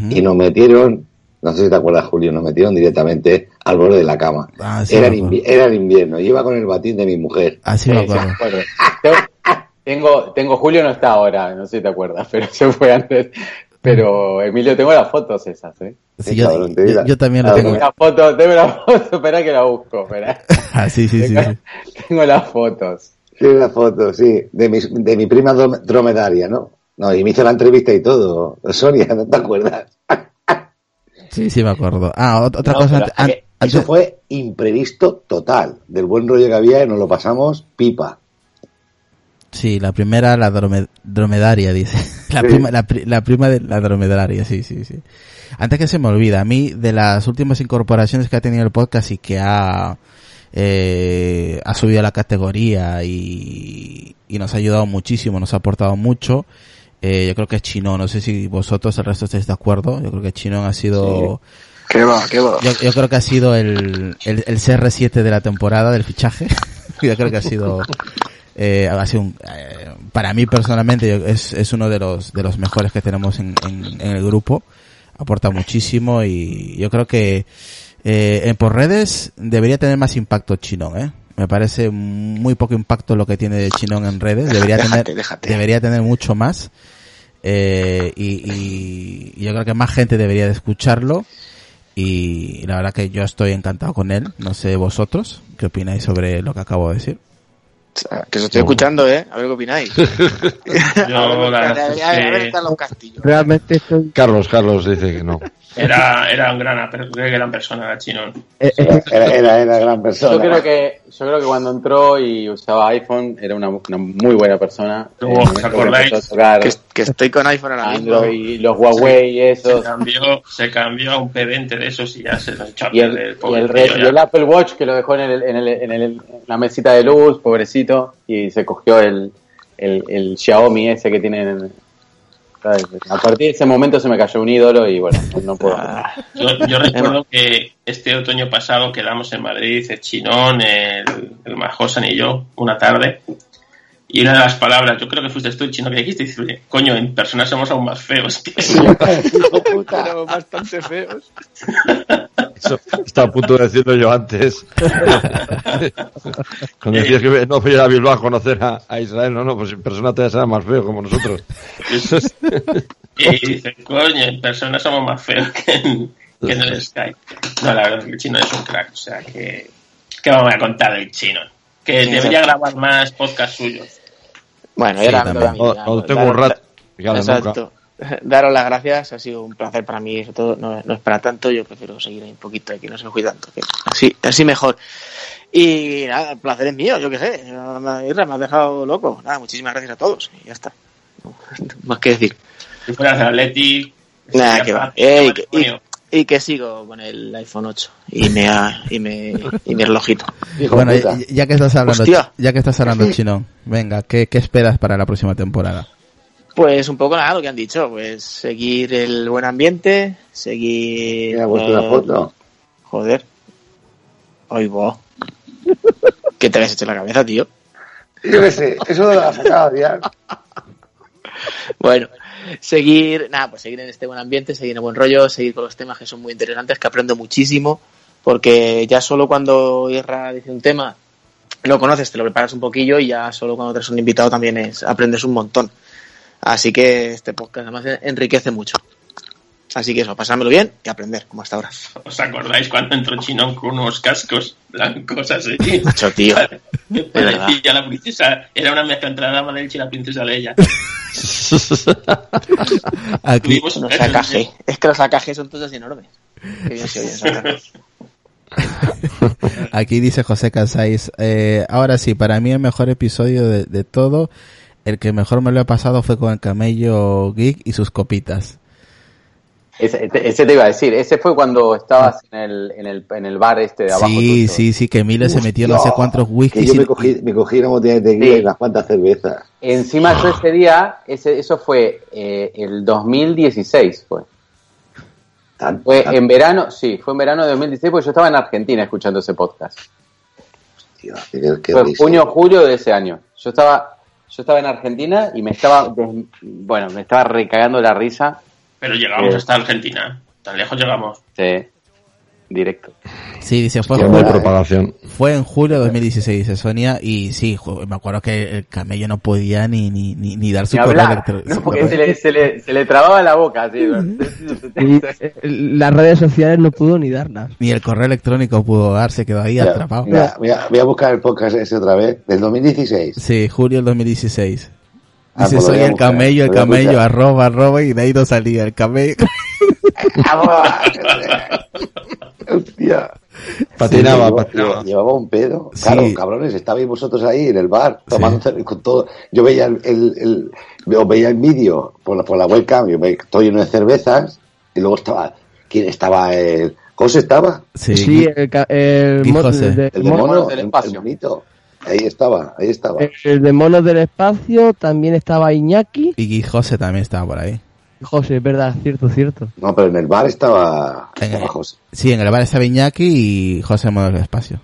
y nos metieron, no sé si te acuerdas Julio, nos metieron directamente al borde de la cama. Ah, sí, era, el invi- era el invierno, y iba con el batín de mi mujer. Así me acuerdo. Tengo, tengo Julio no está ahora, no sé si te acuerdas, pero se fue antes. Pero Emilio, tengo las fotos esas, ¿eh? Sí, yo, cabrón, te yo- diga. yo también lo Ah, tengo. Tengo una foto, tengo una foto, espera que la busco, espera. Ah, sí, sí, sí. tengo las fotos. Sí, la foto, sí, de mi, de mi prima drom- dromedaria, ¿no? No, y me hizo la entrevista y todo. Sonia, ¿no te acuerdas? Sí, sí, me acuerdo. Ah, ot- otra No, cosa. que antes- Eso fue imprevisto total. Del buen rollo que había y nos lo pasamos pipa. Sí, la primera, la drome- dromedaria, dice. La, Sí. prima, la, pri- la prima de la dromedaria, sí, sí, sí. Antes que se me olvida, a mí, de las últimas incorporaciones que ha tenido el podcast y que ha, eh, ha subido a la categoría y, y nos ha ayudado muchísimo, nos ha aportado mucho, eh, yo creo que es Chino. No sé si vosotros, el resto, estáis de acuerdo. Yo creo que Chino ha sido... ¿Qué va? ¿Qué va? Yo, yo creo que ha sido el, el, el CR7 de la temporada del fichaje. yo creo que ha sido, eh, ha sido un, eh, para mí personalmente yo- es, es uno de los, de los mejores que tenemos en, en, en el grupo. Aporta muchísimo y yo creo que eh, en- por redes debería tener más impacto Chinón, ¿eh? Me parece muy poco impacto lo que tiene Chinón en redes. Debería Déjate, tener, déjate. debería tener mucho más. Eh, y, y- y yo creo que más gente debería de escucharlo y la verdad que yo estoy encantado con él. No sé vosotros qué opináis sobre lo que acabo de decir. Que os estoy escuchando, ¿eh? A ver qué opináis. Yo, verdad es a ver, a ver, que están los castillos. Realmente estoy... Carlos, Carlos dice que no. Era, era un gran, gran persona, Chino. eh, eh, Era, era, era gran persona. Yo creo que, yo creo que cuando entró y usaba iPhone era una, una muy buena persona. Oh, el momento ¿os que acordáis? Que, que estoy con iPhone ahora mismo. Android y los Huawei y Se esos. cambió, se cambió a un P20 de esos y ya se lo echó Y el, perder, y, pobre el re- tío, y el Apple Watch que lo dejó en, el, en, el, en, el- en la mesita de luz, pobrecito, y se cogió el, el, el Xiaomi ese que tienen. A partir de ese momento se me cayó un ídolo y bueno, no puedo. Yo, yo recuerdo que este otoño pasado quedamos en Madrid, el Chinón, el, el Majosan y yo, una tarde. Y una de las palabras, yo creo que fuiste tú el chino que dijiste, dice, coño, en persona somos aún más feos. tío". Pero bastante feos. Eso estaba a punto de decirlo yo antes. Cuando decías que no fui a Bilbao a conocer a, a Israel, no, no, pues en persona te será más feo como nosotros. Y dice, coño, en persona somos más feos que en, que en el Skype. No, la verdad es que el chino es un crack, o sea que... ¿Qué vamos a contar del chino? Que Sí, debería exacto. grabar más podcast suyos. Bueno, Sí. No, no, tengo un rato. Fíjate, nunca. Daros las gracias, ha sido un placer para mí, sobre todo no, no es para tanto, yo prefiero seguir ahí un poquito aquí, no se me tanto, que así, así mejor. Y nada, el placer es mío, yo qué sé, Irra, me has dejado loco. Nada, muchísimas gracias a todos y ya está. Más que decir. De Atleti... Nada, que va. y, que, matrimonio. y- y que sigo con el iPhone 8 y me, ha- y me, y mi relojito. Bueno, ya, ya que estás hablando, Hostia. ya que estás hablando chino, venga, ¿qué, qué esperas para la próxima temporada? Pues un poco nada lo que han dicho, pues seguir el buen ambiente, seguir... Ha puesto una eh, foto. Joder. Ay, vos. ¿Qué te habías hecho en la cabeza, tío? Yo qué sé, eso lo ha sacado ya. Bueno, seguir, nada, pues seguir en este buen ambiente, seguir en buen rollo, seguir con los temas que son muy interesantes, que aprendo muchísimo, porque ya solo cuando Irra dice un tema, lo conoces, te lo preparas un poquillo y ya solo cuando te un invitado también es, aprendes un montón. Así que este podcast además enriquece mucho. Así que eso, pasármelo bien y aprender, como hasta ahora. ¿Os acordáis cuando entró Chinón con unos cascos blancos así? Macho, tío. La princesa. Era una mezcla entre la dama de y la princesa Leia. Aquí, Los. Es que los AKG son todos enormes. Qué bien se oyen esos AKG. aquí dice José Casáis, eh, ahora sí, para mí el mejor episodio de, de todo, el que mejor me lo he pasado fue con el camello geek y sus copitas. Ese, ese te iba a decir, ese fue cuando estabas en el, en el, en el bar este de abajo. Sí, tuyo. sí, sí, que Mile se metió no sé Hostia, cuántos Que whiskies. yo y- me cogí, me cogí una botella de tequila Sí. y unas cuantas cervezas. Encima yo ese día, ese, eso fue eh, el 2016, fue. Tan- Fue tan- en verano, sí, fue en verano de 2016 porque yo estaba en Argentina escuchando ese podcast. tío, qué- qué Fue junio, julio de ese año. Yo estaba, yo estaba en Argentina y me estaba, bueno, me estaba recagando la risa. Pero llegamos Eh. hasta Argentina. Tan lejos llegamos. Sí, directo. Sí, dice, fue, propagación. en julio de 2016, dice Sonia, y sí, me acuerdo que el camello no podía ni, ni, ni, ni dar su Ni correo hablar, electrónico. ¿no? porque se le, se, le, se le trababa la boca. Así, eh, las redes sociales no pudo ni darlas. Ni el correo electrónico pudo dar, se quedó ahí Mira, atrapado. mira, voy, a, voy a buscar el podcast ese otra vez, del 2016. Sí, julio del 2016. Ah, Dice, lo soy el camello, el camello, arroba, arroba, y de ahí no salía el camello. Hostia. Patinaba, Sí, patinaba. llevaba, llevaba un pedo. Sí. Claro, cabrones, estabais vosotros ahí en el bar, tomando con todo. Yo veía el, el, el- yo veía el vídeo por la, por la webcam, yo veía todo lleno de cervezas, y luego estaba, ¿quién estaba? El, ¿José estaba? Sí, Sí, el, ca- el, mo- José. el de, El de mono- mono, del el, espacio. el. Ahí estaba, ahí estaba. el de monos del espacio, también estaba Iñaki. y José también estaba por ahí. José, es verdad, cierto, cierto. No, pero en el bar estaba, En estaba el- José. Sí, en el bar estaba Iñaki y José Modo del Espacio.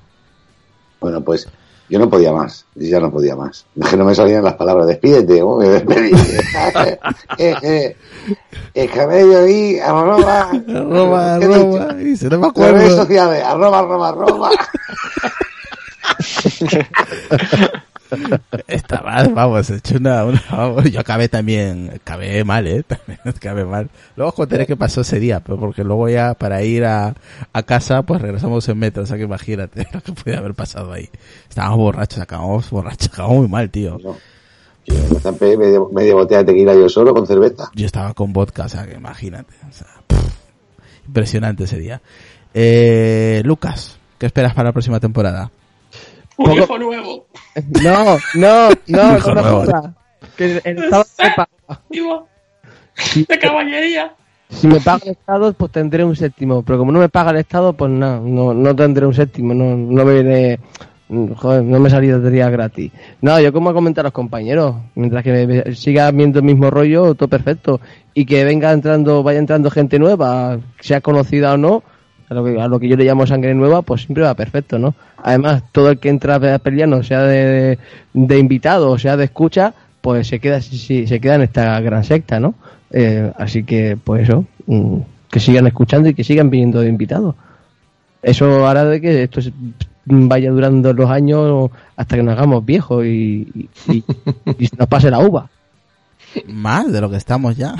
Bueno, pues yo no podía más, yo ya no podía más. Es que no me salían las palabras, despídete, ¿cómo me despedí? eh, eh, el camello ahí, arroba, Arroba, arroba, y se no me Las redes acuerdo. sociales, arroba, arroba, arroba. Estaba, vamos, he hecho una, una- vamos, yo acabé también, acabé mal, eh, también acabé mal. Luego os contaré qué pasó ese día, pero porque luego ya para ir a, a casa, pues regresamos en metro, o sea que imagínate lo que podía haber pasado ahí. Estábamos borrachos, acabamos borrachos, acabamos muy mal, tío. No, yo me zampé media, media botella de tequila yo solo con cerveza. Yo estaba con vodka, o sea que imagínate, o sea, pff, impresionante ese día. Eh, Lucas, ¿qué esperas para la próxima temporada? Un Poco- hijo nuevo. No, no, no, no no. Que el Estado me paga. De caballería. si me paga el Estado, pues tendré un séptimo. Pero como no me paga el Estado, pues nada, no, no tendré un séptimo. No, no me viene. Joder, no me saldría gratis. No, yo como comentar a los compañeros, mientras que me- siga viendo el mismo rollo, todo perfecto. Y que venga entrando, vaya entrando gente nueva, sea conocida o no, a lo que, a lo que yo le llamo sangre nueva, pues siempre va perfecto, ¿no? Además, todo el que entra a peleando, sea de, de invitado o sea de escucha, pues se queda, sí, se queda en esta gran secta, ¿no? Eh, así que, pues eso, mm, que sigan escuchando y que sigan viniendo de invitados. Eso hará de que esto vaya durando los años hasta que nos hagamos viejos y, y, y- y nos pase la uva. Más de lo que estamos ya.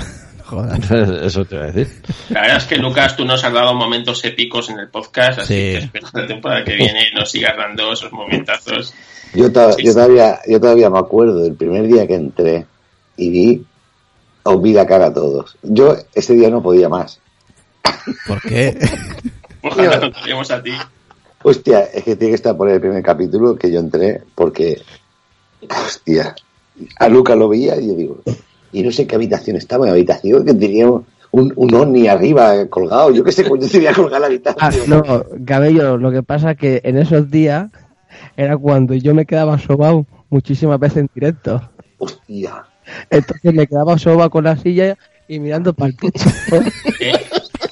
Joder. Eso te iba a decir. La verdad es que Lucas, tú nos has dado momentos épicos en el podcast, así Sí. que espero que la temporada que viene nos sigas dando esos momentazos. Yo, Sí, todavía, yo todavía me acuerdo del primer día que entré y vi, os vi la cara a todos. Yo ese día no podía más. ¿Por qué? Ojalá nos traemos a ti. Hostia, es que tiene que estar por el primer capítulo que yo entré porque, hostia, a Lucas lo veía y yo digo, y no sé qué habitación estaba, en la habitación que tenía un, un ovni arriba eh, colgado, yo qué sé, coño tenía colgada la Ah, habitación. no, Cabello, lo que pasa es que en esos días era cuando yo me quedaba sobao muchísimas veces en directo. Hostia, Entonces me quedaba soba con la silla y mirando para el techo. ¿eh?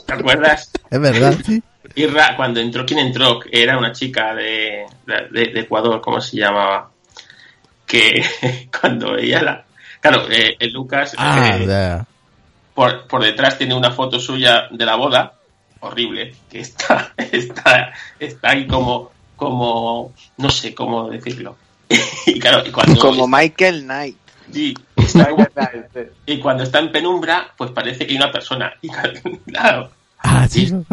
¿Te acuerdas? Es verdad, sí. Irra, cuando entró, ¿quién entró? Era una chica de, de, de Ecuador, ¿cómo se llamaba? que cuando veía la... Claro, eh, el Lucas Ah, eh, por, por detrás tiene una foto suya de la boda, horrible, que está, está, está ahí como, como, no sé cómo decirlo. y claro, y cuando, Como Michael Knight. sí, está- y cuando está en penumbra, pues parece que hay una persona. Y claro, Ah, sí. no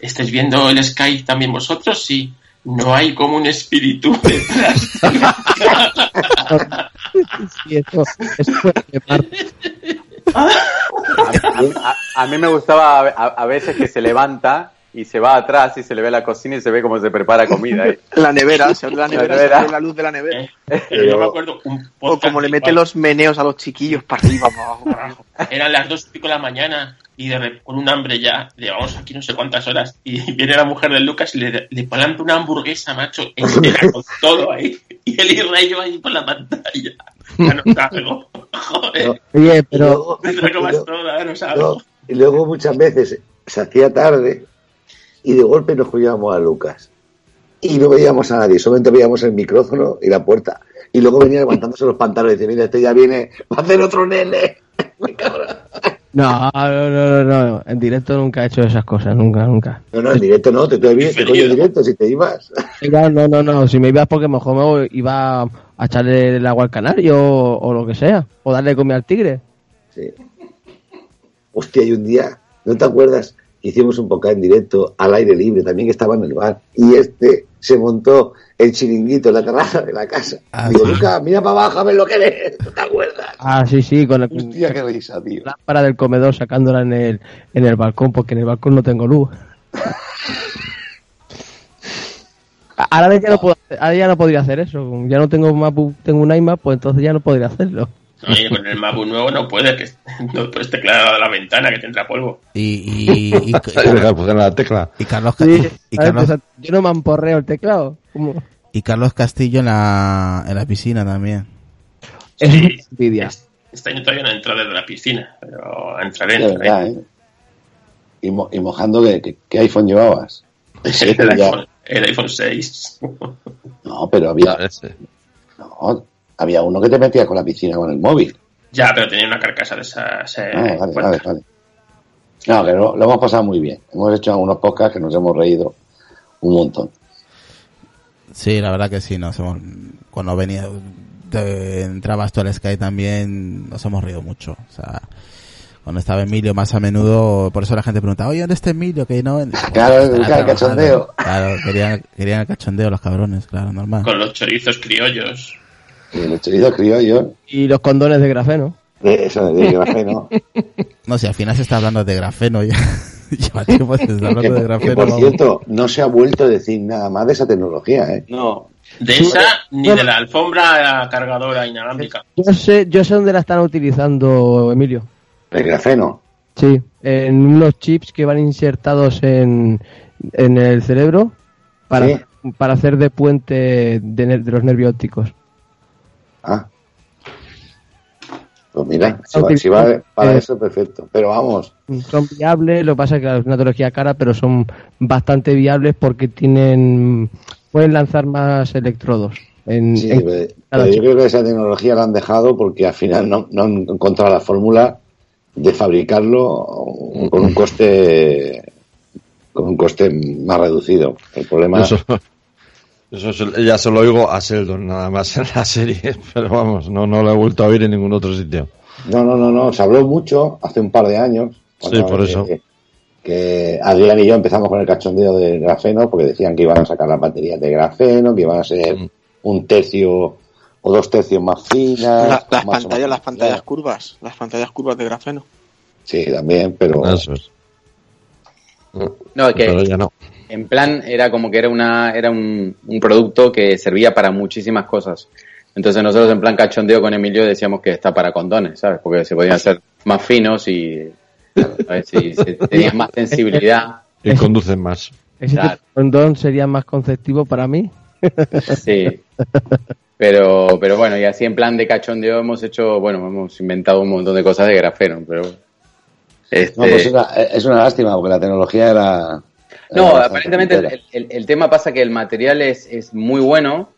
¿estáis viendo el Skype también vosotros? Sí. No hay como un espíritu detrás. Sí, eso, eso. A, mí me gustaba a, veces que se levanta y se va atrás y se le ve la cocina y se ve cómo se prepara comida. La nevera, se la nevera, nevera. se abre la luz de la nevera. Pero yo me acuerdo un O como le mete los meneos a los chiquillos para arriba, para abajo, para abajo. Eran las dos y pico de la mañana y de con un hambre ya, llevamos aquí no sé cuántas horas, y viene la mujer de Lucas y le, le planta una hamburguesa, macho, entera con todo ahí, y el Israel ahí por la pantalla. Ya no salgo, joder, Oye, pero me luego- toda, no No, y luego muchas veces se hacía tarde y de golpe nos cogíamos a Lucas. Y no veíamos a nadie, solamente veíamos el micrófono y la puerta. Y luego venía levantándose los pantalones y decía, mira, este ya viene, va a hacer otro nene. No, no, no, no, no, en directo nunca he hecho esas cosas, nunca, nunca. No, no, en directo no, te bien, te coño en directo si te ibas. Ya, No, no, no, si me ibas porque mejor me voy- iba a echarle el agua al canario o, o lo que sea, o darle comida al tigre. Sí. Hostia, y un día, ¿no te acuerdas? que Hicimos un podcast en directo al aire libre, también que estaba en el bar. Y este se montó el chiringuito en la terraza de la casa. Ah, Digo, sí. Lucas, mira para abajo a ver lo que ves. ¿No te acuerdas? Ah, sí, sí, con el, Hostia, qué risa, tío. la lámpara del comedor sacándola en el, en el balcón, porque en el balcón no tengo luz. Ahora ya no, puedo, ahora ya no podría hacer eso. Ya no tengo MacBook, tengo un iMac, pues entonces ya no podría hacerlo. Oye, con el MacBook nuevo no puede, que no puedes teclar a la ventana que tendrá polvo. Y, y, y, pues, en la tecla. y Carlos, Sí, y. Carlos, O sea, yo no me amporreo el teclado. ¿Cómo? y Carlos Castillo en la, en la piscina también. Es Sí. envidia. Este año todavía no entra desde la piscina, pero entraré, entraré. verdad, ¿eh? Y, mo- y mojando, ¿qué, qué, qué iPhone llevabas? Ese el, ya- iPhone, el iPhone 6. No, pero había, Ese. no, había uno que te metía con la piscina con el móvil. ya, pero tenía una carcasa de esas. eh, Ah, vale, vale, vale. No, que lo, lo hemos pasado muy bien. Hemos hecho algunos podcasts que nos hemos reído un montón. Sí, la verdad que sí, nos hemos, cuando venía, de, entrabas tú al Sky también, nos hemos reído mucho. O sea, cuando estaba Emilio más a menudo, por eso la gente pregunta, oye, ¿dónde está Emilio? Que no, Claro, el cachondeo. Claro, querían, querían el cachondeo los cabrones, claro, normal. Con los chorizos criollos. Y el chorizo criollo, Y los condones de grafeno. de eso de grafeno. No sé, al final se está hablando de grafeno ya. Lleva tiempo se está hablando que, de que, grafeno. por vamos. cierto, no se ha vuelto a decir nada más de esa tecnología, ¿eh? No, De esa, ni de la alfombra cargadora inalámbrica. Yo sé, yo sé dónde la están utilizando, Emilio. El grafeno. Sí, en unos chips que van insertados en, en el cerebro para, Sí. para hacer de puente de, de los nervios ópticos. Ah. Pues mira, si va, si va para eso, perfecto. Pero vamos, Son viables, lo que pasa es que es una tecnología cara, pero son bastante viables porque tienen pueden lanzar más electrodos. En, sí, en pero- pero yo creo que esa tecnología la han dejado porque al final no, no han encontrado la fórmula de fabricarlo con un coste con un coste más reducido. El problema Eso, eso se- ya se lo oigo a Sheldon nada más en la serie, pero vamos, no, no lo he vuelto a oír en ningún otro sitio. No, no, no, no. Se habló mucho hace un par de años. Sí, por que- eso. Que, que Adrián y yo empezamos con el cachondeo del grafeno porque decían que iban a sacar las baterías de grafeno, que iban a ser Mm. un tercio o dos tercios más finas. La- las más pantallas, más las pantallas finas. curvas, las pantallas curvas de grafeno. Sí, también, pero Eso es. no, es que Pero ya no. En plan era como que era una era un, un producto que servía para muchísimas cosas. Entonces nosotros en plan cachondeo con Emilio decíamos que está para condones, ¿sabes? Porque se podían hacer más finos y. Si se- tenían más sensibilidad. Y conducen más. Ese Claro. tipo de condón sería más conceptivo para mí. Sí. Pero, pero bueno, y así en plan de cachondeo hemos hecho, bueno, hemos inventado un montón de cosas de grafeno, pero... Este, no, pues es, una, es una lástima porque la tecnología era. No, aparentemente el, el- el tema pasa que el material es, es muy bueno,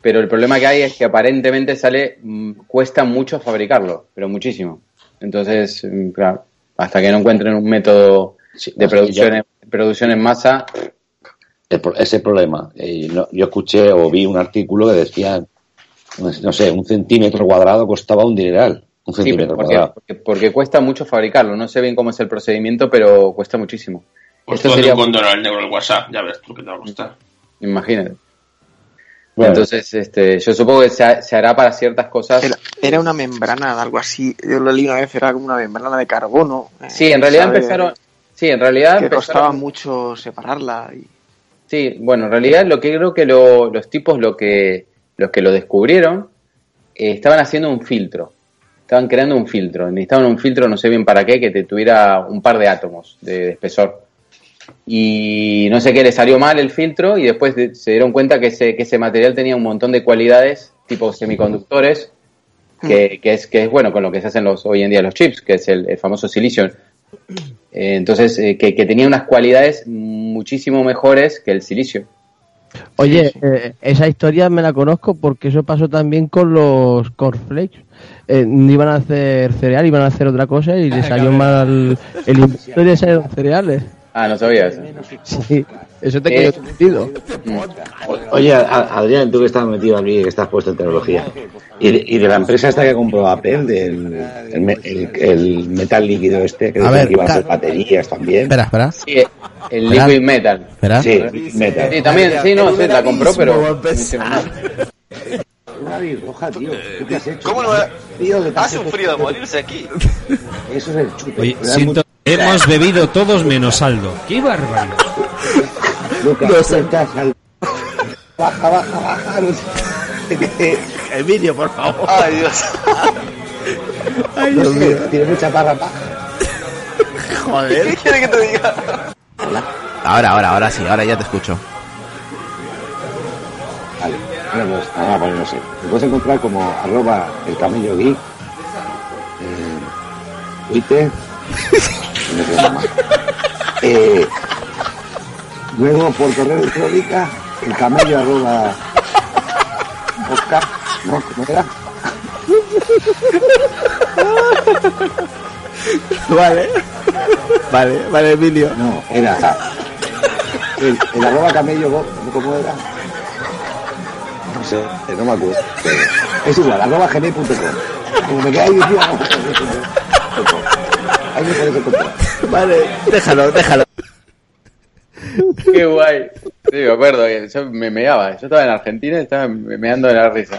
pero el problema que hay es que aparentemente sale, mm, cuesta mucho fabricarlo, pero muchísimo. Entonces, mm, claro, hasta que no encuentren un método de producción, en, producción en masa, ese problema. Eh, no- yo escuché o vi un artículo que decía, no sé- un centímetro cuadrado costaba un dineral. Un sí, centímetro porque, cuadrado. porque, porque cuesta mucho fabricarlo. No sé bien cómo es el procedimiento, pero cuesta muchísimo. Pues Esto todo sería, un condor al negro el WhatsApp, ya ves tú que te va a gustar. imagínate. Bueno. Entonces, este, yo supongo que se, ha- se hará para ciertas cosas. Era, era una membrana, algo así. Yo lo leí una vez, era como una membrana de carbono. eh, Sí, en realidad ¿sabe? empezaron. Sí, en realidad Que empezaron- costaba mucho separarla. Y... Sí, bueno, en realidad lo que creo que lo- los tipos lo que los que lo descubrieron eh, estaban haciendo un filtro. Estaban creando un filtro. Necesitaban un filtro, no sé bien para qué, que te tuviera un par de átomos de, de espesor. Y no sé qué le salió mal el filtro y después de- se dieron cuenta que ese, que ese material tenía un montón de cualidades, tipo semiconductores, que, que es, que es bueno con lo que se hacen los, hoy en día los chips, que es el, el famoso silicio. Eh, entonces, eh, que, que tenía unas cualidades muchísimo mejores que el silicio. Oye, eh, esa historia me la conozco porque eso pasó también con los cornflakes. Eh, iban a hacer cereal, iban a hacer otra cosa y le salió mal el y le salieron cereales. Ah, no sabía eso. Sí, eso te Eh, quedó sentido. Oye, a- Adrián, tú que estás metido aquí, que estás puesto en tecnología, y de, y de la empresa esta que compró Apple, del el, me- el- el metal líquido este, que A decían ver, que iban a hacer baterías también. Espera, espera. Sí, el ¿Verdad? liquid metal. Espera. Sí, metal. Sí, también, sí, no, sí, la compró, pero. Una roja, tío. ¿Qué te has hecho? ¿Cómo no? Tío, Hace un frío de morirse aquí. Eso es el chute. Oye, siento, hemos bebido todos menos Aldo. ¡Qué barbaridad! mucho- Lucas, suelta, sal- Baja, baja, baja. no sé. El vídeo, por favor. Ay, Dios. Ay, No Dios sé, mío. Tiene mucha barra baja. ¿Qué Joder. quiere que te diga? Ahora, ahora, ahora sí, ahora ya te escucho. Vale, bueno, pues nada, pues no sé. Te puedes encontrar como arroba el camello geek, eh, Twitter, Eh, luego por correo electrónica, el camello arroba Oscar, ¿no? ¿Cómo era? Vale. Vale, vale, Emilio. No, era el, el arroba camello, ¿cómo era? No sé, no me acuerdo. Es igual, arroba gmail.com. Como me arroba gmail.com. Ahí me puedes. Vale, déjalo, déjalo. Qué guay. Sí, me acuerdo yo me meaba. Yo estaba en Argentina y estaba me- meando de la risa.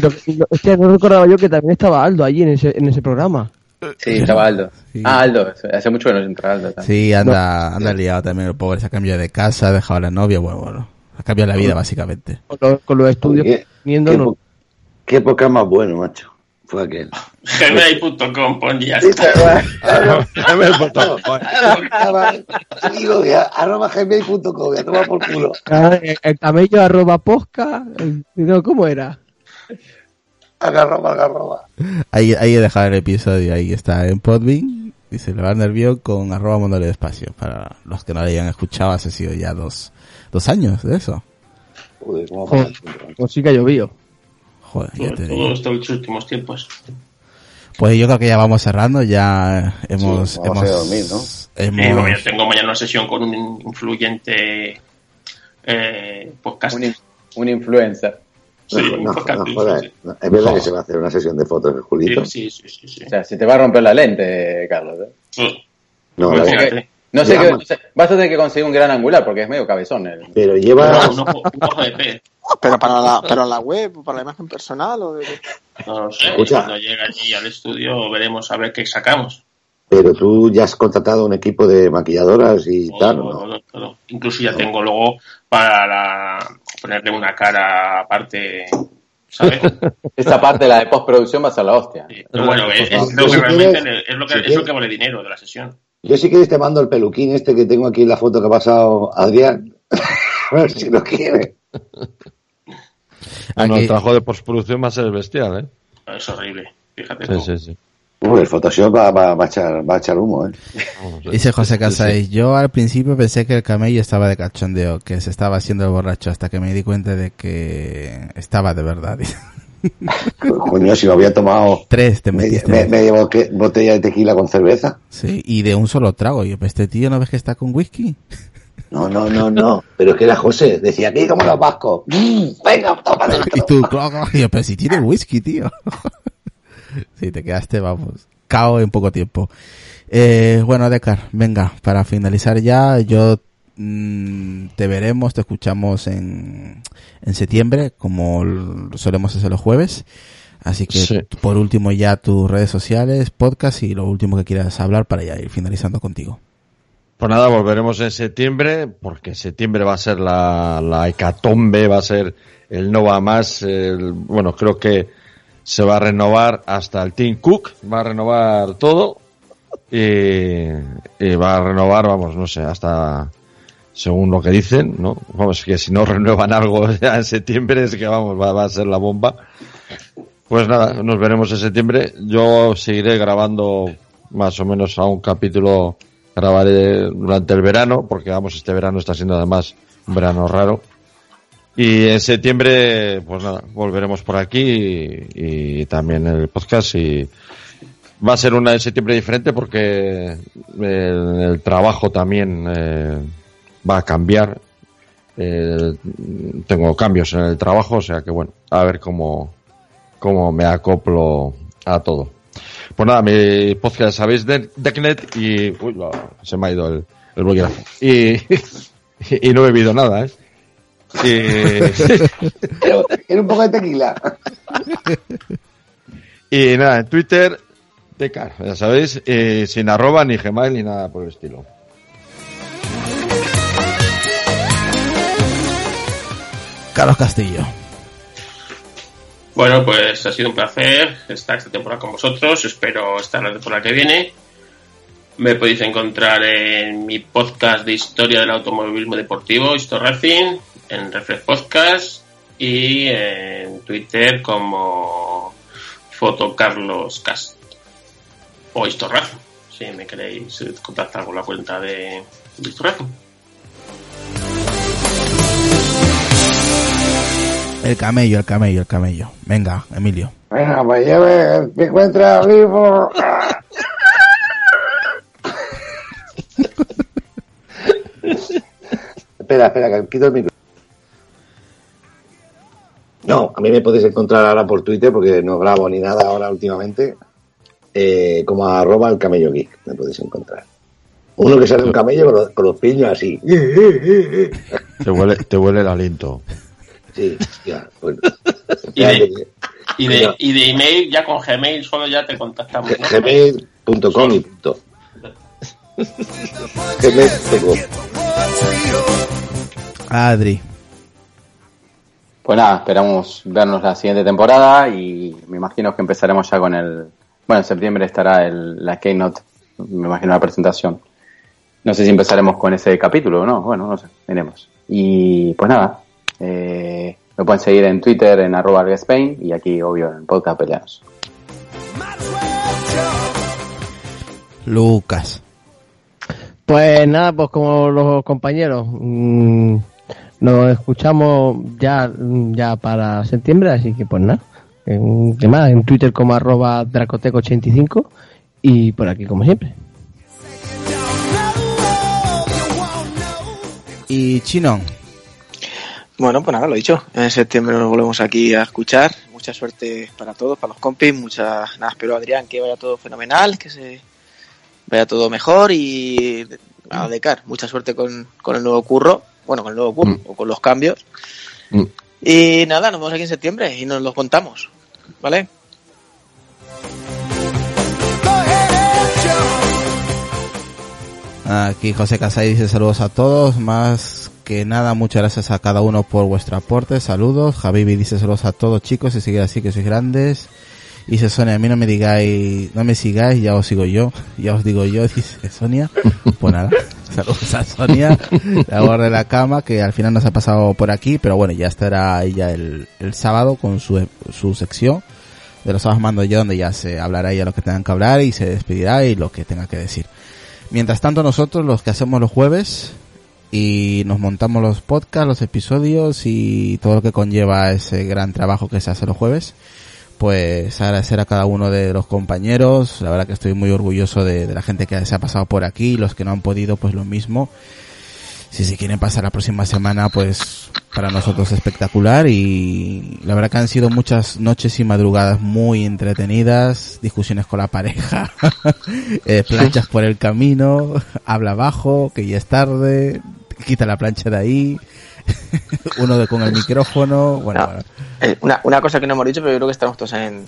Lo- lo- hostia, no recordaba yo que también estaba Aldo allí en ese, en ese programa. Sí, estaba Aldo. Sí. Ah, Aldo. Hace mucho que no entra Aldo. también. Sí, anda, anda liado también el pobre. Se ha cambiado de casa, ha dejado a la novia. Bueno, bueno. Ha cambiado la vida, básicamente. Con, los- con los estudios qué, no- po- qué poca más bueno, macho. Fue aquel. Gmail.com, pon ya está. Digo que arroba gmail.com, ya toma por culo. El, el camello arroba posca. no, ¿Cómo era? Agarroba, agarroba. Ahí, ahí he dejado el episodio. Ahí está en Podbean. Dice Levar Nervio con arroba mundo del espacio. Para los que no lo hayan escuchado, hace sido ya dos, dos años de eso. Joder, cómo Joder, pues sí que ha llovido. Joder, ya te todo digo. estos últimos tiempos. Pues yo creo que ya vamos cerrando. Ya hemos, Sí, a dormir, ¿no? Hemos, yo tengo mañana una sesión con un influyente eh, podcast. Un, in- un influencer. Sí, No, no, no, Es verdad que se va a hacer una sesión de fotos de Julito. Sí, sí, sí, sí, sí. O sea, se te va a romper la lente, Carlos. ¿eh? Sí. No, la Pues sé, no sé, vas a tener que conseguir un gran angular porque es medio cabezón. el- Pero lleva. Pero para la, pero la web, para la imagen personal o de... No lo sé. Escucha. Cuando llegue allí al estudio veremos a ver qué sacamos. Pero tú ya has contratado un equipo de maquilladoras y tal, ¿o Todo, no? todo, todo. Incluso ya tengo luego para la- ponerle una cara aparte, ¿sabes? Esta parte, la de postproducción, va a ser la hostia. Sí, Pero bueno, es, es lo que realmente es lo que, si es lo que vale dinero de la sesión. Yo si quieres te mando el peluquín este que tengo aquí en la foto que ha pasado Adrián. A ver si lo quiere. Bueno, Aquí- el trabajo de postproducción va a ser bestial, ¿eh? Es horrible, fíjate Sí, tú. sí, sí. Uy, el Photoshop va, va, va a, echar, va a echar humo, ¿eh? Dice José Casais, yo al principio pensé que el camello estaba de cachondeo, que se estaba haciendo el borracho, hasta que me di cuenta de que estaba de verdad. Coño, si me había tomado Tres te media, metiste. me- media boque- botella de tequila con cerveza. Sí, y de un solo trago. Yo, pues este tío no ves que está con whisky. No, no, no, no. Pero es que era José. Decía, aquí como los vascos. Mm, venga, tómale. Y tú, pero si tiene whisky, tío. sí, te quedaste, vamos, cao en poco tiempo. Eh, bueno, Decar, venga, para finalizar ya, yo mm, te veremos, te escuchamos en, en septiembre, como solemos hacer los jueves. Así que, Sí. por último, ya tus redes sociales, podcast y lo último que quieras hablar para ya ir finalizando contigo. Pues nada, volveremos en septiembre, porque septiembre va a ser la, la hecatombe, va a ser el no va más. el- bueno, creo que se va a renovar hasta el Team Cook, va a renovar todo y, y va a renovar, vamos, no sé, hasta según lo que dicen, ¿no? Vamos, que si no renuevan algo ya en septiembre es que vamos, va, va a ser la bomba. Pues nada, nos veremos en septiembre. Yo seguiré grabando más o menos a un capítulo, grabaré durante el verano, porque vamos, este verano está siendo además un verano raro. Y en septiembre, pues nada, volveremos por aquí y, también el podcast y va a ser una de septiembre diferente porque el, el trabajo también eh, va a cambiar. Eh, tengo cambios en el trabajo, o sea que bueno, a ver cómo, cómo me acoplo a todo. Pues nada, mi podcast sabéis de Decknet y uy, se me ha ido el, el bolígrafo. Y, y no he bebido nada, ¿eh? Y, era un poco de tequila. y nada, en Twitter, Decar, ya sabéis, eh, sin arroba ni Gmail ni nada por el estilo. Carlos Castillo. Bueno, pues ha sido un placer estar esta temporada con vosotros. Espero estar la temporada que viene. Me podéis encontrar en mi podcast de historia del automovilismo deportivo, Histo Racing, en Reflex Podcast y en Twitter como Fotocarloscast o Histo Racing, si me queréis contactar con la cuenta de, de Histo El camello, el camello, el camello. Venga, Emilio. Venga, pues lleve, me encuentra vivo. espera, espera, que quito el micro. No, a mí me podéis encontrar ahora por Twitter porque no grabo ni nada ahora últimamente. Eh, como arroba el camello geek, me podéis encontrar. Uno que sale un camello con los, con los piños así. Te huele, te huele el aliento. Sí, ya, bueno. Y de, y, de, y de email, ya con Gmail solo ya te contactamos. ¿no? gmail.com y punto. Gmail.com. Adri. Pues nada, esperamos vernos la siguiente temporada y me imagino que empezaremos ya con el... Bueno, en septiembre estará el, la Keynote, me imagino la presentación. No sé si empezaremos con ese capítulo o no, bueno, no sé, veremos. Y pues nada, eh, lo pueden seguir en Twitter en arroba Spain y aquí, obvio, en el podcast Peleanos. Lucas. Pues nada, pues como los compañeros, mmm, nos escuchamos ya, mm, ya para septiembre, así que pues nada. En, ¿qué más? en Twitter como arroba dracoteco85 y por aquí como siempre. Y Chino. Bueno, pues nada, lo dicho. En septiembre nos volvemos aquí a escuchar. Mucha suerte para todos, para los compis. Muchas, nada, espero Adrián que vaya todo fenomenal, que se vaya todo mejor y a Decar, mucha suerte con, con el nuevo curro. Bueno, con el nuevo curro o con los cambios. Mm. Y nada, nos vemos aquí en septiembre y nos lo contamos. ¿Vale? Aquí José Casay dice saludos a todos. Más que nada, muchas gracias a cada uno por vuestro aporte. Saludos. Javibi dice saludos a todos chicos y sigue así que sois grandes. Y dice Sonia, a mí no me digáis, no me sigáis, ya os sigo yo, ya os digo yo, dice Sonia. Pues nada, saludos a Sonia, la gorra de la cama, que al final nos ha pasado por aquí, pero bueno, ya estará ella el, el sábado con su, su sección. de los sábados mando yo, donde ya se hablará ya lo que tengan que hablar y se despedirá y lo que tenga que decir. Mientras tanto nosotros los que hacemos los jueves y nos montamos los podcasts, los episodios y todo lo que conlleva ese gran trabajo que se hace los jueves, pues agradecer a cada uno de los compañeros, la verdad que estoy muy orgulloso de, de la gente que se ha pasado por aquí, los que no han podido pues lo mismo. Si se quieren pasar la próxima semana, pues para nosotros espectacular y la verdad que han sido muchas noches y madrugadas muy entretenidas, discusiones con la pareja, eh, planchas por el camino, habla bajo, que ya es tarde, quita la plancha de ahí, uno de con el micrófono, bueno. Eh, Una, una cosa que no hemos dicho, pero yo creo que estamos todos en,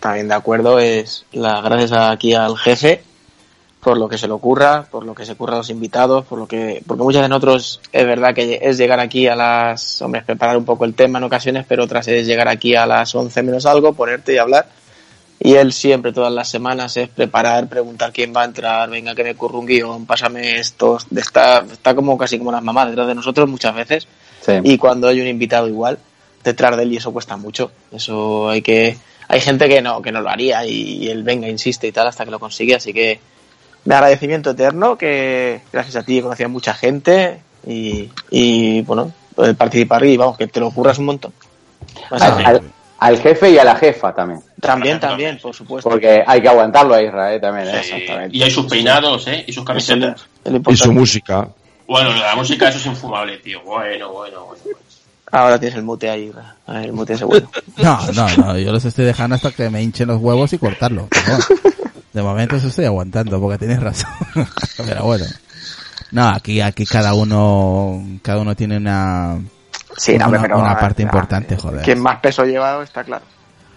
también de acuerdo, es las gracias aquí al jefe por lo que se le ocurra, por lo que se ocurra a los invitados, por lo que, porque muchas de nosotros es verdad que es llegar aquí a las, hombres, preparar un poco el tema en ocasiones, pero otras es llegar aquí a las 11 menos algo, ponerte y hablar. Y él siempre, todas las semanas, es preparar, preguntar quién va a entrar, venga que me curro un guion, pásame esto, está, está como casi como las mamás detrás de nosotros muchas veces. Y cuando hay un invitado igual, detrás de él y eso cuesta mucho. Eso hay que, hay gente que no, que no lo haría y él venga, insiste y tal hasta que lo consigue, así que de agradecimiento eterno que gracias a ti he conocido a mucha gente y, y bueno, poder participar y vamos, que te lo ocurras un montón. Al, al- al jefe y a la jefa también. También, también, por supuesto. Porque hay que aguantarlo a Israel también. ¿eh? Y hay sus peinados, ¿eh? Y sus camisetas. Y su música. Bueno, la música, eso es infumable, tío. Bueno, bueno, bueno. Ahora tienes el mute ahí, ver, el mute ese bueno. No, no, no, yo los estoy dejando hasta que me hinchen los huevos y cortarlo. de momento eso estoy aguantando porque tienes razón. Pero bueno. No, aquí, aquí cada uno, cada uno tiene una, Sí, una, no, hombre, pero, una ah, parte importante, joder. Quien más peso lleva está claro.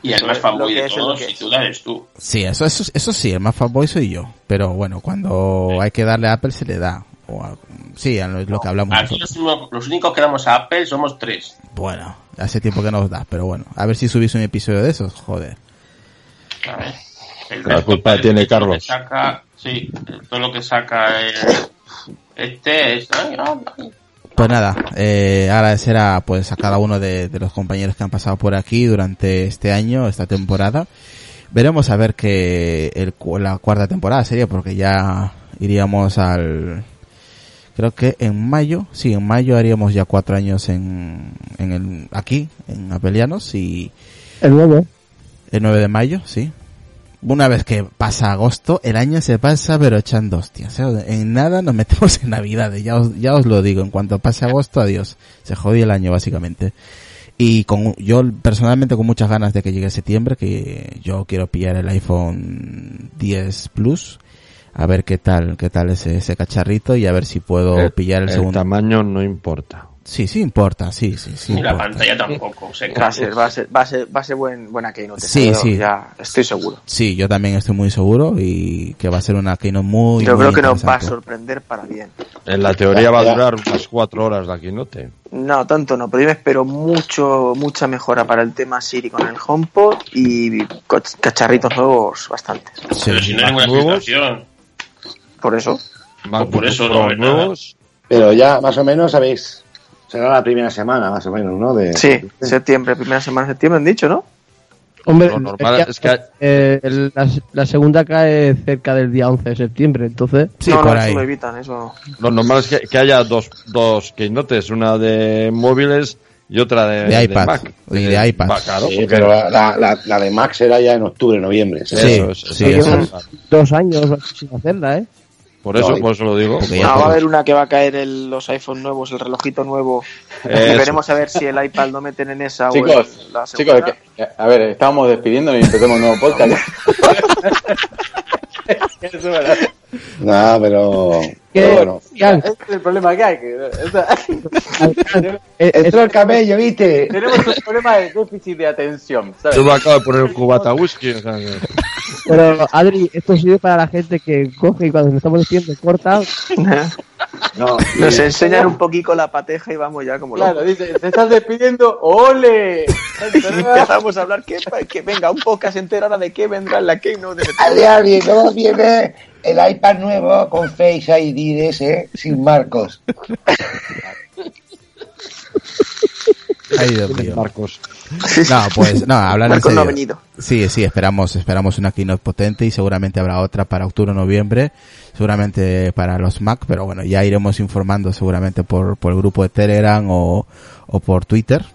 Y el más fanboy de todos, sin es. duda, eres tú. Sí, eso, eso, eso sí, el más fanboy soy yo. Pero bueno, cuando hay que darle a Apple se le da. O a- sí, a lo, es lo que hablamos Aquí los, únicos- los únicos que damos a Apple somos tres. Bueno, hace tiempo que nos da, pero bueno. A ver si subís un episodio de esos, joder. A ver. El La culpa tiene Carlos. saca, sí, todo lo que saca el- este es. ay, ay, ay. Pues nada, eh, agradecer a pues a cada uno de, de los compañeros que han pasado por aquí durante este año, esta temporada. Veremos a ver que el, la cuarta temporada sería porque ya iríamos al creo que en mayo, sí, en mayo haríamos ya cuatro años en, en el, aquí, en Apelianos y El nuevo. el 9 de mayo, sí. Una vez que pasa agosto, el año se pasa pero echando hostias. ¿eh? En nada nos metemos en Navidad, ya os, ya os lo digo. En cuanto pase agosto, adiós. Se jodió el año básicamente. Y con, yo personalmente con muchas ganas de que llegue septiembre, que yo quiero pillar el iPhone 10 Plus. A ver qué tal, qué tal ese, ese cacharrito y a ver si puedo El- pillar el, el segundo. tamaño no importa. Sí, sí importa, sí, sí, sí. Y la importa. pantalla tampoco. o sea, Va a ser, va a ser, va a ser, va a ser buen, buena keynote. Sí, sí. Ya estoy seguro. Sí, yo también estoy muy seguro y que va a ser una keynote muy, Yo muy creo que nos va a sorprender para bien. En la teoría va a durar unas cuatro horas la keynote. No, tanto no, pero yo me espero mucho, mucha mejora para el tema Siri con el HomePod y cacharritos nuevos bastantes. Sí. Pero si no hay ninguna nuevos. filtración. Por eso. Por eso no nuevos. Pero ya más o menos sabéis, será la primera semana más o menos, ¿no? De, Sí, septiembre, primera semana de septiembre han dicho, ¿no? Hombre, Lo normal es que, es que- eh, el- la, la segunda cae cerca del día 11 de septiembre, entonces... Sí, no, por no, ahí. eso lo evitan, eso. Lo normal es que, que haya dos, dos keynotes, una de móviles y otra de, De iPad. Mac. Y de iPad. Va, claro, Sí, pero la, la, la- la de Max será ya en octubre, noviembre. Sí, Eso sí, eso. Dos años sin hacerla, ¿eh? Por eso, No, por eso lo digo. Porque ya va a haber una que va a caer el- los iPhone nuevos, el relojito nuevo. Veremos a ver si el iPad lo meten en esa o Chicos, en la chicos, que- que- a ver, estábamos despidiendo y empezamos un nuevo podcast. No, pero, ¿Qué? pero bueno. Ese es el problema que hay. Que, o sea, Entró el camello, ¿viste? tenemos un problema de déficit de atención. ¿sabes? Yo me acabo de poner un cubata whisky. o sea que- pero Adri, esto sirve para la gente que coge y cuando nos estamos diciendo corta, No, Nos enseñan un poquito la pateja y vamos ya como Claro, locos. dice, te estás despidiendo, ¡ole! Empezamos a hablar que, que venga un podcast entero ahora de qué vendrá en la Keynote. de- Adrián, y luego viene el iPad nuevo con Face ID de ese, sin marcos. Ay, Dios mío. Marcos. No, pues no, hablar en Marco no serio. ha venido. Sí, sí, esperamos, esperamos una keynote potente y seguramente habrá otra para octubre o noviembre, seguramente para los Mac, pero bueno, ya iremos informando seguramente por, por el grupo de Telegram o, o por Twitter.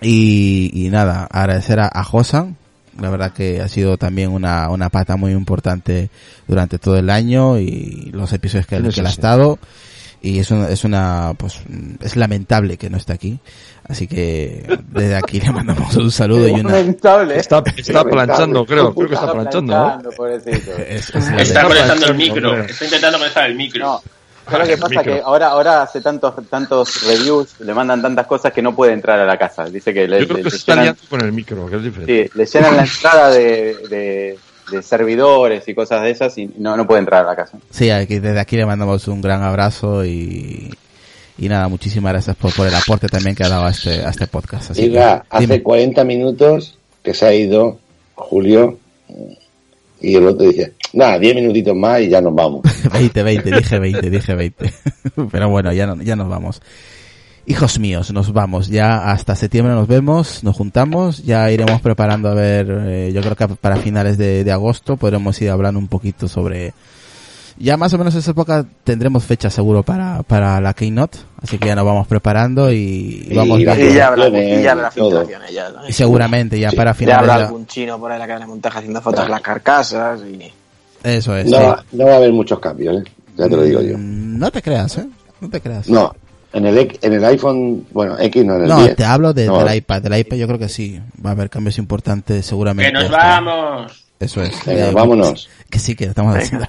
Y, y nada, agradecer a, a Josan, la verdad que ha sido también una, una pata muy importante durante todo el año y los episodios que, él ha sí. estado y es una, es una pues es lamentable que no esté aquí así que desde aquí le mandamos un saludo y una Lamentable. Está, está planchando, creo. Creo que está planchando, ¿no? pobrecito. es- es Está conectando el micro. hombre. Está intentando conectar el micro. No, ¿sabes lo que pasa? Micro. Que ahora, ahora hace tantos, tantos reviews, le mandan tantas cosas que no puede entrar a la casa. Dice que le, Yo creo le- que le se está llenan, liando con el micro, que es diferente. sí, le llenan la entrada de, de, de servidores y cosas de esas y no, no puede entrar a la casa. sí aquí, desde aquí le mandamos un gran abrazo y y nada muchísimas gracias por, por el aporte también que ha dado a este a este podcast así Diga, que, dime. hace 40 minutos que se ha ido Julio y el otro dice, nada, 10 minutitos más y ya nos vamos. 20, 20, dije 20, dije 20. Pero bueno, ya, no- ya nos vamos. Hijos míos, nos vamos. Ya hasta septiembre nos vemos, nos juntamos. Ya iremos preparando a ver, eh, yo creo que para finales de, de agosto podremos ir hablando un poquito sobre... Ya más o menos en esa época tendremos fecha seguro para, para la Keynote. Así que ya nos vamos preparando y, Y vamos viendo. Y ya habrá, y ya habrá todo. filtraciones. Ya, ¿no? Y seguramente ya Sí. para Ya finales habrá algún chino por ahí en la cadena de montaje haciendo fotos de las carcasas y... Eso es. No, sí. va- no va a haber muchos cambios, ¿eh? ya te lo digo yo. Mm, No te creas, ¿eh? No te creas. No, en el, en el iPhone, bueno, X no en el No, 10. te hablo de, No, del iPad. Del iPad yo creo que sí. Va a haber cambios importantes seguramente. ¡Que nos vamos! Eso es. Venga, Eh, vámonos. Que sí, que estamos Venga. haciendo.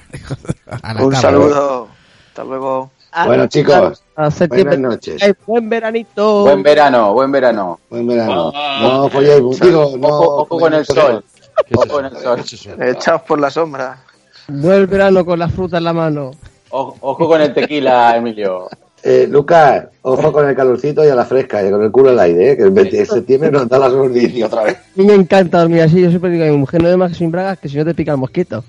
A la Un saludo. Hasta luego. Bueno, chicos, A buenas noches. Ay, buen veranito. Buen verano, buen verano. Buen verano. Ah. No folléis, digo, no. Ojo, ojo con el sol. ¿Qué es Ojo con el sol. Echaos por la sombra. Buen verano con la fruta en la mano. Ojo, ojo con el tequila, Emilio. Eh, Lucas, ojo con el calorcito y a la fresca, y con el culo al aire, ¿eh? que el 20 de septiembre nos da la sordicia otra vez. A mí me encanta dormir así. Yo siempre digo a mi mujer, no más sin bragas que si no te pica el mosquito.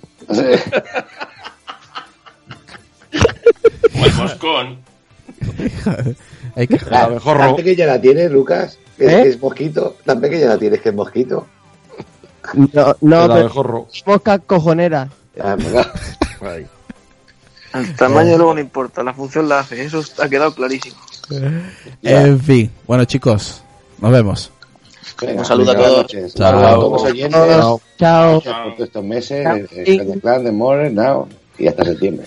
El moscón. Hay que- El abejorro. ¿Tan pequeña la tienes, Lucas? ¿Que ¿Eh? es mosquito? ¿Tan pequeña la tienes que es mosquito? No, no, pero mosca cojonera. Ah. Ahí. El tamaño luego no importa, la función la hace. Eso ha quedado clarísimo. En fin. Bueno, chicos. Nos vemos. Venga, Un saludo a todos. noches. Chao. A todos los oyentes, Chao. gracias por todos estos meses, el el de More, Now, y hasta septiembre.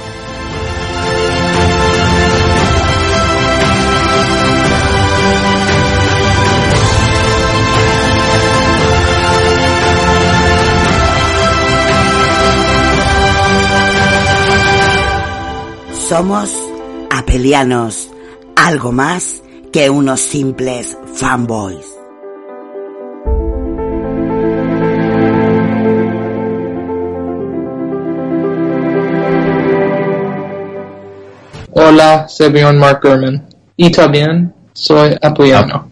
Somos apelianos, algo más que unos simples fanboys. Hola, soy Mark Gurman. Y también soy apoyano.